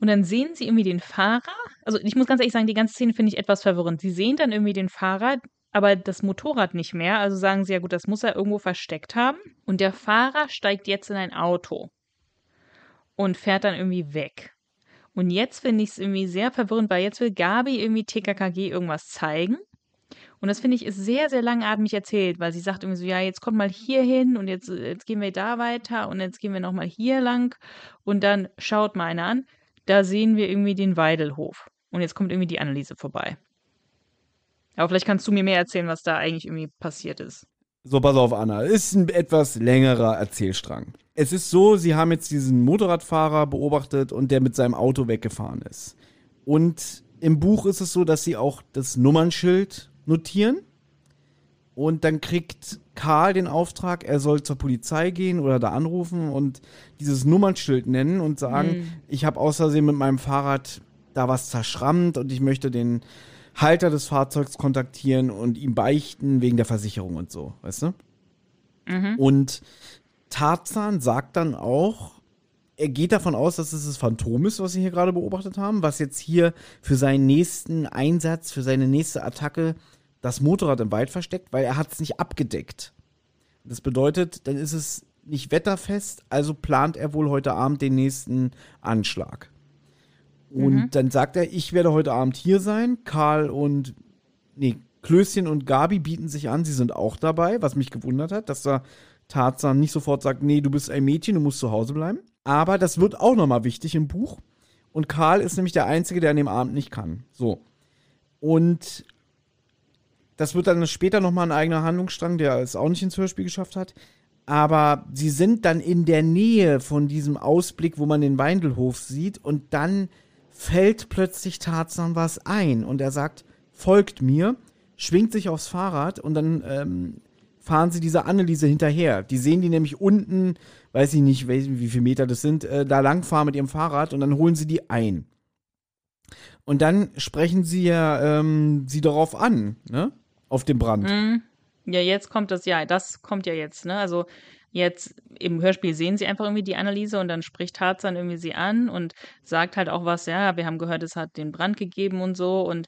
Und dann sehen sie irgendwie den Fahrer. Also ich muss ganz ehrlich sagen, die ganze Szene finde ich etwas verwirrend. Sie sehen dann irgendwie den Fahrer, aber das Motorrad nicht mehr. Also sagen sie ja gut, das muss er irgendwo versteckt haben. Und der Fahrer steigt jetzt in ein Auto und fährt dann irgendwie weg. Und jetzt finde ich es irgendwie sehr verwirrend, weil jetzt will Gabi irgendwie TKKG irgendwas zeigen. Und das finde ich ist sehr, sehr langatmig erzählt, weil sie sagt irgendwie so, ja, jetzt kommt mal hier hin und jetzt, jetzt gehen wir da weiter und jetzt gehen wir nochmal hier lang und dann schaut mal einer an, da sehen wir irgendwie den Weidelhof. Und jetzt kommt irgendwie die Anneliese vorbei. Aber vielleicht kannst du mir mehr erzählen, was da eigentlich irgendwie passiert ist. So, pass auf, Anna. Ist ein etwas längerer Erzählstrang. Es ist so, sie haben jetzt diesen Motorradfahrer beobachtet und der mit seinem Auto weggefahren ist. Und im Buch ist es so, dass sie auch das Nummernschild notieren. Und dann kriegt Karl den Auftrag, er soll zur Polizei gehen oder da anrufen und dieses Nummernschild nennen und sagen, mhm. ich habe außersehen mit meinem Fahrrad da was zerschrammt und ich möchte den Halter des Fahrzeugs kontaktieren und ihm beichten wegen der Versicherung und so, weißt du? Mhm. Und Tarzan sagt dann auch, er geht davon aus, dass es das Phantom ist, was sie hier gerade beobachtet haben, was jetzt hier für seinen nächsten Einsatz, für seine nächste Attacke das Motorrad im Wald versteckt, weil er hat es nicht abgedeckt. Das bedeutet, dann ist es nicht wetterfest, also plant er wohl heute Abend den nächsten Anschlag. Und mhm. dann sagt er, ich werde heute Abend hier sein. Karl und, nee, Klößchen und Gabi bieten sich an, sie sind auch dabei, was mich gewundert hat, dass da Tarzan nicht sofort sagt, nee, du bist ein Mädchen, du musst zu Hause bleiben. Aber das wird auch nochmal wichtig im Buch. Und Karl ist nämlich der Einzige, der an dem Abend nicht kann. So. Und das wird dann später nochmal ein eigener Handlungsstrang, der es auch nicht ins Hörspiel geschafft hat. Aber sie sind dann in der Nähe von diesem Ausblick, wo man den Weindelhof sieht. Und dann fällt plötzlich Tarzan was ein. Und er sagt, folgt mir, schwingt sich aufs Fahrrad und dann ähm, fahren sie dieser Anneliese hinterher. Die sehen die nämlich unten, weiß ich nicht, wie, viele Meter das sind, äh, da langfahren mit ihrem Fahrrad und dann holen sie die ein. Und dann sprechen sie ja ähm, sie darauf an, ne? Auf dem Brand. Mhm. Ja, jetzt kommt das, ja, das kommt ja jetzt, ne? Also jetzt im Hörspiel sehen sie einfach irgendwie die Anneliese und dann spricht Tarzan irgendwie sie an und sagt halt auch was, ja, wir haben gehört, es hat den Brand gegeben und so und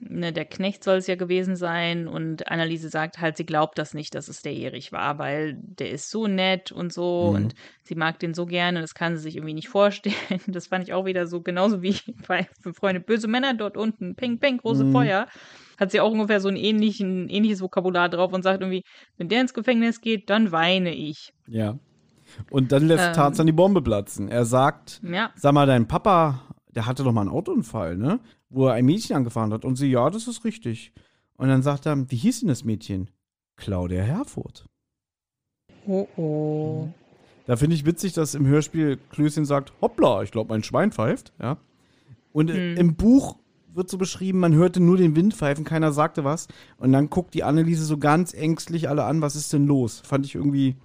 ne, der Knecht soll es ja gewesen sein und Anneliese sagt halt, sie glaubt das nicht, dass es der Erich war, weil der ist so nett und so Mhm. und sie mag den so gerne und das kann sie sich irgendwie nicht vorstellen. Das fand ich auch wieder so, genauso wie bei Freunde böse Männer dort unten, ping, ping, große Mhm. Feuer, hat sie auch ungefähr so ein ähnlichen, ähnliches Vokabular drauf und sagt irgendwie, wenn der ins Gefängnis geht, dann weine ich. Ja. Und dann lässt Ähm. Tarzan die Bombe platzen. Er sagt, Ja, sag mal, dein Papa, der hatte doch mal einen Autounfall, ne? Wo er ein Mädchen angefahren hat. Und sie, ja, das ist richtig. Und dann sagt er, wie hieß denn das Mädchen? Claudia Herfurth. oh oh. Da finde ich witzig, dass im Hörspiel Klößchen sagt, hoppla, ich glaube, mein Schwein pfeift, ja. Und Hm. im Buch wird so beschrieben, man hörte nur den Wind pfeifen, keiner sagte was. Und dann guckt die Anneliese so ganz ängstlich alle an, was ist denn los? Fand ich irgendwie,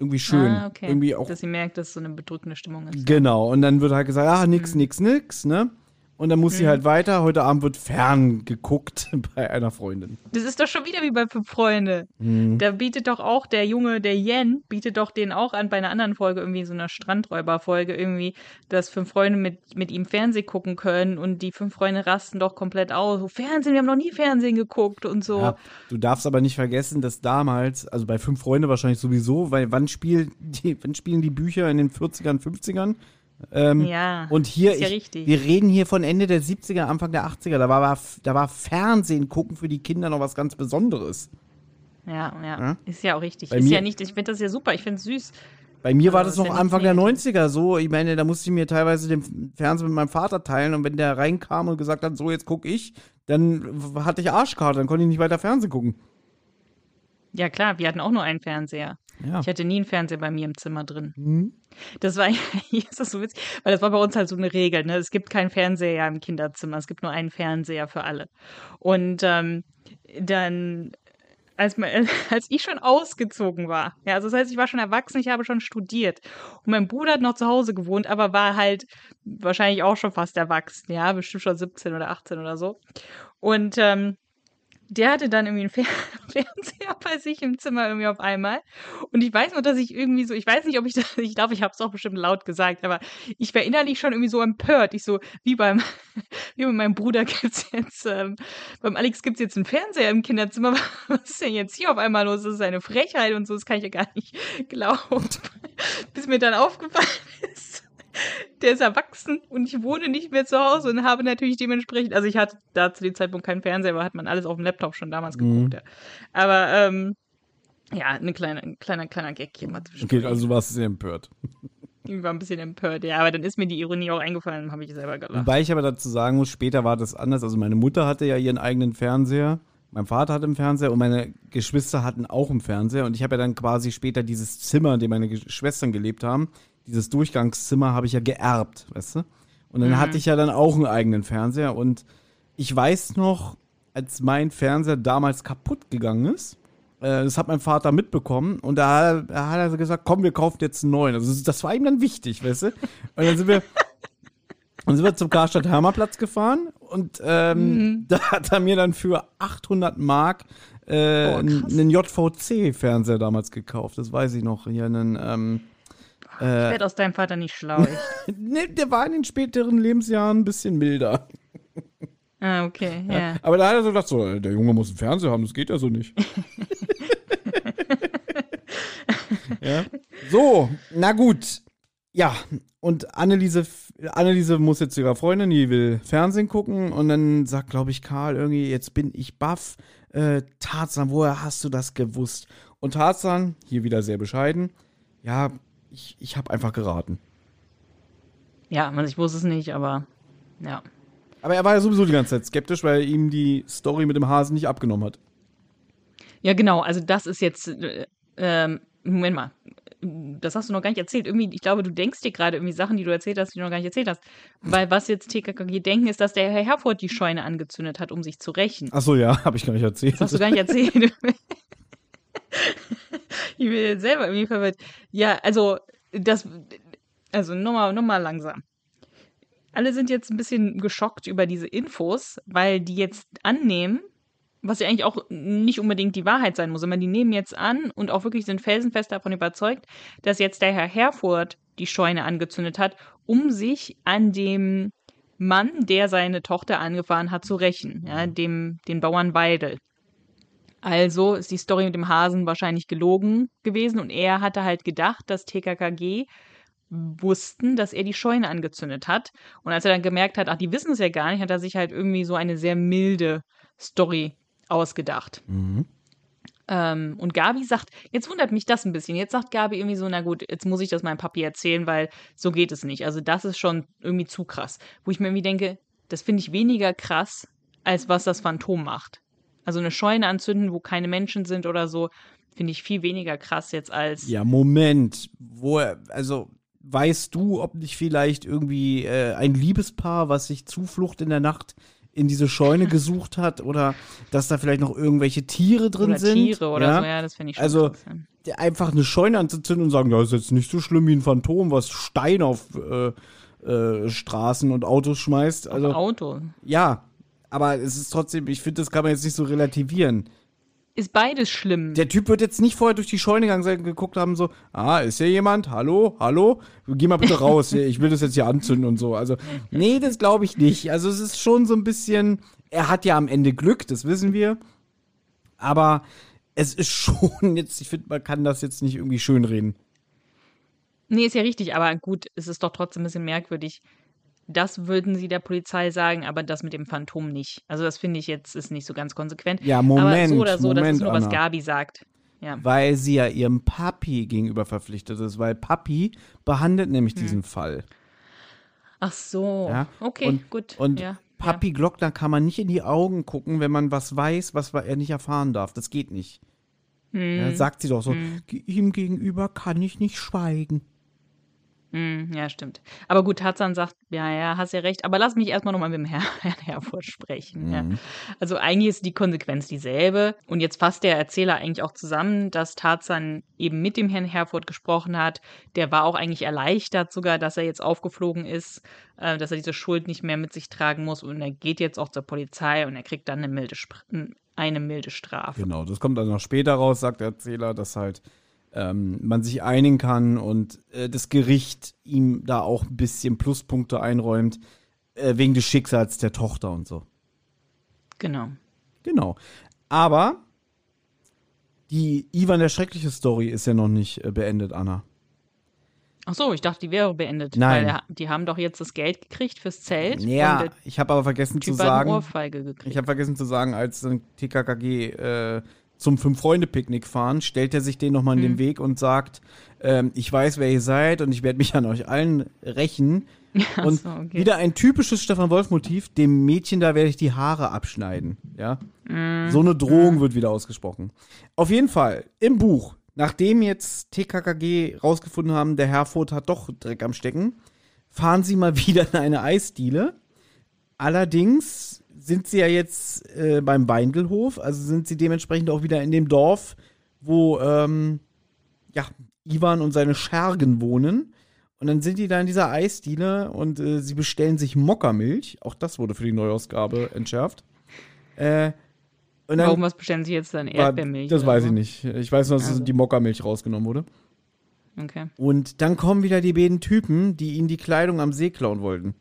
irgendwie schön. Ah, okay. Irgendwie auch Dass sie merkt, dass es so eine bedrückende Stimmung ist. Genau, und dann wird halt gesagt, ah, nix, Mhm. nix, nix, ne? Und dann muss sie halt weiter. Heute Abend wird fern geguckt bei einer Freundin. Das ist doch schon wieder wie bei Fünf Freunde. Mhm. Da bietet doch auch der Junge, der Yen, bietet doch den auch an bei einer anderen Folge, irgendwie so einer Strandräuberfolge, irgendwie, dass fünf Freunde mit, mit ihm Fernsehen gucken können und die fünf Freunde rasten doch komplett aus. So, Fernsehen, wir haben noch nie Fernsehen geguckt und so. Ja, du darfst aber nicht vergessen, dass damals, also bei Fünf Freunde wahrscheinlich sowieso, weil wann, spiel die, wann spielen die Bücher in den 40ern, 50ern? Ähm, Ja, und hier, ist ja ich, richtig. wir reden hier von Ende der 70er, Anfang der 80er. Da war, da war Fernsehen gucken für die Kinder noch was ganz Besonderes. Ja, ja, Ja? ist ja auch richtig. Bei ist mir- ja nicht, ich finde das ja super, ich finde es süß. Bei mir war Also, das ja noch nichts Anfang der Negatives. 90er so. Ich meine, da musste ich mir teilweise den Fernseher mit meinem Vater teilen und wenn der reinkam und gesagt hat, so jetzt guck ich, dann hatte ich Arschkarte, dann konnte ich nicht weiter Fernsehen gucken. Ja, klar, wir hatten auch nur einen Fernseher. Ja. Ich hatte nie einen Fernseher bei mir im Zimmer drin. Mhm. Das war, ist das so witzig, weil das war bei uns halt so eine Regel, ne? Es gibt keinen Fernseher im Kinderzimmer, es gibt nur einen Fernseher für alle. Und ähm, dann, als, als ich schon ausgezogen war, ja, also das heißt, ich war schon erwachsen, ich habe schon studiert. Und mein Bruder hat noch zu Hause gewohnt, aber war halt wahrscheinlich auch schon fast erwachsen, ja, bestimmt schon 17 oder 18 oder so. Und ähm, der hatte dann irgendwie einen Fer Fernseher bei sich im Zimmer irgendwie auf einmal. Und ich weiß nur, dass ich irgendwie so, ich weiß nicht, ob ich das, ich glaube, ich habe es auch bestimmt laut gesagt, aber ich war innerlich schon irgendwie so empört. Ich so, wie beim, wie bei meinem Bruder gibt's jetzt, ähm, beim Alex gibt's jetzt einen Fernseher im Kinderzimmer. Was ist denn jetzt hier auf einmal los? Das ist eine Frechheit und so, das kann ich ja gar nicht glauben. Bis mir dann aufgefallen ist, der ist erwachsen und ich wohne nicht mehr zu Hause und habe natürlich dementsprechend, also ich hatte da zu dem Zeitpunkt keinen Fernseher, aber hat man alles auf dem Laptop schon damals geguckt. Ja. Aber ähm, ja, eine kleine, ein kleiner, kleiner Gag hier mal zwischen. Okay, also du warst sehr empört. Ich war ein bisschen empört, ja, aber dann ist mir die Ironie auch eingefallen und habe ich selber gelacht. Wobei ich aber dazu sagen muss, später war das anders. Also meine Mutter hatte ja ihren eigenen Fernseher, mein Vater hatte einen Fernseher und meine Geschwister hatten auch einen Fernseher. Und ich habe ja dann quasi später dieses Zimmer, in dem meine Schwestern gelebt haben, dieses Durchgangszimmer habe ich ja geerbt, weißt du? Und dann hatte ich ja dann auch einen eigenen Fernseher. Und ich weiß noch, als mein Fernseher damals kaputt gegangen ist, äh, das hat mein Vater mitbekommen und da, da hat er gesagt, komm, wir kaufen jetzt einen neuen. Also das- war ihm dann wichtig, weißt du? Und dann sind wir, dann sind wir zum Karstadt Hermerplatz gefahren und ähm, da hat er mir dann für 800 Mark äh, Oh, einen JVC-Fernseher damals gekauft. Das weiß ich noch. Hier einen, ähm, ich werde aus deinem Vater nicht schlau. Ich. ne, der war in den späteren Lebensjahren ein bisschen milder. ah, okay, ja. Aber da hat er so gedacht, so, der Junge muss einen Fernseher haben, das geht ja so nicht. ja. So, na gut. Ja, und Anneliese, Anneliese muss jetzt zu ihrer Freundin, die will Fernsehen gucken und dann sagt, glaube ich, Karl irgendwie, jetzt bin ich baff. Äh, Tarzan, woher hast du das gewusst? Und Tarzan, hier wieder sehr bescheiden, ja, ich, ich habe einfach geraten. Ja, also ich wusste es nicht, aber ja. Aber er war ja sowieso die ganze Zeit skeptisch, weil er ihm die Story mit dem Hasen nicht abgenommen hat. Ja, genau. Also das ist jetzt, äh, ähm, Moment mal. Das hast du noch gar nicht erzählt. Irgendwie, ich glaube, du denkst dir gerade irgendwie Sachen, die du erzählt hast, die du noch gar nicht erzählt hast. Weil was jetzt TKKG denken, ist, dass der Herr Herford die Scheune angezündet hat, um sich zu rächen. Ach so, ja, habe ich gar nicht erzählt. Das hast du gar nicht erzählt. ich bin jetzt selber irgendwie verwirrt. Ja, also, das, also nochmal noch mal langsam. Alle sind jetzt ein bisschen geschockt über diese Infos, weil die jetzt annehmen, was ja eigentlich auch nicht unbedingt die Wahrheit sein muss, aber die nehmen jetzt an und auch wirklich sind felsenfest davon überzeugt, dass jetzt der Herr Herford die Scheune angezündet hat, um sich an dem Mann, der seine Tochter angefahren hat, zu rächen, ja, dem, den Bauern Weidel. Also ist die Story mit dem Hasen wahrscheinlich gelogen gewesen und er hatte halt gedacht, dass TKKG wussten, dass er die Scheune angezündet hat. Und als er dann gemerkt hat, ach, die wissen es ja gar nicht, hat er sich halt irgendwie so eine sehr milde Story ausgedacht. Mhm. Ähm, und Gabi sagt, jetzt wundert mich das ein bisschen. Jetzt sagt Gabi irgendwie so, na gut, jetzt muss ich das meinem Papi erzählen, weil so geht es nicht. Also das ist schon irgendwie zu krass. Wo ich mir irgendwie denke, das finde ich weniger krass, als was das Phantom macht. Also eine Scheune anzünden, wo keine Menschen sind oder so, finde ich viel weniger krass jetzt als. Ja, Moment. Wo, also, weißt du, ob nicht vielleicht irgendwie äh, ein Liebespaar, was sich Zuflucht in der Nacht in diese Scheune gesucht hat oder dass da vielleicht noch irgendwelche Tiere drin oder sind. Tiere oder ja? so, ja, das finde ich schon Also, krass, ja. einfach eine Scheune anzuzünden und sagen, das ist jetzt nicht so schlimm wie ein Phantom, was Stein auf äh, äh, Straßen und Autos schmeißt. Also, Auto. ja, aber es ist trotzdem, ich finde, das kann man jetzt nicht so relativieren. Ist beides schlimm. Der Typ wird jetzt nicht vorher durch die Scheune gegangen sein und geguckt haben, so, ah, ist hier jemand? Hallo? Hallo? Geh mal bitte raus, ich will das jetzt hier anzünden und so. Also, nee, das glaube ich nicht. Also, es ist schon so ein bisschen, er hat ja am Ende Glück, das wissen wir. Aber es ist schon jetzt, ich finde, man kann das jetzt nicht irgendwie schönreden. Nee, ist ja richtig, aber gut, es ist doch trotzdem ein bisschen merkwürdig. Das würden sie der Polizei sagen, aber das mit dem Phantom nicht. Also das finde ich jetzt ist nicht so ganz konsequent. Ja, aber Moment, so oder so, das ist Moment, nur, was Anna. Gabi sagt. Ja. Weil sie ja ihrem Papi gegenüber verpflichtet ist, weil Papi behandelt nämlich Hm. diesen Fall. Ach so. Ja, Okay, und, gut. Und ja, Papi Glockner kann man nicht in die Augen gucken, wenn man was weiß, was er nicht erfahren darf. Das geht nicht. Hm. Ja, sagt sie doch so, "Ge- ihm gegenüber kann ich nicht schweigen. Ja. Hm, ja, stimmt. Aber gut, Tarzan sagt, ja, ja, hast ja recht. Aber lass mich erstmal nochmal mit dem Herrn, Herrn Herford sprechen. Ja. Mhm. Also eigentlich ist die Konsequenz dieselbe. Und jetzt fasst der Erzähler eigentlich auch zusammen, dass Tarzan eben mit dem Herrn Herford gesprochen hat. Der war auch eigentlich erleichtert sogar, dass er jetzt aufgeflogen ist, äh, dass er diese Schuld nicht mehr mit sich tragen muss. Und er geht jetzt auch zur Polizei und er kriegt dann eine milde, Spr- eine milde Strafe. Genau, das kommt dann noch später raus, sagt der Erzähler, dass halt ähm, man sich einigen kann und äh, das Gericht ihm da auch ein bisschen Pluspunkte einräumt, äh, wegen des Schicksals der Tochter und so. Genau. Genau. Aber die Ivan der schreckliche Story ist ja noch nicht äh, beendet, Anna. Ach so, ich dachte, die wäre beendet. Nein. Weil die haben doch jetzt das Geld gekriegt fürs Zelt. Ja, ich habe aber vergessen zu Typ eine sagen, Ohrfeige gekriegt. ich habe vergessen zu sagen, als dann TKKG äh, zum Fünf-Freunde-Picknick fahren, stellt er sich den nochmal in Mhm. den Weg und sagt, ähm, ich weiß, wer ihr seid und ich werde mich an euch allen rächen. Ach und so, okay. wieder ein typisches Stefan Wolf-Motiv, dem Mädchen da werde ich die Haare abschneiden. Ja? Mhm. So eine Drohung wird wieder ausgesprochen. Auf jeden Fall, im Buch, nachdem jetzt TKKG rausgefunden haben, der Herford hat doch Dreck am Stecken, fahren sie mal wieder in eine Eisdiele. Allerdings sind sie ja jetzt äh, beim Weindelhof, also sind sie dementsprechend auch wieder in dem Dorf, wo ähm, ja, Ivan und seine Schergen wohnen. Und dann sind die da in dieser Eisdiele und äh, sie bestellen sich Mokkamilch. Auch das wurde für die Neuausgabe entschärft. Äh, und dann Warum was bestellen sie jetzt dann? war- Erdbeermilch? Das weiß so? ich nicht. Ich weiß nur, dass Also. die Mokkamilch rausgenommen wurde. Okay. Und dann kommen wieder die beiden Typen, die ihnen die Kleidung am See klauen wollten.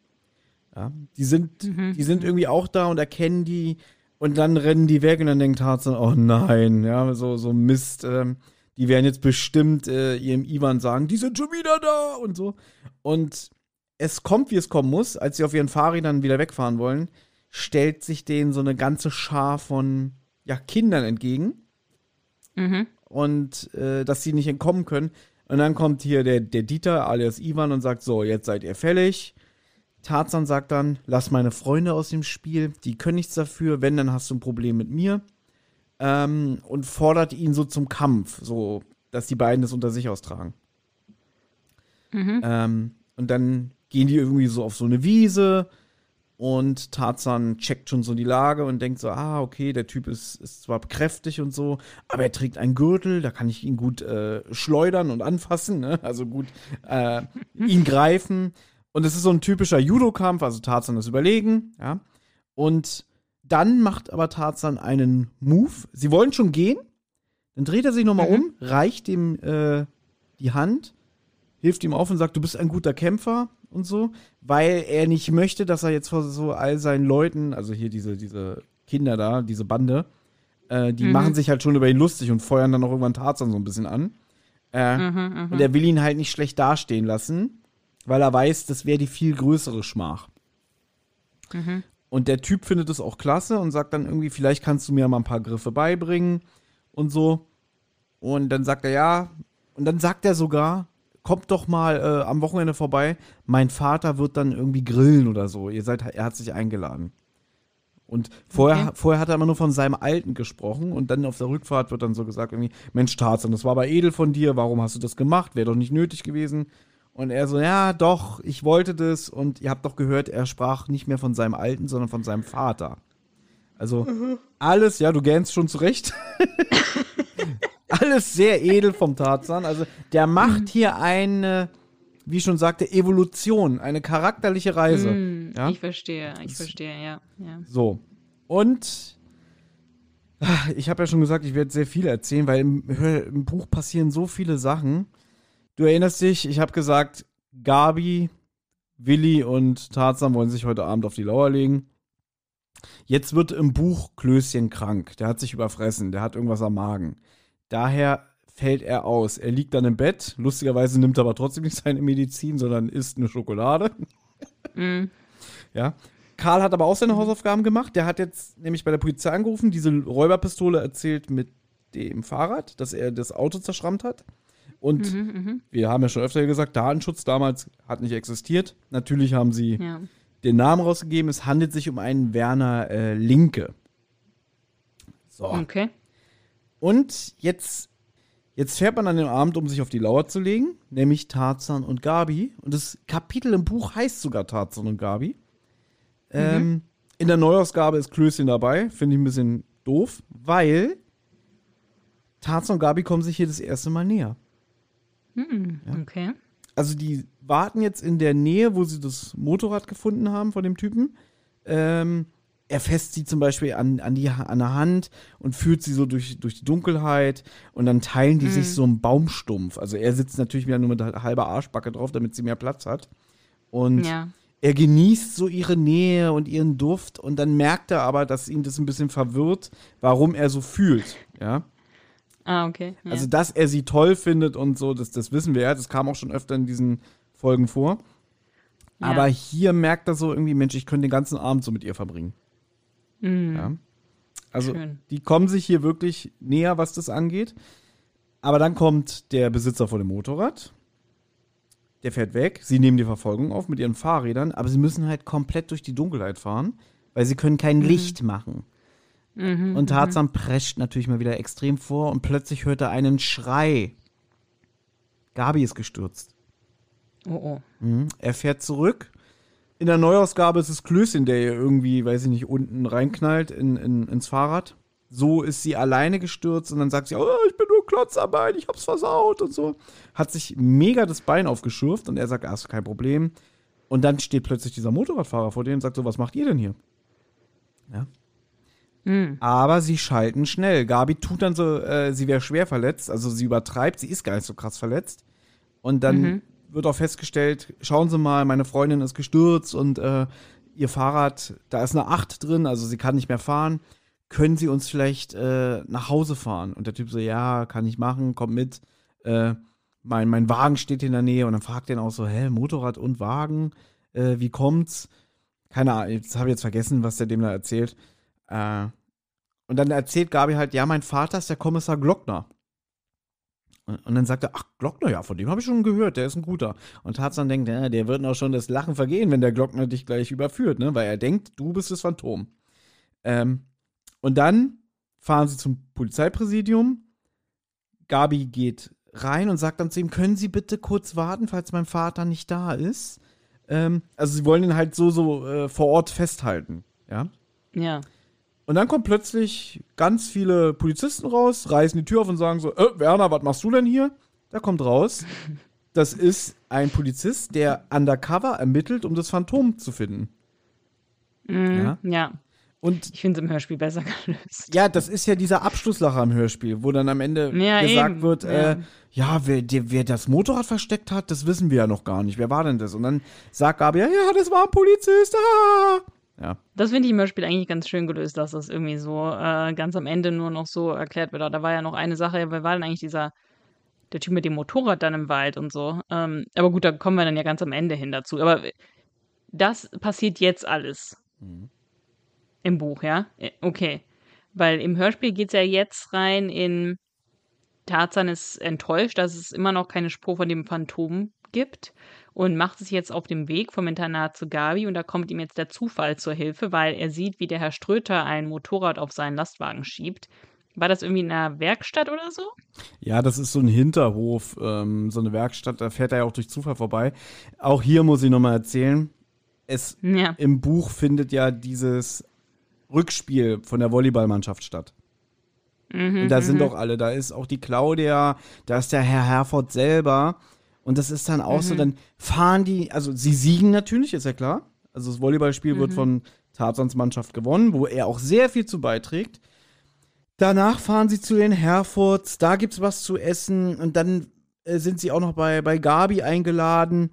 Ja, die sind, die sind irgendwie auch da und erkennen die und dann rennen die weg und dann denkt Tarzan, oh nein, ja, so, so Mist, ähm, die werden jetzt bestimmt äh, ihrem Ivan sagen, die sind schon wieder da und so. Und es kommt, wie es kommen muss, als sie auf ihren Fahrrädern wieder wegfahren wollen, stellt sich denen so eine ganze Schar von ja, Kindern entgegen Mhm. und äh, dass sie nicht entkommen können. Und dann kommt hier der, der Dieter alias Ivan und sagt: So, jetzt seid ihr fällig. Tarzan sagt dann, lass meine Freunde aus dem Spiel, die können nichts dafür, wenn, dann hast du ein Problem mit mir. Ähm, und fordert ihn so zum Kampf, so, dass die beiden das unter sich austragen. Mhm. Ähm, und dann gehen die irgendwie so auf so eine Wiese und Tarzan checkt schon so die Lage und denkt so, ah, okay, der Typ ist, ist zwar kräftig und so, aber er trägt einen Gürtel, da kann ich ihn gut äh, schleudern und anfassen, ne? also gut äh, ihn greifen. Und es ist so ein typischer Judo-Kampf, also Tarzan ist überlegen, ja. Und dann macht aber Tarzan einen Move. Sie wollen schon gehen, dann dreht er sich nochmal Mhm. um, reicht ihm äh, die Hand, hilft ihm auf und sagt, du bist ein guter Kämpfer und so, weil er nicht möchte, dass er jetzt vor so all seinen Leuten, also hier diese, diese Kinder da, diese Bande, äh, die Mhm. machen sich halt schon über ihn lustig und feuern dann auch irgendwann Tarzan so ein bisschen an. Äh, Mhm, Und er will ihn halt nicht schlecht dastehen lassen, weil er weiß, das wäre die viel größere Schmach. Mhm. Und der Typ findet es auch klasse und sagt dann irgendwie, vielleicht kannst du mir mal ein paar Griffe beibringen und so. Und dann sagt er ja. Und dann sagt er sogar, kommt doch mal äh, am Wochenende vorbei. Mein Vater wird dann irgendwie grillen oder so. Ihr seid, er hat sich eingeladen. Und vorher, Okay. vorher hat er immer nur von seinem Alten gesprochen und dann auf der Rückfahrt wird dann so gesagt irgendwie, Mensch Tarzan, das war aber edel von dir, warum hast du das gemacht? Wäre doch nicht nötig gewesen. Und er so, ja, doch, ich wollte das und ihr habt doch gehört, er sprach nicht mehr von seinem Alten, sondern von seinem Vater. Also alles, ja, du gähnst schon zurecht. alles sehr edel vom Tarzan. Also der macht hier eine, wie ich schon sagte, Evolution, eine charakterliche Reise. Hm, ja? Ich verstehe, ich verstehe, ja. ja. So. Und ah, ich habe ja schon gesagt, ich werde sehr viel erzählen, weil im, im Buch passieren so viele Sachen. Du erinnerst dich, ich habe gesagt, Gabi, Willi und Tarzan wollen sich heute Abend auf die Lauer legen. Jetzt wird im Buch Klößchen krank. Der hat sich überfressen, der hat irgendwas am Magen. Daher fällt er aus. Er liegt dann im Bett. Lustigerweise nimmt er aber trotzdem nicht seine Medizin, sondern isst eine Schokolade. Mm, Ja. Karl hat aber auch seine Hausaufgaben gemacht. Der hat jetzt nämlich bei der Polizei angerufen, diese Räuberpistole erzählt mit dem Fahrrad, dass er das Auto zerschrammt hat. Und mhm, mhm. wir haben ja schon öfter gesagt, Datenschutz damals hat nicht existiert. Natürlich haben sie Ja. den Namen rausgegeben. Es handelt sich um einen Werner äh, Linke. So. Okay. Und jetzt, jetzt fährt man an dem Abend, um sich auf die Lauer zu legen, nämlich Tarzan und Gabi. Und das Kapitel im Buch heißt sogar Tarzan und Gabi. Ähm, in der Neuausgabe ist Klößchen dabei, finde ich ein bisschen doof, weil Tarzan und Gabi kommen sich hier das erste Mal näher. Hm, Okay. Also die warten jetzt in der Nähe, wo sie das Motorrad gefunden haben von dem Typen. Ähm, er fässt sie zum Beispiel an, an, die, an der Hand und führt sie so durch, durch die Dunkelheit und dann teilen die sich so einen Baumstumpf. Also er sitzt natürlich wieder nur mit halber Arschbacke drauf, damit sie mehr Platz hat. Und Ja. er genießt so ihre Nähe und ihren Duft und dann merkt er aber, dass ihn das ein bisschen verwirrt, warum er so fühlt. Ja. Ah, okay. Ja. Also, dass er sie toll findet und so, das, das wissen wir ja. Das kam auch schon öfter in diesen Folgen vor. Ja. Aber hier merkt er so irgendwie, Mensch, ich könnte den ganzen Abend so mit ihr verbringen. Mm, Ja. Also, Schön. die kommen sich hier wirklich näher, was das angeht. Aber dann kommt der Besitzer von dem Motorrad. Der fährt weg. Sie nehmen die Verfolgung auf mit ihren Fahrrädern, aber sie müssen halt komplett durch die Dunkelheit fahren, weil sie können kein Licht machen. Mhm, Und Tarzan prescht natürlich mal wieder extrem vor und plötzlich hört er einen Schrei. Gabi ist gestürzt. Oh, oh. Mhm. Er fährt zurück. In der Neuausgabe ist es Klößchen, der ihr irgendwie, weiß ich nicht, unten reinknallt in, in, ins Fahrrad. So ist sie alleine gestürzt und dann sagt sie, oh, ich bin nur Klotz am Bein, ich hab's versaut und so. Hat sich mega das Bein aufgeschürft und er sagt, ah, ist kein Problem. Und dann steht plötzlich dieser Motorradfahrer vor denen und sagt so, was macht ihr denn hier? Ja. Hm. Aber sie schalten schnell. Gabi tut dann so, äh, sie wäre schwer verletzt, also sie übertreibt, sie ist gar nicht so krass verletzt. Und dann Mhm. wird auch festgestellt, schauen Sie mal, meine Freundin ist gestürzt und äh, ihr Fahrrad, da ist eine 8 drin, also sie kann nicht mehr fahren. Können Sie uns vielleicht äh, nach Hause fahren? Und der Typ so, ja, kann ich machen, komm mit. Äh, mein, mein Wagen steht in der Nähe und dann fragt er auch so, hä, Motorrad und Wagen, äh, wie kommt's? Keine Ahnung, jetzt habe ich jetzt vergessen, was der dem da erzählt. Äh, und dann erzählt Gabi halt, ja, mein Vater ist der Kommissar Glockner. Und, und dann sagt er, ach, Glockner, ja, von dem habe ich schon gehört, der ist ein guter. Und Tarzan denkt, ja, der wird noch schon das Lachen vergehen, wenn der Glockner dich gleich überführt, ne? Weil er denkt, du bist das Phantom. Ähm, und dann fahren sie zum Polizeipräsidium. Gabi geht rein und sagt dann zu ihm, können Sie bitte kurz warten, falls mein Vater nicht da ist? Ähm, also sie wollen ihn halt so, so äh, vor Ort festhalten, ja? Ja. Und dann kommen plötzlich ganz viele Polizisten raus, reißen die Tür auf und sagen so, äh, Werner, was machst du denn hier? Da kommt raus, das ist ein Polizist, der undercover ermittelt, um das Phantom zu finden. Mhm. Ja. ja. Und Ich finde es im Hörspiel besser gelöst. ja, das ist ja dieser Abschlusslacher im Hörspiel, wo dann am Ende Ja, gesagt eben, wird, äh, ja. wer, der, wer das Motorrad versteckt hat, das wissen wir ja noch gar nicht. Wer war denn das? Und dann sagt Gabi, ja, ja, das war ein Polizist. Ah. Ja. Das finde ich im Hörspiel eigentlich ganz schön gelöst, dass das irgendwie so äh, ganz am Ende nur noch so erklärt wird. Da war ja noch eine Sache, wer war denn eigentlich dieser, der Typ mit dem Motorrad dann im Wald und so. Ähm, aber gut, da kommen wir dann ja ganz am Ende hin dazu. Aber das passiert jetzt alles. Im Buch, ja? Äh, Okay. Weil im Hörspiel geht es ja jetzt rein in Tarzan ist enttäuscht, dass es immer noch keine Spur von dem Phantom gibt und macht sich jetzt auf dem Weg vom Internat zu Gabi und da kommt ihm jetzt der Zufall zur Hilfe, weil er sieht, wie der Herr Ströter ein Motorrad auf seinen Lastwagen schiebt. War das irgendwie in einer Werkstatt oder so? Ja, das ist so ein Hinterhof, ähm, so eine Werkstatt, da fährt er ja auch durch Zufall vorbei. Auch hier muss ich nochmal erzählen, es Ja. im Buch findet ja dieses Rückspiel von der Volleyballmannschaft statt. Mhm, Und da sind doch alle, da ist auch die Claudia, da ist der Herr Herford selber. Und das ist dann auch so, dann fahren die, also sie siegen natürlich, ist ja klar. Also das Volleyballspiel wird von Tarzans Mannschaft gewonnen, wo er auch sehr viel zu beiträgt. Danach fahren sie zu den Herfords, da gibt's was zu essen und dann äh, sind sie auch noch bei, bei Gabi eingeladen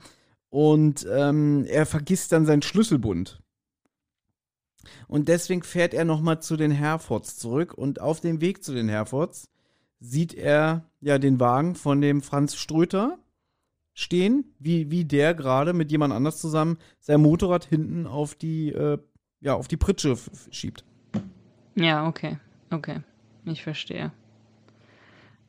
und ähm, er vergisst dann seinen Schlüsselbund. Und deswegen fährt er nochmal zu den Herfords zurück und auf dem Weg zu den Herfords sieht er ja den Wagen von dem Franz Ströter stehen, wie, wie der gerade mit jemand anders zusammen sein Motorrad hinten auf die, äh, ja, auf die Pritsche schiebt. Ja, okay. Okay. Ich verstehe.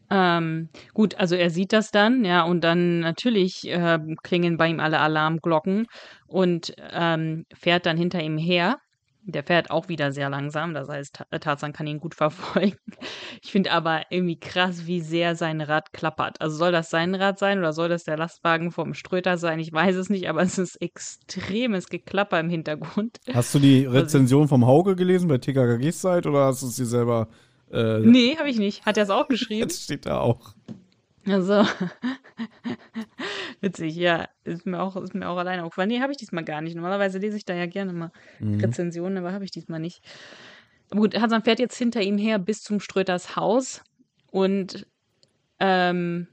Ähm, gut, also er sieht das dann, ja, und dann natürlich äh, klingen bei ihm alle Alarmglocken und ähm, fährt dann hinter ihm her. Der fährt auch wieder sehr langsam, das heißt, Ta- Tarzan kann ihn gut verfolgen. Ich finde aber irgendwie krass, wie sehr sein Rad klappert. Also soll das sein Rad sein oder soll das der Lastwagen vom Ströter sein? Ich weiß es nicht, aber es ist extremes Geklapper im Hintergrund. Hast du die Rezension vom Hauge gelesen bei TKKGs Seite oder hast du es dir selber? Äh, Nee, habe ich nicht. Hat er es auch geschrieben? Jetzt steht da auch. Also, witzig, ja. Ist mir auch, ist mir auch alleine aufgefallen. Nee, habe ich diesmal gar nicht. Normalerweise lese ich da ja gerne mal Rezensionen, aber habe ich diesmal nicht. Aber gut, Hasan fährt jetzt hinter ihm her bis zum Ströters Haus und ähm,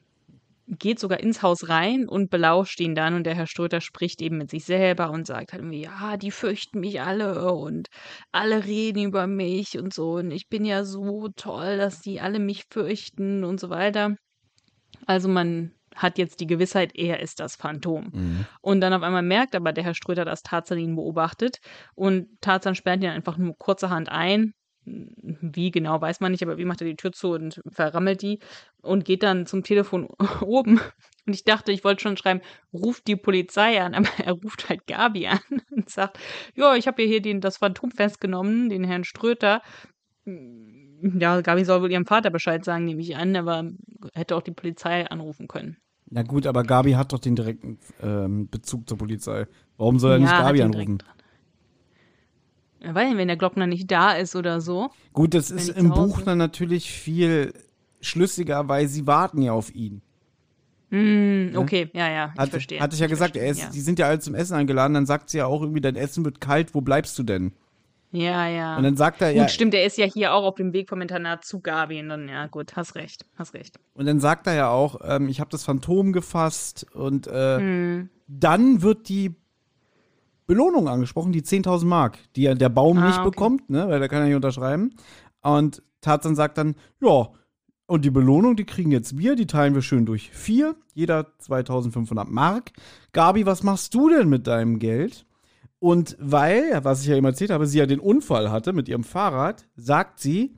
geht sogar ins Haus rein und belauscht ihn dann. Und der Herr Ströter spricht eben mit sich selber und sagt halt irgendwie, ja, die fürchten mich alle und alle reden über mich und so. Und ich bin ja so toll, dass die alle mich fürchten und so weiter. Also man hat jetzt die Gewissheit, er ist das Phantom. Und dann auf einmal merkt aber der Herr Ströter, dass Tarzan ihn beobachtet und Tarzan sperrt ihn einfach nur kurzerhand ein. Wie genau weiß man nicht, aber wie macht er die Tür zu und verrammelt die und geht dann zum Telefon oben. Und ich dachte, ich wollte schon schreiben, ruft die Polizei an, aber er ruft halt Gabi an und sagt, ja, ich habe hier den, das Phantom festgenommen, den Herrn Ströter. Ja, Gabi soll wohl ihrem Vater Bescheid sagen, nehme ich an, aber hätte auch die Polizei anrufen können. Na gut, aber Gabi hat doch den direkten ähm, Bezug zur Polizei. Warum soll er nicht hat Gabi anrufen? Ja, Weil, wenn der Glockner nicht da ist oder so. Gut, das ist im Buch dann natürlich viel schlüssiger, weil sie warten ja auf ihn. Hm, okay, ja, ja, ich Hat, verstehe. hatte ich ja gesagt, verstehe, er ist, ja. die sind ja alle zum Essen eingeladen, dann sagt sie ja auch irgendwie, dein Essen wird kalt, wo bleibst du denn? Ja, ja. Und dann sagt er, Gut, ja, stimmt, er ist ja hier auch auf dem Weg vom Internat zu Gabi. Und dann, ja, gut, hast recht, hast recht. und dann sagt er ja auch, ähm, ich habe das Phantom gefasst und äh, Hm. dann wird die Belohnung angesprochen, die 10.000 Mark, die ja der Baum Ah, nicht okay. bekommt, ne, weil der kann ja nicht unterschreiben. Und Tarzan sagt dann, ja, und die Belohnung, die kriegen jetzt wir, die teilen wir schön durch vier, jeder 2.500 Mark. Gabi, was machst du denn mit deinem Geld? Und weil, was ich ja eben erzählt habe, sie ja den Unfall hatte mit ihrem Fahrrad, sagt sie,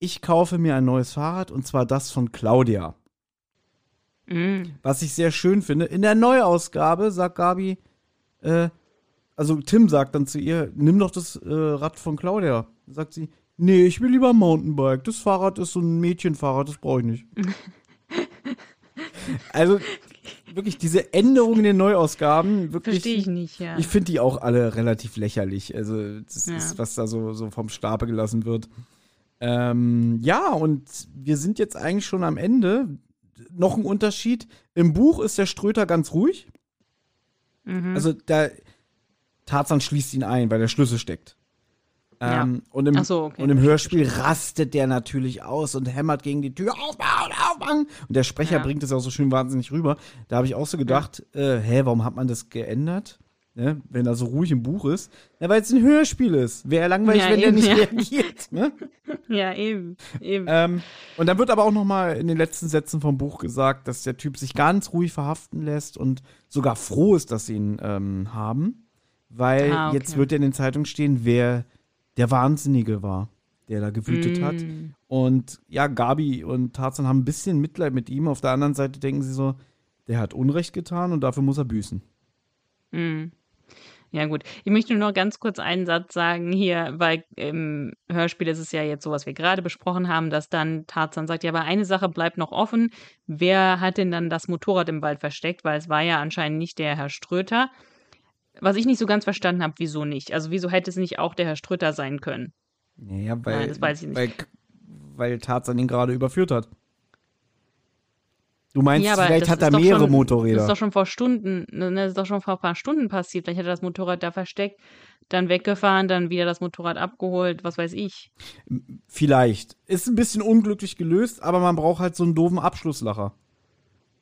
ich kaufe mir ein neues Fahrrad und zwar das von Claudia. Mhm. Was ich sehr schön finde. In der Neuausgabe sagt Gabi, äh, also Tim sagt dann zu ihr, nimm doch das äh, Rad von Claudia. Sagt sie, nee, ich will lieber Mountainbike. Das Fahrrad ist so ein Mädchenfahrrad, das brauche ich nicht. also wirklich diese Änderungen in den Neuausgaben, wirklich. Verstehe ich nicht, ja. Ich finde die auch alle relativ lächerlich. Also, das Ja. ist, was da so, so vom Stapel gelassen wird. Ähm, ja, und wir sind jetzt eigentlich schon am Ende. Noch ein Unterschied. Im Buch ist der Ströter ganz ruhig. Mhm. Also, da Tarzan schließt ihn ein, weil der Schlüssel steckt. Ja. Ähm, und, im, so, okay. und im Hörspiel rastet der natürlich aus und hämmert gegen die Tür. Aufmachen, aufmachen. Und der Sprecher Ja. bringt es auch so schön wahnsinnig rüber. Da habe ich auch so gedacht, äh, hä, warum hat man das geändert? Ne? Wenn er so ruhig im Buch ist. Ja, weil es ein Hörspiel ist. Wäre langweilig, Ja, wenn der eben, nicht ja. reagiert. Ne? ja, eben. eben. Ähm, und dann wird aber auch noch mal in den letzten Sätzen vom Buch gesagt, dass der Typ sich ganz ruhig verhaften lässt und sogar froh ist, dass sie ihn ähm, haben, weil Ah, okay. jetzt wird ja in den Zeitungen stehen, wer der Wahnsinnige war, der da gewütet hat. Mm. Und ja, Gabi und Tarzan haben ein bisschen Mitleid mit ihm. Auf der anderen Seite denken sie so, der hat Unrecht getan und dafür muss er büßen. Mhm. Ja, gut. Ich möchte nur noch ganz kurz einen Satz sagen hier, weil im Hörspiel ist es ja jetzt so, was wir gerade besprochen haben, dass dann Tarzan sagt, ja, aber eine Sache bleibt noch offen. Wer hat denn dann das Motorrad im Wald versteckt? Weil es war ja anscheinend nicht der Herr Ströter. Was ich nicht so ganz verstanden habe, wieso nicht? Also wieso hätte es nicht auch der Herr Ströter sein können? Naja, weil, Nein, das weiß ich nicht. Weil, weil Tarzan ihn gerade überführt hat. Du meinst, Ja, vielleicht hat er mehrere schon, Motorräder. Das ist doch schon vor Stunden, ne, das ist doch schon vor ein paar Stunden passiert. Vielleicht hat er das Motorrad da versteckt, dann weggefahren, dann wieder das Motorrad abgeholt, was weiß ich. Vielleicht. Ist ein bisschen unglücklich gelöst, aber man braucht halt so einen doofen Abschlusslacher.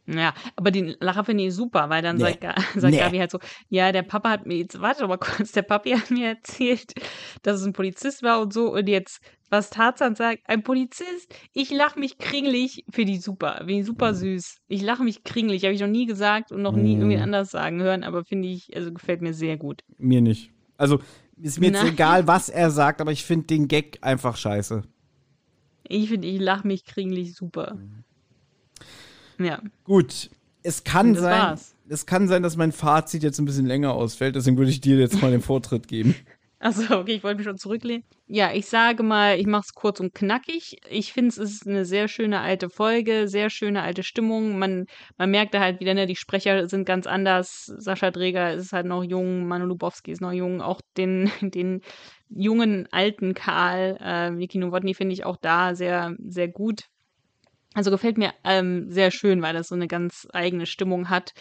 Ja, aber den Lacher finde ich super, weil dann Nee. sagt, sagt Nee. Gabi halt so, ja, der Papa hat mir jetzt, warte mal kurz, der Papi hat mir erzählt, dass es ein Polizist war und so und jetzt, was Tarzan sagt, ein Polizist, ich lache mich kringelig, finde ich super, finde ich super süß. Ich lache mich kringelig, habe ich noch nie gesagt und noch nie Mm. irgendwie anders sagen hören, aber finde ich, also gefällt mir sehr gut. Mir nicht. Also, ist mir jetzt Nein. egal, was er sagt, aber ich finde den Gag einfach scheiße. Ich finde, ich lache mich kringelig super. Ja, Gut. Es kann Das sein, war's. es kann sein, dass mein Fazit jetzt ein bisschen länger ausfällt, deswegen würde ich dir jetzt mal den Vortritt geben. Achso, okay, ich wollte mich schon zurücklehnen. Ja, ich sage mal, ich mache es kurz und knackig. Ich finde, es ist eine sehr schöne alte Folge, sehr schöne alte Stimmung. Man, man merkt da halt wieder, ne, die Sprecher sind ganz anders. Sascha Dreger ist halt noch jung, Manu Lubowski ist noch jung. Auch den, den jungen, alten Karl, äh, Niki Nowotny finde ich auch da sehr, sehr gut. Also gefällt mir ähm, sehr schön, weil das so eine ganz eigene Stimmung hat.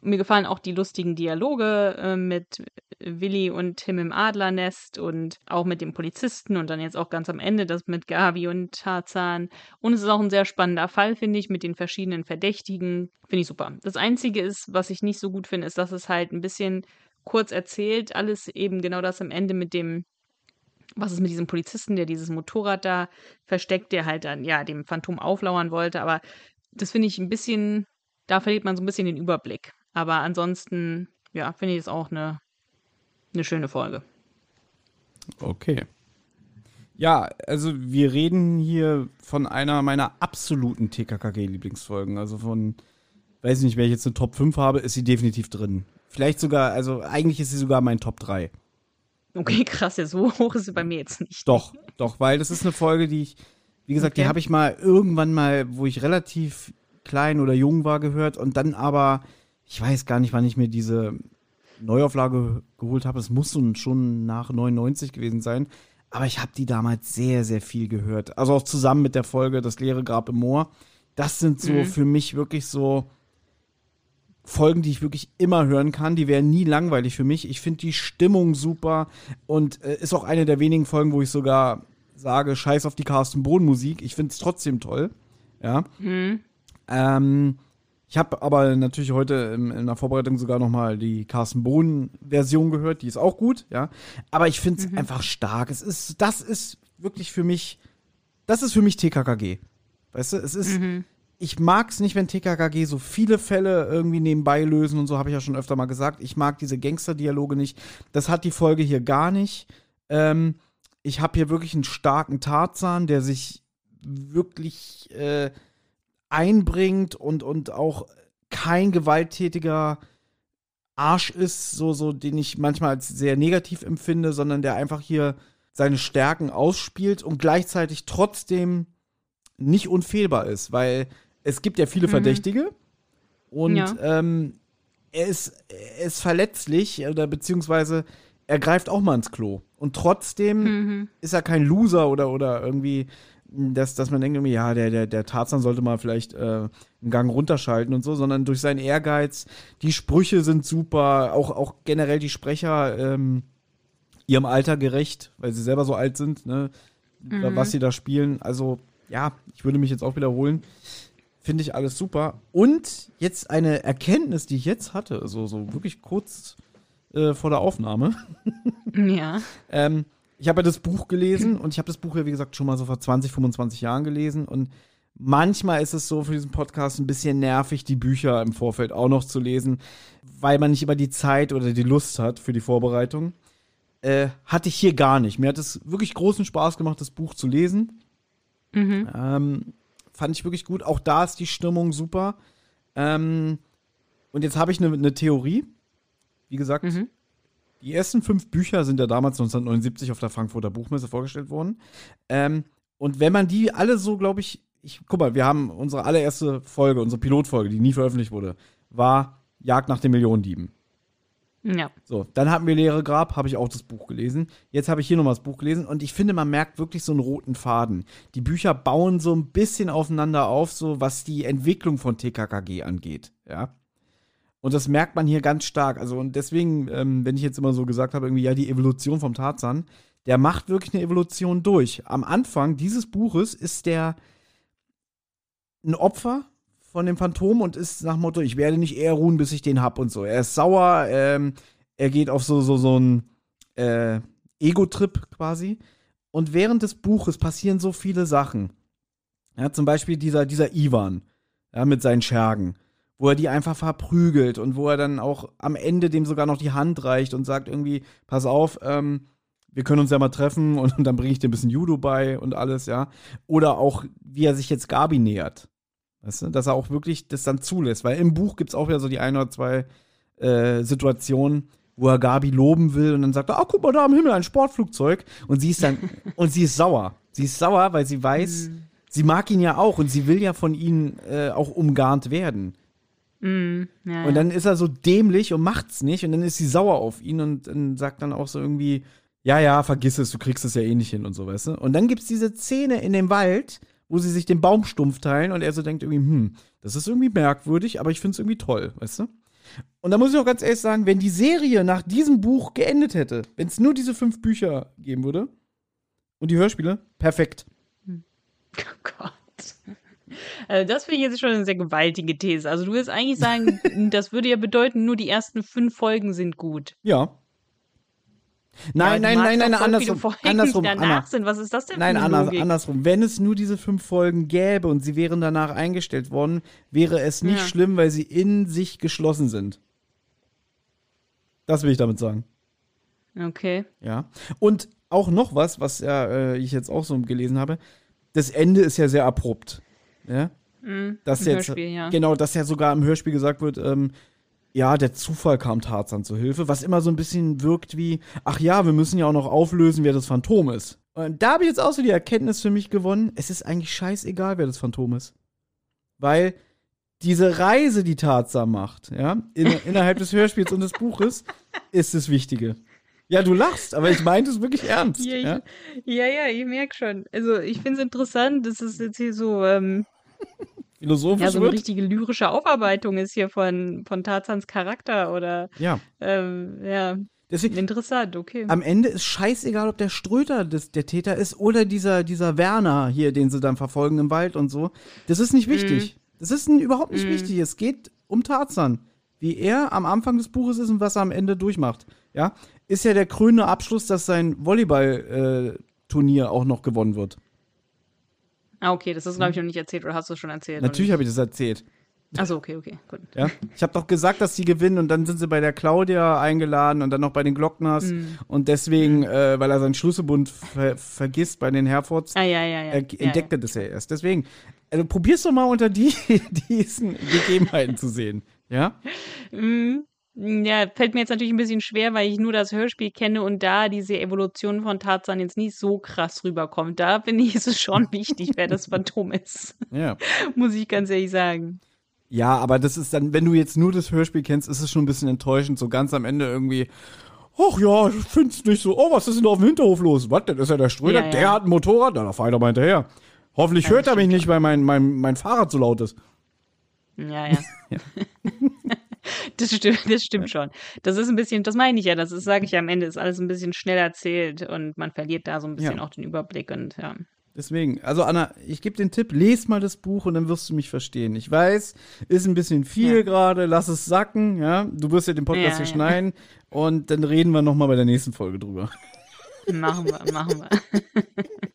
Mir gefallen auch die lustigen Dialoge äh, mit Willi und Tim im Adlernest und auch mit dem Polizisten und dann jetzt auch ganz am Ende das mit Gabi und Tarzan. Und es ist auch ein sehr spannender Fall, finde ich, mit den verschiedenen Verdächtigen. Finde ich super. Das Einzige ist, was ich nicht so gut finde, ist, dass es halt ein bisschen kurz erzählt. Alles eben genau das am Ende mit dem was ist mit diesem Polizisten, der dieses Motorrad da versteckt, der halt dann, ja, dem Phantom auflauern wollte. Aber das finde ich ein bisschen, da verliert man so ein bisschen den Überblick. Aber ansonsten, ja, finde ich es auch eine, eine schöne Folge. Okay. Ja, also wir reden hier von einer meiner absoluten TKKG-Lieblingsfolgen. Also von, weiß ich nicht, wenn ich jetzt eine Top 5 habe, ist sie definitiv drin. Vielleicht sogar, also eigentlich ist sie sogar mein Top 3. Okay, krass, ja, so hoch ist sie bei mir jetzt nicht. Doch, doch, weil das ist eine Folge, die ich, wie gesagt, die Okay. habe ich mal irgendwann mal, wo ich relativ klein oder jung war, gehört und dann aber, ich weiß gar nicht, wann ich mir diese Neuauflage geholt habe. Es muss schon nach 99 gewesen sein. Aber ich habe die damals sehr, sehr viel gehört. Also auch zusammen mit der Folge Das leere Grab im Moor. Das sind so Mhm. für mich wirklich so Folgen, die ich wirklich immer hören kann. Die wären nie langweilig für mich. Ich finde die Stimmung super und äh, ist auch eine der wenigen Folgen, wo ich sogar sage, scheiß auf die Carsten Bohn Musik. Ich finde es trotzdem toll. Ja. Mhm. Ähm, ich habe aber natürlich heute in, in der Vorbereitung sogar noch mal die Carsten Bohn Version gehört, die ist auch gut, ja. Aber ich finde es einfach stark. Es ist, das ist wirklich für mich, das ist für mich TKKG. Weißt du, es ist, ich mag es nicht, wenn TKKG so viele Fälle irgendwie nebenbei lösen und so, habe ich ja schon öfter mal gesagt. Ich mag diese Gangster-Dialoge nicht. Das hat die Folge hier gar nicht. Ähm, ich habe hier wirklich einen starken Tarzan, der sich wirklich äh, einbringt und, und auch kein gewalttätiger Arsch ist, so, so, den ich manchmal als sehr negativ empfinde, sondern der einfach hier seine Stärken ausspielt und gleichzeitig trotzdem nicht unfehlbar ist, weil es gibt ja viele Mhm. Verdächtige und Ja. ähm, er, ist, er ist verletzlich oder beziehungsweise er greift auch mal ins Klo. Und trotzdem Mhm. ist er kein Loser oder, oder irgendwie, dass, dass man denkt, irgendwie, ja, der, der, der Tarzan sollte mal vielleicht äh, einen Gang runterschalten und so, sondern durch seinen Ehrgeiz, die Sprüche sind super, auch, auch generell die Sprecher ähm, ihrem Alter gerecht, weil sie selber so alt sind, ne, Mhm. was sie da spielen. Also, ja, ich würde mich jetzt auch wiederholen. Finde ich alles super. Und jetzt eine Erkenntnis, die ich jetzt hatte, so, so wirklich kurz äh, vor der Aufnahme. Ja. Ähm, ich habe ja das Buch gelesen und ich habe das Buch ja, wie gesagt, schon mal so vor 20, 25 Jahren gelesen. Und manchmal ist es so für diesen Podcast ein bisschen nervig, die Bücher im Vorfeld auch noch zu lesen, weil man nicht immer die Zeit oder die Lust hat für die Vorbereitung. Äh, hatte ich hier gar nicht. Mir hat es wirklich großen Spaß gemacht, das Buch zu lesen. Mhm. Ähm, fand ich wirklich gut. Auch da ist die Stimmung super. Ähm, und jetzt habe ich eine ne Theorie. Wie gesagt, Mhm. die ersten fünf Bücher sind ja damals 1979 auf der Frankfurter Buchmesse vorgestellt worden. Ähm, und wenn man die alle so, glaube ich, ich, guck mal, wir haben unsere allererste Folge, unsere Pilotfolge, die nie veröffentlicht wurde, war Jagd nach den Millionendieben. Ja. So, dann hatten wir Leere Grab, habe ich auch das Buch gelesen. Jetzt habe ich hier nochmal das Buch gelesen und ich finde, man merkt wirklich so einen roten Faden. Die Bücher bauen so ein bisschen aufeinander auf, so was die Entwicklung von TKKG angeht, ja. Und das merkt man hier ganz stark. Also, und deswegen, ähm, wenn ich jetzt immer so gesagt habe, irgendwie, ja, die Evolution vom Tarzan, der macht wirklich eine Evolution durch. Am Anfang dieses Buches ist der ein Opfer von dem Phantom und ist nach Motto, ich werde nicht eher ruhen, bis ich den hab und so. Er ist sauer, ähm, er geht auf so, so, so einen äh, Ego-Trip quasi. Und während des Buches passieren so viele Sachen. Ja, zum Beispiel dieser, dieser Ivan, ja, mit seinen Schergen, wo er die einfach verprügelt und wo er dann auch am Ende dem sogar noch die Hand reicht und sagt irgendwie, pass auf, ähm, wir können uns ja mal treffen und, dann bringe ich dir ein bisschen Judo bei und alles, ja. Oder auch, wie er sich jetzt Gabi nähert. Weißt du, dass er auch wirklich das dann zulässt. Weil im Buch gibt es auch wieder so die ein oder zwei äh, Situationen, wo er Gabi loben will und dann sagt er, ah, guck mal da am Himmel, ein Sportflugzeug. Und sie ist dann, und sie ist sauer. Sie ist sauer, weil sie weiß, sie mag ihn ja auch und sie will ja von ihm äh, auch umgarnt werden. Mhm. Ja, Und dann ist er so dämlich und macht's nicht und dann ist sie sauer auf ihn und, und sagt dann auch so irgendwie, ja, ja, vergiss es, du kriegst es ja eh nicht hin und so, weißt du? Und dann gibt's diese Szene in dem Wald, wo sie sich den Baumstumpf teilen und er so denkt irgendwie, hm, das ist irgendwie merkwürdig, aber ich find's irgendwie toll, weißt du? Und da muss ich auch ganz ehrlich sagen, wenn die Serie nach diesem Buch geendet hätte, wenn es nur diese fünf Bücher geben würde und die Hörspiele, perfekt. Oh Gott. Also das finde ich jetzt schon eine sehr gewaltige These. Also du willst eigentlich sagen, das würde ja bedeuten, nur die ersten fünf Folgen sind gut. Ja. Nein, Ja, nein, nein, nein, andersrum. Folgen, Andersrum, danach sind. Was ist das denn Nein, anders, andersrum. Wenn es nur diese fünf Folgen gäbe und sie wären danach eingestellt worden, wäre es nicht Ja. schlimm, weil sie in sich geschlossen sind. Das will ich damit sagen. Okay. Ja. Und auch noch was, was ja, äh, ich jetzt auch so gelesen habe. Das Ende ist ja sehr abrupt. Ja. Mhm. Dass Im jetzt, Hörspiel, ja. Genau, dass ja sogar im Hörspiel gesagt wird, ähm, ja, der Zufall kam Tarzan zu Hilfe, was immer so ein bisschen wirkt wie, ach ja, wir müssen ja auch noch auflösen, wer das Phantom ist. Und da habe ich jetzt auch so die Erkenntnis für mich gewonnen, es ist eigentlich scheißegal, wer das Phantom ist. Weil diese Reise, die Tarzan macht, ja, in, innerhalb des Hörspiels und des Buches, ist das Wichtige. Ja, du lachst, aber ich meinte es wirklich ernst. Ja, ja? Ja, ja, ich merke schon. Also ich finde es interessant, dass es jetzt hier so, ähm, Philosophisch ja, so eine wird. richtige lyrische Aufarbeitung ist hier von, von Tarzans Charakter oder Ja, ähm, ja, deswegen, interessant, okay. am Ende ist scheißegal, ob der Ströter das, der Täter ist oder dieser, dieser Werner hier, den sie dann verfolgen im Wald und so. Das ist nicht wichtig. Das ist überhaupt nicht wichtig. Es geht um Tarzan. Wie er am Anfang des Buches ist und was er am Ende durchmacht. Ja, ist ja der krönende Abschluss, dass sein Volleyball-Turnier auch noch gewonnen wird. Ah, okay, das hast du, glaube ich, noch nicht erzählt oder hast du schon erzählt? Natürlich habe ich das erzählt. Achso, okay, okay, gut. Ja? Ich habe doch gesagt, dass sie gewinnen und dann sind sie bei der Claudia eingeladen und dann noch bei den Glockners Mhm. und deswegen, äh, weil er seinen Schlüsselbund ver vergisst bei den Herfords, Ah, ja, ja, ja. er ja, entdeckt er das ja erst. Deswegen, also probier's doch mal unter die, diesen Gegebenheiten zu sehen. Ja? Mhm. Ja, fällt mir jetzt natürlich ein bisschen schwer, weil ich nur das Hörspiel kenne und da diese Evolution von Tarzan jetzt nicht so krass rüberkommt. Da finde ich, es schon wichtig, wer das Phantom ist. Ja. Muss ich ganz ehrlich sagen. Ja, aber das ist dann, wenn du jetzt nur das Hörspiel kennst, ist es schon ein bisschen enttäuschend, so ganz am Ende irgendwie. Ach ja, ich find's nicht so. Oh, was ist denn da auf dem Hinterhof los? Was, das ist ja der Ströder, Ja, ja. der hat ein Motorrad, na, da fahr ich doch mal hinterher. Hoffentlich Ja, hört er mich nicht, weil mein, mein, mein Fahrrad so laut ist. Ja, ja. Das stimmt, das stimmt schon. Das ist ein bisschen, das meine ich ja, das sage ich ja am Ende, ist alles ein bisschen schnell erzählt und man verliert da so ein bisschen Ja. auch den Überblick und ja. Deswegen, also Anna, ich gebe den Tipp, les mal das Buch und dann wirst du mich verstehen. Ich weiß, ist ein bisschen viel Ja. gerade, lass es sacken, ja. Du wirst ja den Podcast Ja, hier ja. schneiden und dann reden wir noch mal bei der nächsten Folge drüber. Machen wir, machen wir.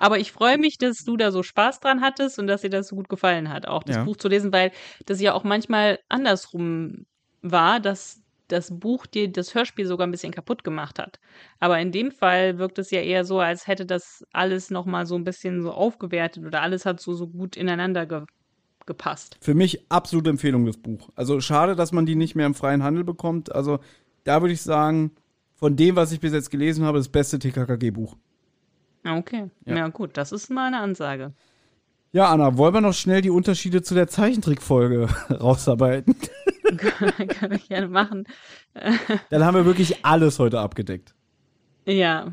Aber ich freue mich, dass du da so Spaß dran hattest und dass dir das so gut gefallen hat, auch das Ja. Buch zu lesen, weil das ja auch manchmal andersrum war, dass das Buch dir das Hörspiel sogar ein bisschen kaputt gemacht hat. Aber in dem Fall wirkt es ja eher so, als hätte das alles nochmal so ein bisschen so aufgewertet oder alles hat so, so gut ineinander ge gepasst. Für mich absolute Empfehlung, das Buch. Also schade, dass man die nicht mehr im freien Handel bekommt. Also da würde ich sagen, von dem, was ich bis jetzt gelesen habe, das beste TKKG-Buch. Ah, Okay, Ja. ja. gut, das ist mal eine Ansage. Ja, Anna, wollen wir noch schnell die Unterschiede zu der Zeichentrickfolge rausarbeiten? Können wir gerne machen. Dann haben wir wirklich alles heute abgedeckt. Ja.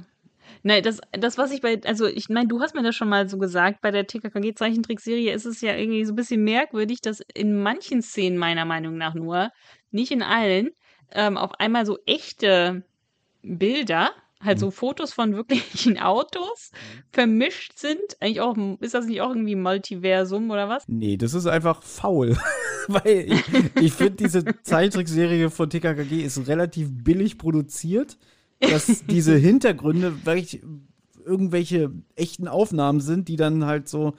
Nein, das, das, was ich bei, also ich meine, du hast mir das schon mal so gesagt, bei der TKKG-Zeichentrickserie ist es ja irgendwie so ein bisschen merkwürdig, dass in manchen Szenen meiner Meinung nach nur, nicht in allen, ähm, auf einmal so echte Bilder, halt so Fotos von wirklichen Autos vermischt sind. Eigentlich auch, ist das nicht auch irgendwie Multiversum oder was? Nee, das ist einfach faul. Weil ich, ich finde, diese Zeichentrickserie von TKKG ist relativ billig produziert, dass diese Hintergründe wirklich irgendwelche echten Aufnahmen sind, die dann halt so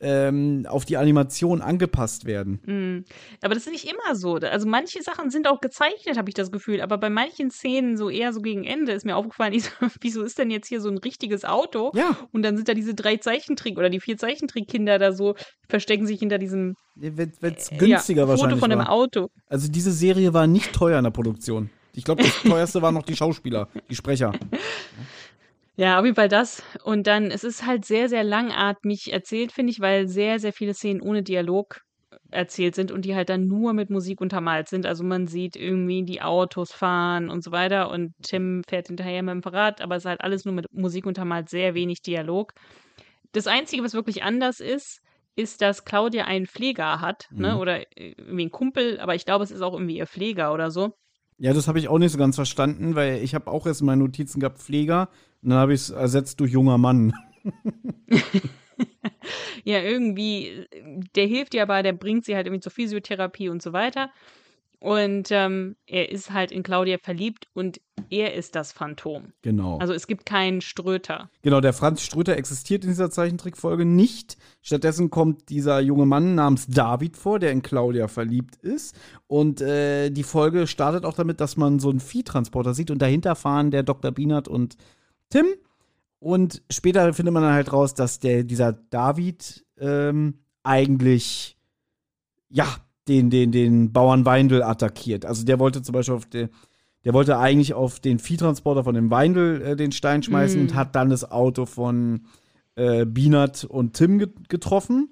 ähm, auf die Animation angepasst werden. Mm. Aber das ist nicht immer so. Also manche Sachen sind auch gezeichnet, habe ich das Gefühl. Aber bei manchen Szenen, so eher so gegen Ende, ist mir aufgefallen, ich so, wieso ist denn jetzt hier so ein richtiges Auto? Ja. Und dann sind da diese drei Zeichentrick oder die vier Zeichentrickkinder da so, verstecken sich hinter diesem Wenn es äh, günstiger ja, wahrscheinlich Foto von war. Auto. Also diese Serie war nicht teuer in der Produktion. Ich glaube, das teuerste waren noch die Schauspieler, die Sprecher. Ja, auf jeden Fall das. Und dann, es ist halt sehr, sehr langatmig erzählt, finde ich, weil sehr, sehr viele Szenen ohne Dialog erzählt sind und die halt dann nur mit Musik untermalt sind. Also man sieht irgendwie die Autos fahren und so weiter und Tim fährt hinterher mit dem Fahrrad, aber es ist halt alles nur mit Musik untermalt, sehr wenig Dialog. Das Einzige, was wirklich anders ist, ist, dass Claudia einen Pfleger hat, ne? Mhm. Oder äh, irgendwie einen Kumpel, aber ich glaube, es ist auch irgendwie ihr Pfleger oder so. Ja, das habe ich auch nicht so ganz verstanden, weil ich habe auch erst in meinen Notizen gehabt Pfleger und dann habe ich es ersetzt durch junger Mann. ja, irgendwie, der hilft ihr aber, der bringt sie halt irgendwie zur Physiotherapie und so weiter. Und ähm, er ist halt in Claudia verliebt und er ist das Phantom. Genau. Also es gibt keinen Ströter. genau, der Franz Ströter existiert in dieser Zeichentrickfolge nicht. Stattdessen kommt dieser junge Mann namens David vor, der in Claudia verliebt ist. Und äh, die Folge startet auch damit, dass man so einen Viehtransporter sieht und dahinter fahren der Dr. Bienert und Tim. Und später findet man dann halt raus, dass der, dieser David ähm, eigentlich, ja, den, den, den Bauern Weindl attackiert. Also der wollte zum Beispiel auf den, der wollte eigentlich auf den Viehtransporter von dem Weindl äh, den Stein schmeißen Mm. und hat dann das Auto von äh, Bienert und Tim get getroffen.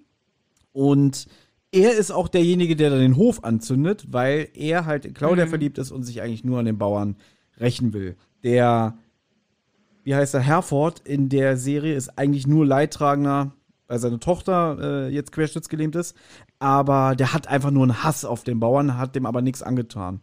Und er ist auch derjenige, der dann den Hof anzündet, weil er halt in Claudia Mhm. verliebt ist und sich eigentlich nur an den Bauern rächen will. Der, wie heißt er, Herford in der Serie ist eigentlich nur Leidtragender, weil seine Tochter äh, jetzt querschnittsgelähmt ist. Aber der hat einfach nur einen Hass auf den Bauern, hat dem aber nichts angetan.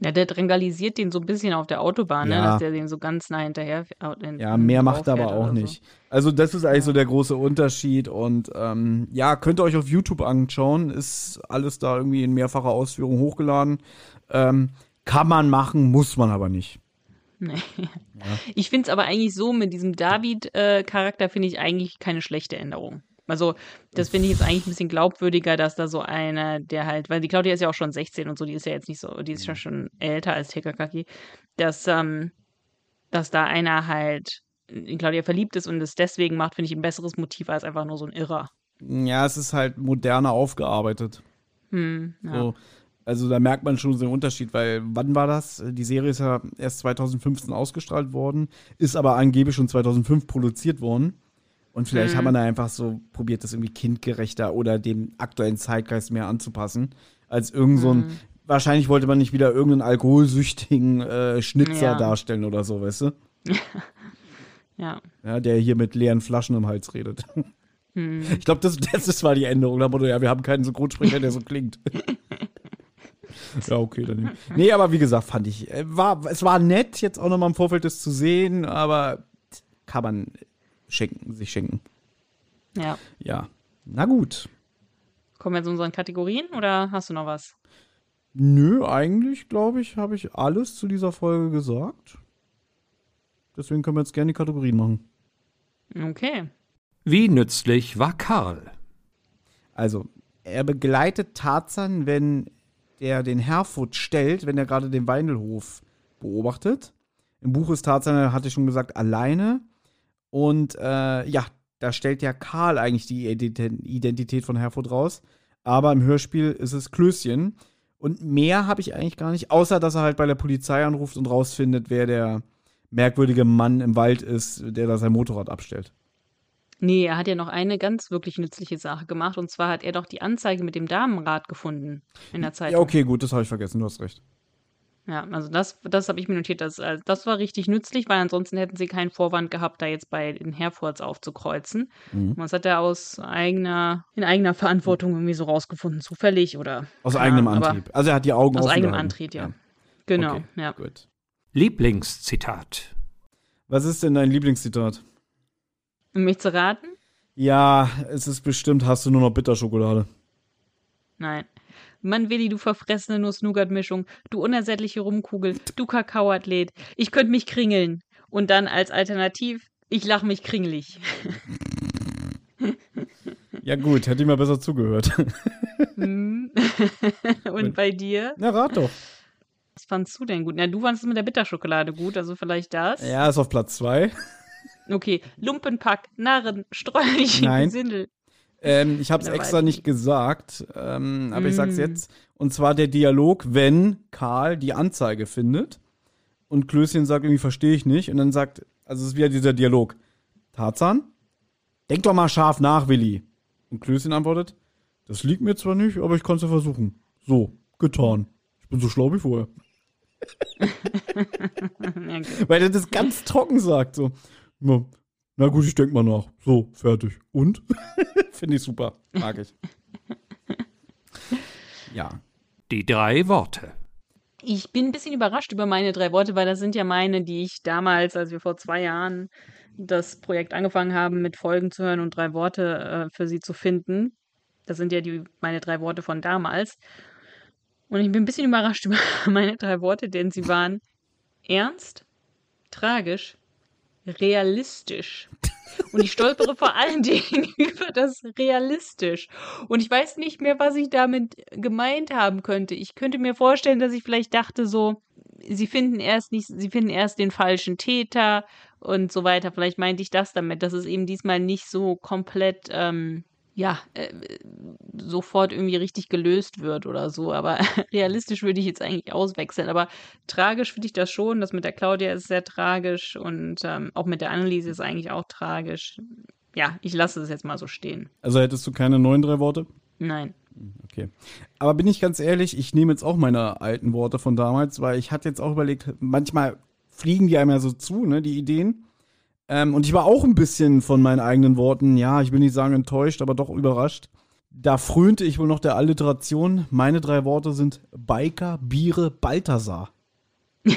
Ja, der drängalisiert den so ein bisschen auf der Autobahn, ne? Ja. dass der den so ganz nah hinterher äh, Ja, mehr macht er aber auch so. nicht. Also, das ist eigentlich so der große Unterschied. Und ähm, ja, könnt ihr euch auf YouTube anschauen. Ist alles da irgendwie in mehrfacher Ausführung hochgeladen. Ähm, kann man machen, muss man aber nicht. Nee. Ich finde es aber eigentlich so, mit diesem David-Charakter finde ich eigentlich keine schlechte Änderung. Also, das finde ich jetzt eigentlich ein bisschen glaubwürdiger, dass da so einer, der halt, weil die Claudia ist ja auch schon 16 und so, die ist ja jetzt nicht so, die ist ja schon älter als Tekakaki, dass, ähm, dass da einer halt in Claudia verliebt ist und es deswegen macht, finde ich ein besseres Motiv als einfach nur so ein Irrer. Ja, es ist halt moderner aufgearbeitet. Hm, ja. So, also da merkt man schon so einen Unterschied, weil wann war das? Die Serie ist ja erst 2015 ausgestrahlt worden, ist aber angeblich schon 2005 produziert worden. Und vielleicht Mhm. hat man da einfach so probiert, das irgendwie kindgerechter oder dem aktuellen Zeitgeist mehr anzupassen, als irgend so ein. Mhm. Wahrscheinlich wollte man nicht wieder irgendeinen alkoholsüchtigen äh, Schnitzer Ja. darstellen oder so, weißt du? ja. Ja, der hier mit leeren Flaschen im Hals redet. Hm. Ich glaube, das, das ist war die Änderung. Da Motto, ja, wir haben keinen Synchronsprecher, der so klingt. ja, okay, dann. nicht. Nee, aber wie gesagt, fand ich, äh, war, es war nett, jetzt auch nochmal im Vorfeld das zu sehen, aber kann man schenken, sich schenken. Ja. Ja. Na gut. Kommen wir zu unseren Kategorien oder hast du noch was? Nö, eigentlich, glaube ich, habe ich alles zu dieser Folge gesagt. Deswegen können wir jetzt gerne die Kategorien machen. Okay. Wie nützlich war Karl? Also, er begleitet Tarzan, wenn der den Herford stellt, wenn er gerade den Weindelhof beobachtet. Im Buch ist Tarzan, hatte ich schon gesagt, alleine. Und äh, ja, da stellt ja Karl eigentlich die Ident- Identität von Herford raus. Aber im Hörspiel ist es Klößchen. Und mehr habe ich eigentlich gar nicht, außer dass er halt bei der Polizei anruft und rausfindet, wer der merkwürdige Mann im Wald ist, der da sein Motorrad abstellt. Nee, er hat ja noch eine ganz wirklich nützliche Sache gemacht. Und zwar hat er doch die Anzeige mit dem Damenrad gefunden in der Zeitung. Ja, okay, gut, das habe ich vergessen, du hast recht. Ja, also das, das habe ich mir notiert. Das, äh, das war richtig nützlich, weil ansonsten hätten sie keinen Vorwand gehabt, da jetzt bei den Herfords aufzukreuzen. Mhm. Und das hat er aus eigener, in eigener Verantwortung irgendwie so rausgefunden, zufällig oder. Aus eigenem Antrieb. Also er hat die Augen Aus offen eigenem gehalten. Antrieb, ja. Genau, Okay, ja. Gut. Lieblingszitat. Was ist denn dein Lieblingszitat? Um mich zu raten? Ja, es ist bestimmt, hast du nur noch Bitterschokolade. Nein. Mann, Willi, du verfressene Nuss-Nougat-Mischung, du unersättliche Rumkugel, du Kakaoathlet, ich könnte mich kringeln. Und dann als Alternativ, ich lach mich kringelig. Ja gut, hätte ich mal besser zugehört. Hm. Und bei dir? Na, rat doch. Was fandst du denn gut? Na, du fandest es mit der Bitterschokolade gut, also vielleicht das. Ja, ist auf Platz zwei. Okay, Lumpenpack, Narren, Streulichen, Nein. Gesindel. Ähm, ich habe es extra nicht gesagt, ähm, aber ich sag's Mm. jetzt. Und zwar der Dialog, wenn Karl die Anzeige findet und Klößchen sagt irgendwie, verstehe ich nicht. Und dann sagt, also es ist wieder dieser Dialog. Tarzan? Denk doch mal scharf nach, Willi. Und Klößchen antwortet, das liegt mir zwar nicht, aber ich kann es ja versuchen. So, getan. Ich bin so schlau wie vorher. Weil er das ganz trocken sagt. So, na, na gut, ich denk mal nach. So, fertig. Und? Finde ich super. Mag ich. Ja. Die drei Worte. Ich bin ein bisschen überrascht über meine drei Worte, weil das sind ja meine, die ich damals, als wir vor zwei Jahren das Projekt angefangen haben, mit Folgen zu hören und drei Worte äh, für sie zu finden. Das sind ja die, meine drei Worte von damals. Und ich bin ein bisschen überrascht über meine drei Worte, denn sie waren ernst, tragisch, realistisch. Und ich stolpere vor allen Dingen über das realistisch. Und ich weiß nicht mehr, was ich damit gemeint haben könnte. Ich könnte mir vorstellen, dass ich vielleicht dachte so, sie finden erst nicht, sie finden erst den falschen Täter und so weiter. Vielleicht meinte ich das damit, dass es eben diesmal nicht so komplett, ähm, ja, äh, sofort irgendwie richtig gelöst wird oder so. Aber realistisch würde ich jetzt eigentlich auswechseln. Aber tragisch finde ich das schon. Das mit der Claudia ist sehr tragisch und ähm, auch mit der Anneliese ist eigentlich auch tragisch. Ja, ich lasse es jetzt mal so stehen. Also hättest du keine neuen drei Worte? Nein. Okay. Aber bin ich ganz ehrlich, ich nehme jetzt auch meine alten Worte von damals, weil ich hatte jetzt auch überlegt, manchmal fliegen die einem ja so zu, ne, die Ideen. Ähm, und ich war auch ein bisschen von meinen eigenen Worten, ja, ich will nicht sagen enttäuscht, aber doch überrascht. Da frönte ich wohl noch der Alliteration. Meine drei Worte sind Biker, Biere, Balthasar.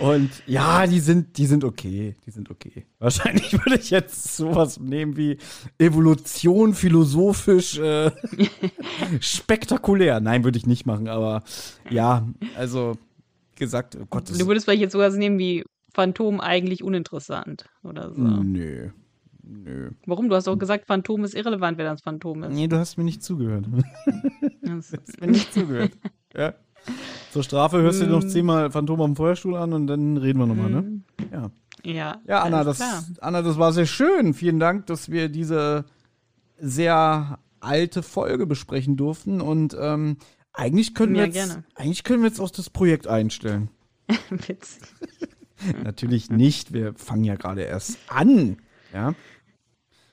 Und ja, die sind, die sind okay. Die sind okay. Wahrscheinlich würde ich jetzt sowas nehmen wie Evolution, philosophisch, äh, spektakulär. Nein, würde ich nicht machen, aber ja, also gesagt, oh Gott, Du würdest vielleicht jetzt sowas nehmen wie Phantom eigentlich uninteressant oder so. Nö. Nö. Warum? Du hast doch gesagt, Phantom ist irrelevant, wer das Phantom ist. Nee, du hast mir nicht zugehört. Das ist- mir nicht zugehört. ja. Zur Strafe hörst du dir noch zehnmal Phantom am Feuerstuhl an und dann reden wir nochmal, ne? Ja. Ja, Ja, Anna das, klar. Anna, das war sehr schön. Vielen Dank, dass wir diese sehr alte Folge besprechen durften. Und ähm, eigentlich können wir jetzt, gerne. eigentlich können wir jetzt auch das Projekt einstellen. Witzig. Natürlich nicht. Wir fangen ja gerade erst an. Ja.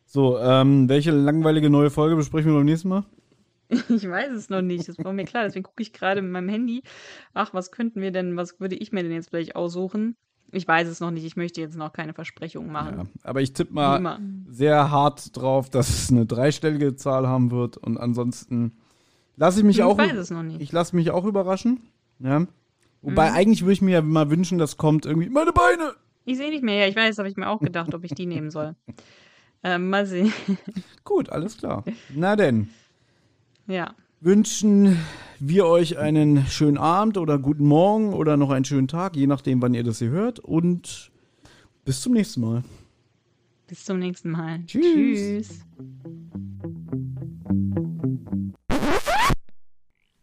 So, ähm, welche langweilige neue Folge besprechen wir beim nächsten Mal? Ich weiß es noch nicht, das war mir klar. Deswegen gucke ich gerade mit meinem Handy. Ach, was könnten wir denn, was würde ich mir denn jetzt gleich aussuchen? Ich weiß es noch nicht. Ich möchte jetzt noch keine Versprechungen machen. Ja, aber ich tippe mal immer. sehr hart drauf, dass es eine dreistellige Zahl haben wird. Und ansonsten lasse ich mich Ich auch. weiß es noch nicht. Ich lasse mich auch überraschen. Ja. Wobei eigentlich würde ich mir ja mal wünschen, dass kommt irgendwie meine Beine. Ich sehe nicht mehr. Ja, ich weiß, habe ich mir auch gedacht, ob ich die nehmen soll. Ähm, mal sehen. Gut, alles klar. Na denn, Ja. wünschen wir euch einen schönen Abend oder guten Morgen oder noch einen schönen Tag, je nachdem, wann ihr das hier hört. Und bis zum nächsten Mal. Bis zum nächsten Mal. Tschüss. Tschüss.